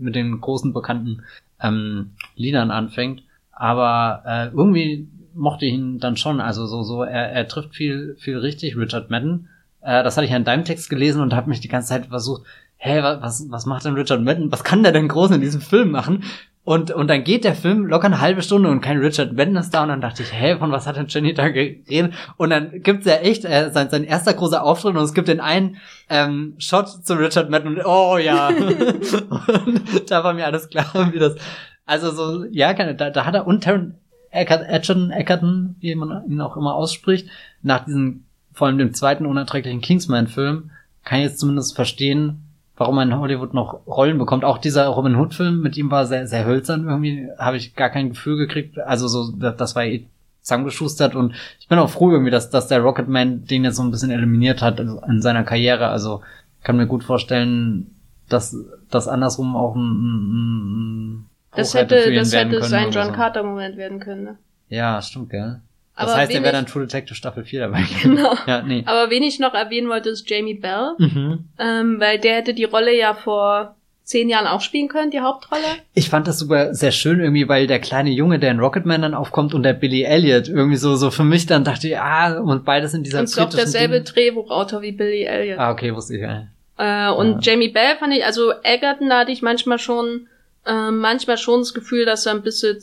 mit den großen bekannten ähm, Liedern anfängt. Aber äh, irgendwie mochte ich ihn dann schon. Also so, so, er, er trifft viel, viel richtig, Richard Madden. Äh, das hatte ich ja in deinem Text gelesen und habe mich die ganze Zeit versucht, hä, was, was macht denn Richard Madden? Was kann der denn groß in diesem Film machen? Und, und dann geht der Film locker eine halbe Stunde und kein Richard Madden ist da und dann dachte ich, hä, von was hat denn Jenny da geredet? Und dann gibt's ja echt äh, sein, sein erster großer Auftritt und es gibt den einen ähm, Shot zu Richard Madden und oh ja. und da war mir alles klar, wie das. Also so, ja, da, da hat er und Taron Egerton, Eckerton, wie man ihn auch immer ausspricht, nach diesen vor allem dem zweiten unerträglichen Kingsman-Film, kann ich jetzt zumindest verstehen, warum man in Hollywood noch Rollen bekommt. Auch dieser Robin Hood-Film mit ihm war sehr, sehr hölzern irgendwie, habe ich gar kein Gefühl gekriegt. Also so, das war eh zusammengeschustert und ich bin auch froh irgendwie, dass, dass der Rocketman den jetzt so ein bisschen eliminiert hat in seiner Karriere. Also kann mir gut vorstellen, dass das andersrum auch ein, ein, ein das hätte, das hätte sein John so. Carter Moment werden können. Ne? Ja, stimmt, gell. Das aber heißt, er wäre dann True Detective Staffel 4 dabei. Genau. ja, nee. Aber wen ich noch erwähnen wollte, ist Jamie Bell. Mhm. Ähm, weil der hätte die Rolle ja vor zehn Jahren auch spielen können, die Hauptrolle. Ich fand das super sehr schön irgendwie, weil der kleine Junge, der in Rocketman dann aufkommt und der Billy Elliot irgendwie so, so für mich dann dachte ich, ah, und beides in dieser Und ist auch derselbe Ding. Drehbuchautor wie Billy Elliot. Ah, okay, wusste ich ja. Äh, und ja. Jamie Bell fand ich, also Egerton, da hatte ich manchmal schon, äh, manchmal schon das Gefühl, dass er ein bisschen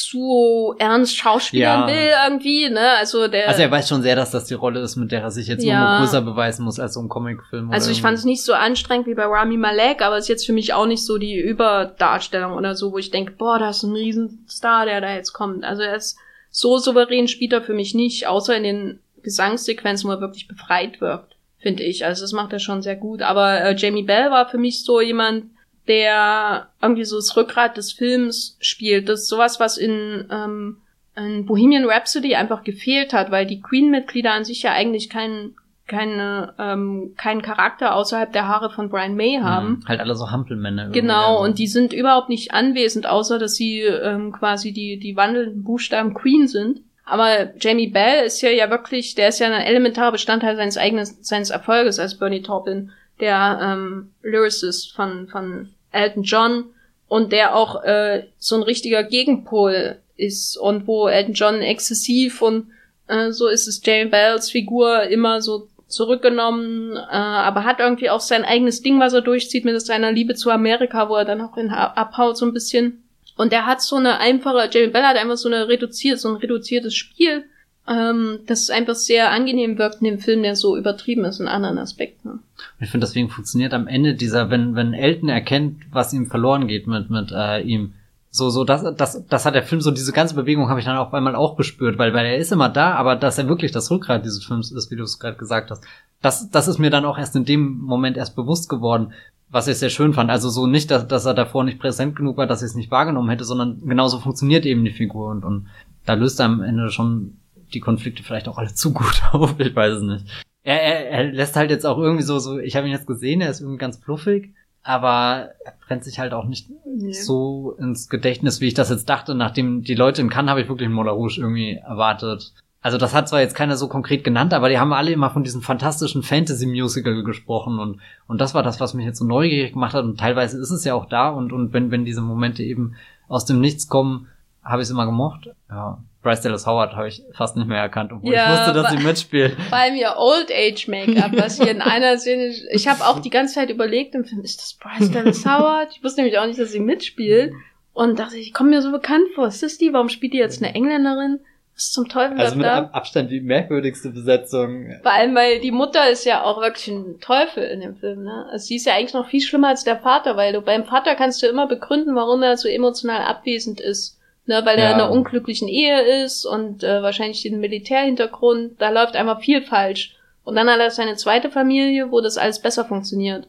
zu ernst schauspielern ja. will irgendwie, ne? Also der Also er weiß schon sehr, dass das die Rolle ist, mit der er sich jetzt ja. immer größer beweisen muss als so ein Comicfilm. Also ich fand es nicht so anstrengend wie bei Rami Malek, aber es ist jetzt für mich auch nicht so die Überdarstellung oder so, wo ich denke, boah, da ist ein Riesenstar, der da jetzt kommt. Also er ist so souverän spielt er für mich nicht, außer in den Gesangssequenzen, wo er wirklich befreit wirkt, finde ich. Also das macht er schon sehr gut. Aber äh, Jamie Bell war für mich so jemand, der irgendwie so das Rückgrat des Films spielt. Das ist sowas, was in, ähm, in Bohemian Rhapsody einfach gefehlt hat, weil die Queen-Mitglieder an sich ja eigentlich keinen keine, ähm, keinen Charakter außerhalb der Haare von Brian May mhm. haben. Mhm, halt alle so Hampelmänner. Genau, also. und die sind überhaupt nicht anwesend, außer dass sie ähm, quasi die, die wandelnden Buchstaben Queen sind. Aber Jamie Bell ist ja ja wirklich, der ist ja ein elementarer Bestandteil seines eigenen, seines Erfolges als Bernie Taupin, der ähm, Lyricist von, von Elton John und der auch äh, so ein richtiger Gegenpol ist und wo Elton John exzessiv und äh, so ist es Jane Bells Figur immer so zurückgenommen, äh, aber hat irgendwie auch sein eigenes Ding, was er durchzieht mit seiner Liebe zu Amerika, wo er dann auch in abhaut so ein bisschen. Und er hat so eine einfache, Jamie Bell hat einfach so eine reduziert, so ein reduziertes Spiel, ähm, das einfach sehr angenehm wirkt in dem Film, der so übertrieben ist in anderen Aspekten. Ich finde, deswegen funktioniert am Ende dieser, wenn, wenn Elton erkennt, was ihm verloren geht mit, mit äh, ihm, so, so, das, das, das hat der Film, so diese ganze Bewegung habe ich dann auf einmal auch gespürt, weil, weil er ist immer da, aber dass er wirklich das Rückgrat dieses Films ist, wie du es gerade gesagt hast, das, das ist mir dann auch erst in dem Moment erst bewusst geworden, was ich sehr schön fand. Also so nicht, dass, dass er davor nicht präsent genug war, dass ich es nicht wahrgenommen hätte, sondern genauso funktioniert eben die Figur und, und da löst er am Ende schon die Konflikte vielleicht auch alle zu gut auf, ich weiß es nicht. Er, er, er lässt halt jetzt auch irgendwie so, so ich habe ihn jetzt gesehen, er ist irgendwie ganz fluffig, aber er brennt sich halt auch nicht Nee. so ins Gedächtnis, wie ich das jetzt dachte. Nachdem die Leute in Cannes habe ich wirklich einen Moulin Rouge irgendwie erwartet. Also das hat zwar jetzt keiner so konkret genannt, aber die haben alle immer von diesem fantastischen Fantasy-Musical gesprochen und, und das war das, was mich jetzt so neugierig gemacht hat und teilweise ist es ja auch da und, und wenn, wenn diese Momente eben aus dem Nichts kommen, habe ich es immer gemocht. Ja. Bryce Dallas Howard habe ich fast nicht mehr erkannt, obwohl Ja, ich wusste, dass sie mitspielt. Vor allem ihr Old Age Make-up, was hier in einer Szene. Ich habe auch die ganze Zeit überlegt im Film, ist das Bryce Dallas Howard? Ich wusste nämlich auch nicht, dass sie mitspielt. Und dachte, ich komme mir so bekannt vor. Ist das die? Warum spielt die jetzt eine Engländerin? Was zum Teufel Also mit da? Ab Abstand die merkwürdigste Besetzung. Vor allem, weil die Mutter ist ja auch wirklich ein Teufel in dem Film, ne? Also sie ist ja eigentlich noch viel schlimmer als der Vater, weil du beim Vater kannst du immer begründen, warum er so emotional abwesend ist. Ne, weil er Ja. in einer unglücklichen Ehe ist und äh, wahrscheinlich den Militärhintergrund, da läuft einfach viel falsch. Und dann hat er seine zweite Familie, wo das alles besser funktioniert.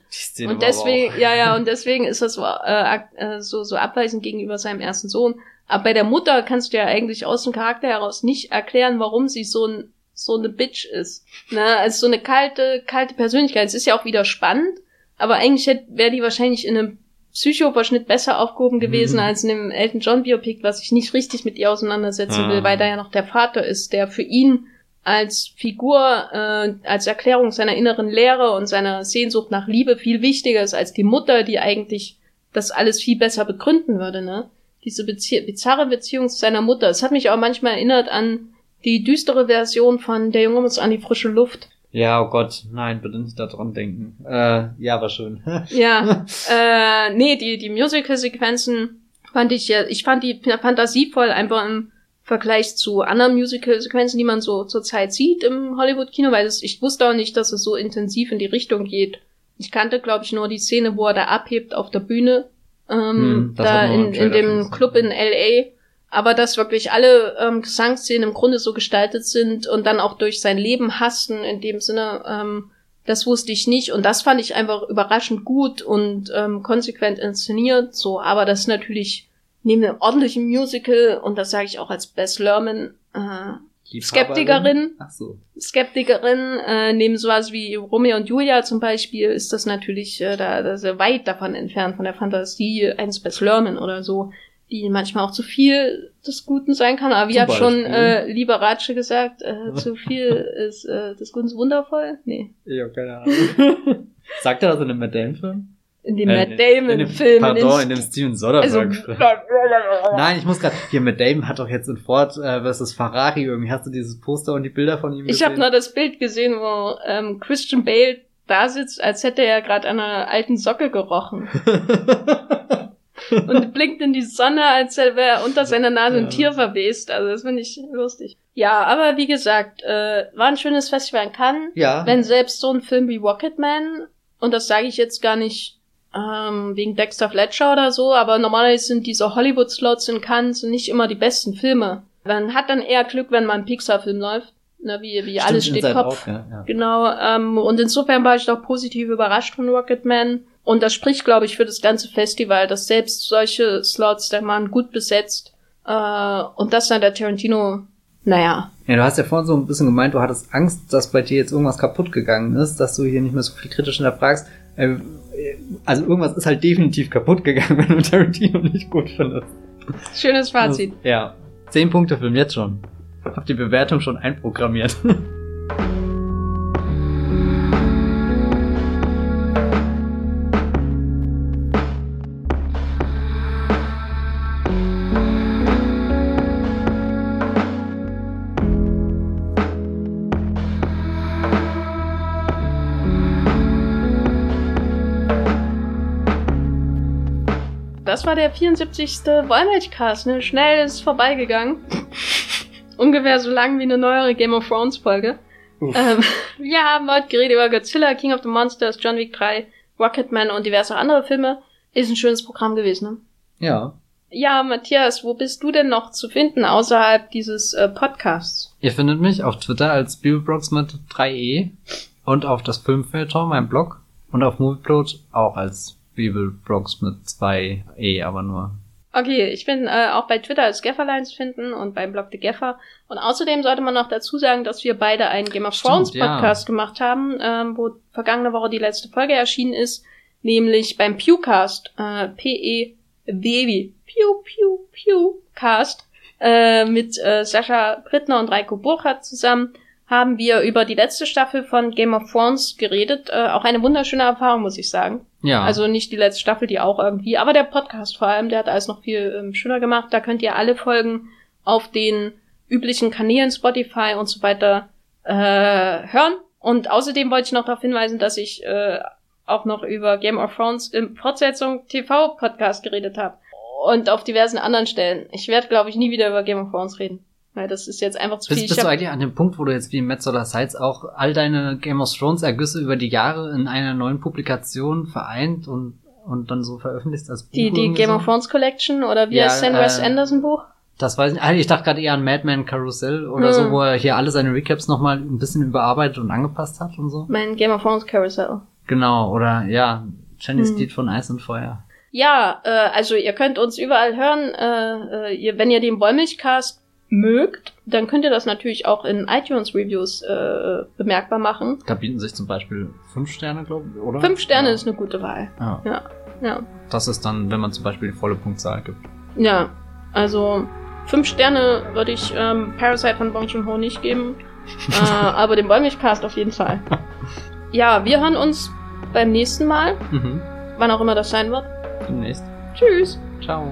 Und deswegen, ja, ja, und deswegen ist das so, äh, äh, so, so abweisend gegenüber seinem ersten Sohn. Aber bei der Mutter kannst du ja eigentlich aus dem Charakter heraus nicht erklären, warum sie so ein, so eine Bitch ist. Ne? Also so eine kalte, kalte Persönlichkeit. Es ist ja auch wieder spannend, aber eigentlich wäre die wahrscheinlich in einem Psychoverschnitt besser aufgehoben gewesen Mhm. als in einem Elton John Biopic, was ich nicht richtig mit ihr auseinandersetzen will, Ah. weil da ja noch der Vater ist, der für ihn als Figur, äh, als Erklärung seiner inneren Leere und seiner Sehnsucht nach Liebe viel wichtiger ist als die Mutter, die eigentlich das alles viel besser begründen würde, ne? Diese Bezie bizarre Beziehung zu seiner Mutter. Es hat mich auch manchmal erinnert an die düstere Version von Der Junge muss an die frische Luft. Ja, oh Gott, nein, bitte nicht daran denken. Äh, ja, war schön. Ja, äh, nee, die, die Musical-Sequenzen fand ich ja, ich fand die fantasievoll einfach im Vergleich zu anderen Musical-Sequenzen, die man so zurzeit sieht im Hollywood-Kino, weil es, ich wusste auch nicht, dass es so intensiv in die Richtung geht. Ich kannte, glaube ich, nur die Szene, wo er da abhebt auf der Bühne, ähm, Hm, das da in, in dem. Club in L.A., aber dass wirklich alle ähm, Gesangsszenen im Grunde so gestaltet sind und dann auch durch sein Leben hassen in dem Sinne, ähm, das wusste ich nicht und das fand ich einfach überraschend gut und ähm, konsequent inszeniert. So, aber das ist natürlich neben einem ordentlichen Musical und das sage ich auch als Bess Lerman äh, Skeptikerin. Ach so. Skeptikerin äh, neben sowas wie Romeo und Julia zum Beispiel ist das natürlich äh, da das ist weit davon entfernt von der Fantasie eines Bess Lerman oder so, die manchmal auch zu viel des Guten sein kann. Aber wie Zum hat schon Beispiel? äh, lieber Ratsche gesagt, äh, zu viel ist äh, des Guten wundervoll? Nee. Ich hab keine Ahnung. Sagt er das in dem Matt Damon-Film? In dem Äh, Matt in Damon dem- Film. Pardon, in dem Steven also, Soderbergh-Film. Nein, ich muss gerade. Hier, Matt Damon hat doch jetzt in Ford äh, versus Ferrari irgendwie. Hast du dieses Poster und die Bilder von ihm Ich habe gesehen? nur das Bild gesehen, wo ähm, Christian Bale da sitzt, als hätte er gerade an einer alten Socke gerochen. und blinkt in die Sonne, als wäre unter seiner Nase Ja. ein Tier verwest. Also das finde ich lustig. Ja, aber wie gesagt, äh, war ein schönes Festival in Cannes. ja. Wenn selbst so ein Film wie Rocketman, und das sage ich jetzt gar nicht ähm, wegen Dexter Fletcher oder so, aber normalerweise sind diese Hollywood-Slots in Cannes nicht immer die besten Filme. Man hat dann eher Glück, wenn mal ein Pixar-Film läuft, ne, wie, wie Stimmt, alles steht Kopf. Out, ja, ja. Genau, ähm, und insofern war ich doch positiv überrascht von Rocketman. Und das spricht, glaube ich, für das ganze Festival, dass selbst solche Slots der Mann gut besetzt. Äh, und das dann der Tarantino, naja. Ja, du hast ja vorhin so ein bisschen gemeint, du hattest Angst, dass bei dir jetzt irgendwas kaputt gegangen ist, dass du hier nicht mehr so viel kritisch hinterfragst. Äh, Also irgendwas ist halt definitiv kaputt gegangen, wenn du Tarantino nicht gut findest. Schönes Fazit. Ja. Zehn Punkte Film jetzt schon. Hab die Bewertung schon einprogrammiert. Das war der 74. Wollmilchcast, ne? Schnell ist vorbeigegangen. Ungefähr so lang wie eine neuere Game of Thrones Folge. Ähm, wir haben heute geredet über Godzilla, King of the Monsters, John Wick 3, Rocketman und diverse andere Filme. Ist ein schönes Programm gewesen, ne? ja. Ja, Matthias, wo bist du denn noch zu finden außerhalb dieses äh, Podcasts? Ihr findet mich auf Twitter als Bibelbrox mit 3e und auf das Filmfilter, mein Blog, und auf Movieplot auch als Bibelbrox mit 2e, aber nur. Okay, ich bin äh, auch bei Twitter als Gefferlein zu finden und beim Blog The Geffer. Und außerdem sollte man noch dazu sagen, dass wir beide einen Game of Stimmt, Thrones ja. Podcast gemacht haben, ähm, wo vergangene Woche die letzte Folge erschienen ist. nämlich beim Pewcast, äh, P-E-W, Pew, Pew, Pew, Cast, äh, mit äh, Sascha Brittner und Reiko Burkhardt zusammen haben wir über die letzte Staffel von Game of Thrones geredet. Äh, auch eine wunderschöne Erfahrung, muss ich sagen. Ja. Also nicht die letzte Staffel, die auch irgendwie, aber der Podcast vor allem, der hat alles noch viel ähm, schöner gemacht. Da könnt ihr alle Folgen auf den üblichen Kanälen Spotify und so weiter äh, hören. Und außerdem wollte ich noch darauf hinweisen, dass ich äh, auch noch über Game of Thrones im Fortsetzung TV Podcast geredet habe. Und auf diversen anderen Stellen. Ich werde, glaube ich, nie wieder über Game of Thrones reden. Weil das ist jetzt einfach zu bist, viel. Bist Ich du eigentlich an dem Punkt, wo du jetzt wie Metzola Sites auch all deine Game of Thrones Ergüsse über die Jahre in einer neuen Publikation vereint und, und dann so veröffentlichst als Buch? die, die Game so? of Thrones Collection oder wie Ja, heißt Sam äh, Anderson Buch? Das weiß ich nicht. Ah, Ich dachte gerade eher an Madman Carousel oder Hm. so, wo er hier alle seine Recaps nochmal ein bisschen überarbeitet und angepasst hat und so. Mein Game of Thrones Carousel. Genau, oder ja, Jenny's Hm. Lied von Eis und Feuer. Ja, äh, also ihr könnt uns überall hören. Äh, äh, ihr, wenn ihr den Wollmilchcast mögt, dann könnt ihr das natürlich auch in iTunes Reviews äh, bemerkbar machen. Da bieten sich zum Beispiel fünf Sterne, glaube ich, oder? Fünf Sterne ja. ist eine gute Wahl. Ja. Ja, ja, Das ist dann, wenn man zum Beispiel die volle Punktzahl gibt. ja. Also fünf Sterne würde ich ähm, Parasite von Bong Joon-ho nicht geben, äh, aber dem Wollmilchcast auf jeden Fall. Ja, wir hören uns beim nächsten Mal, Mhm. wann auch immer das sein wird. Demnächst. Tschüss. Ciao.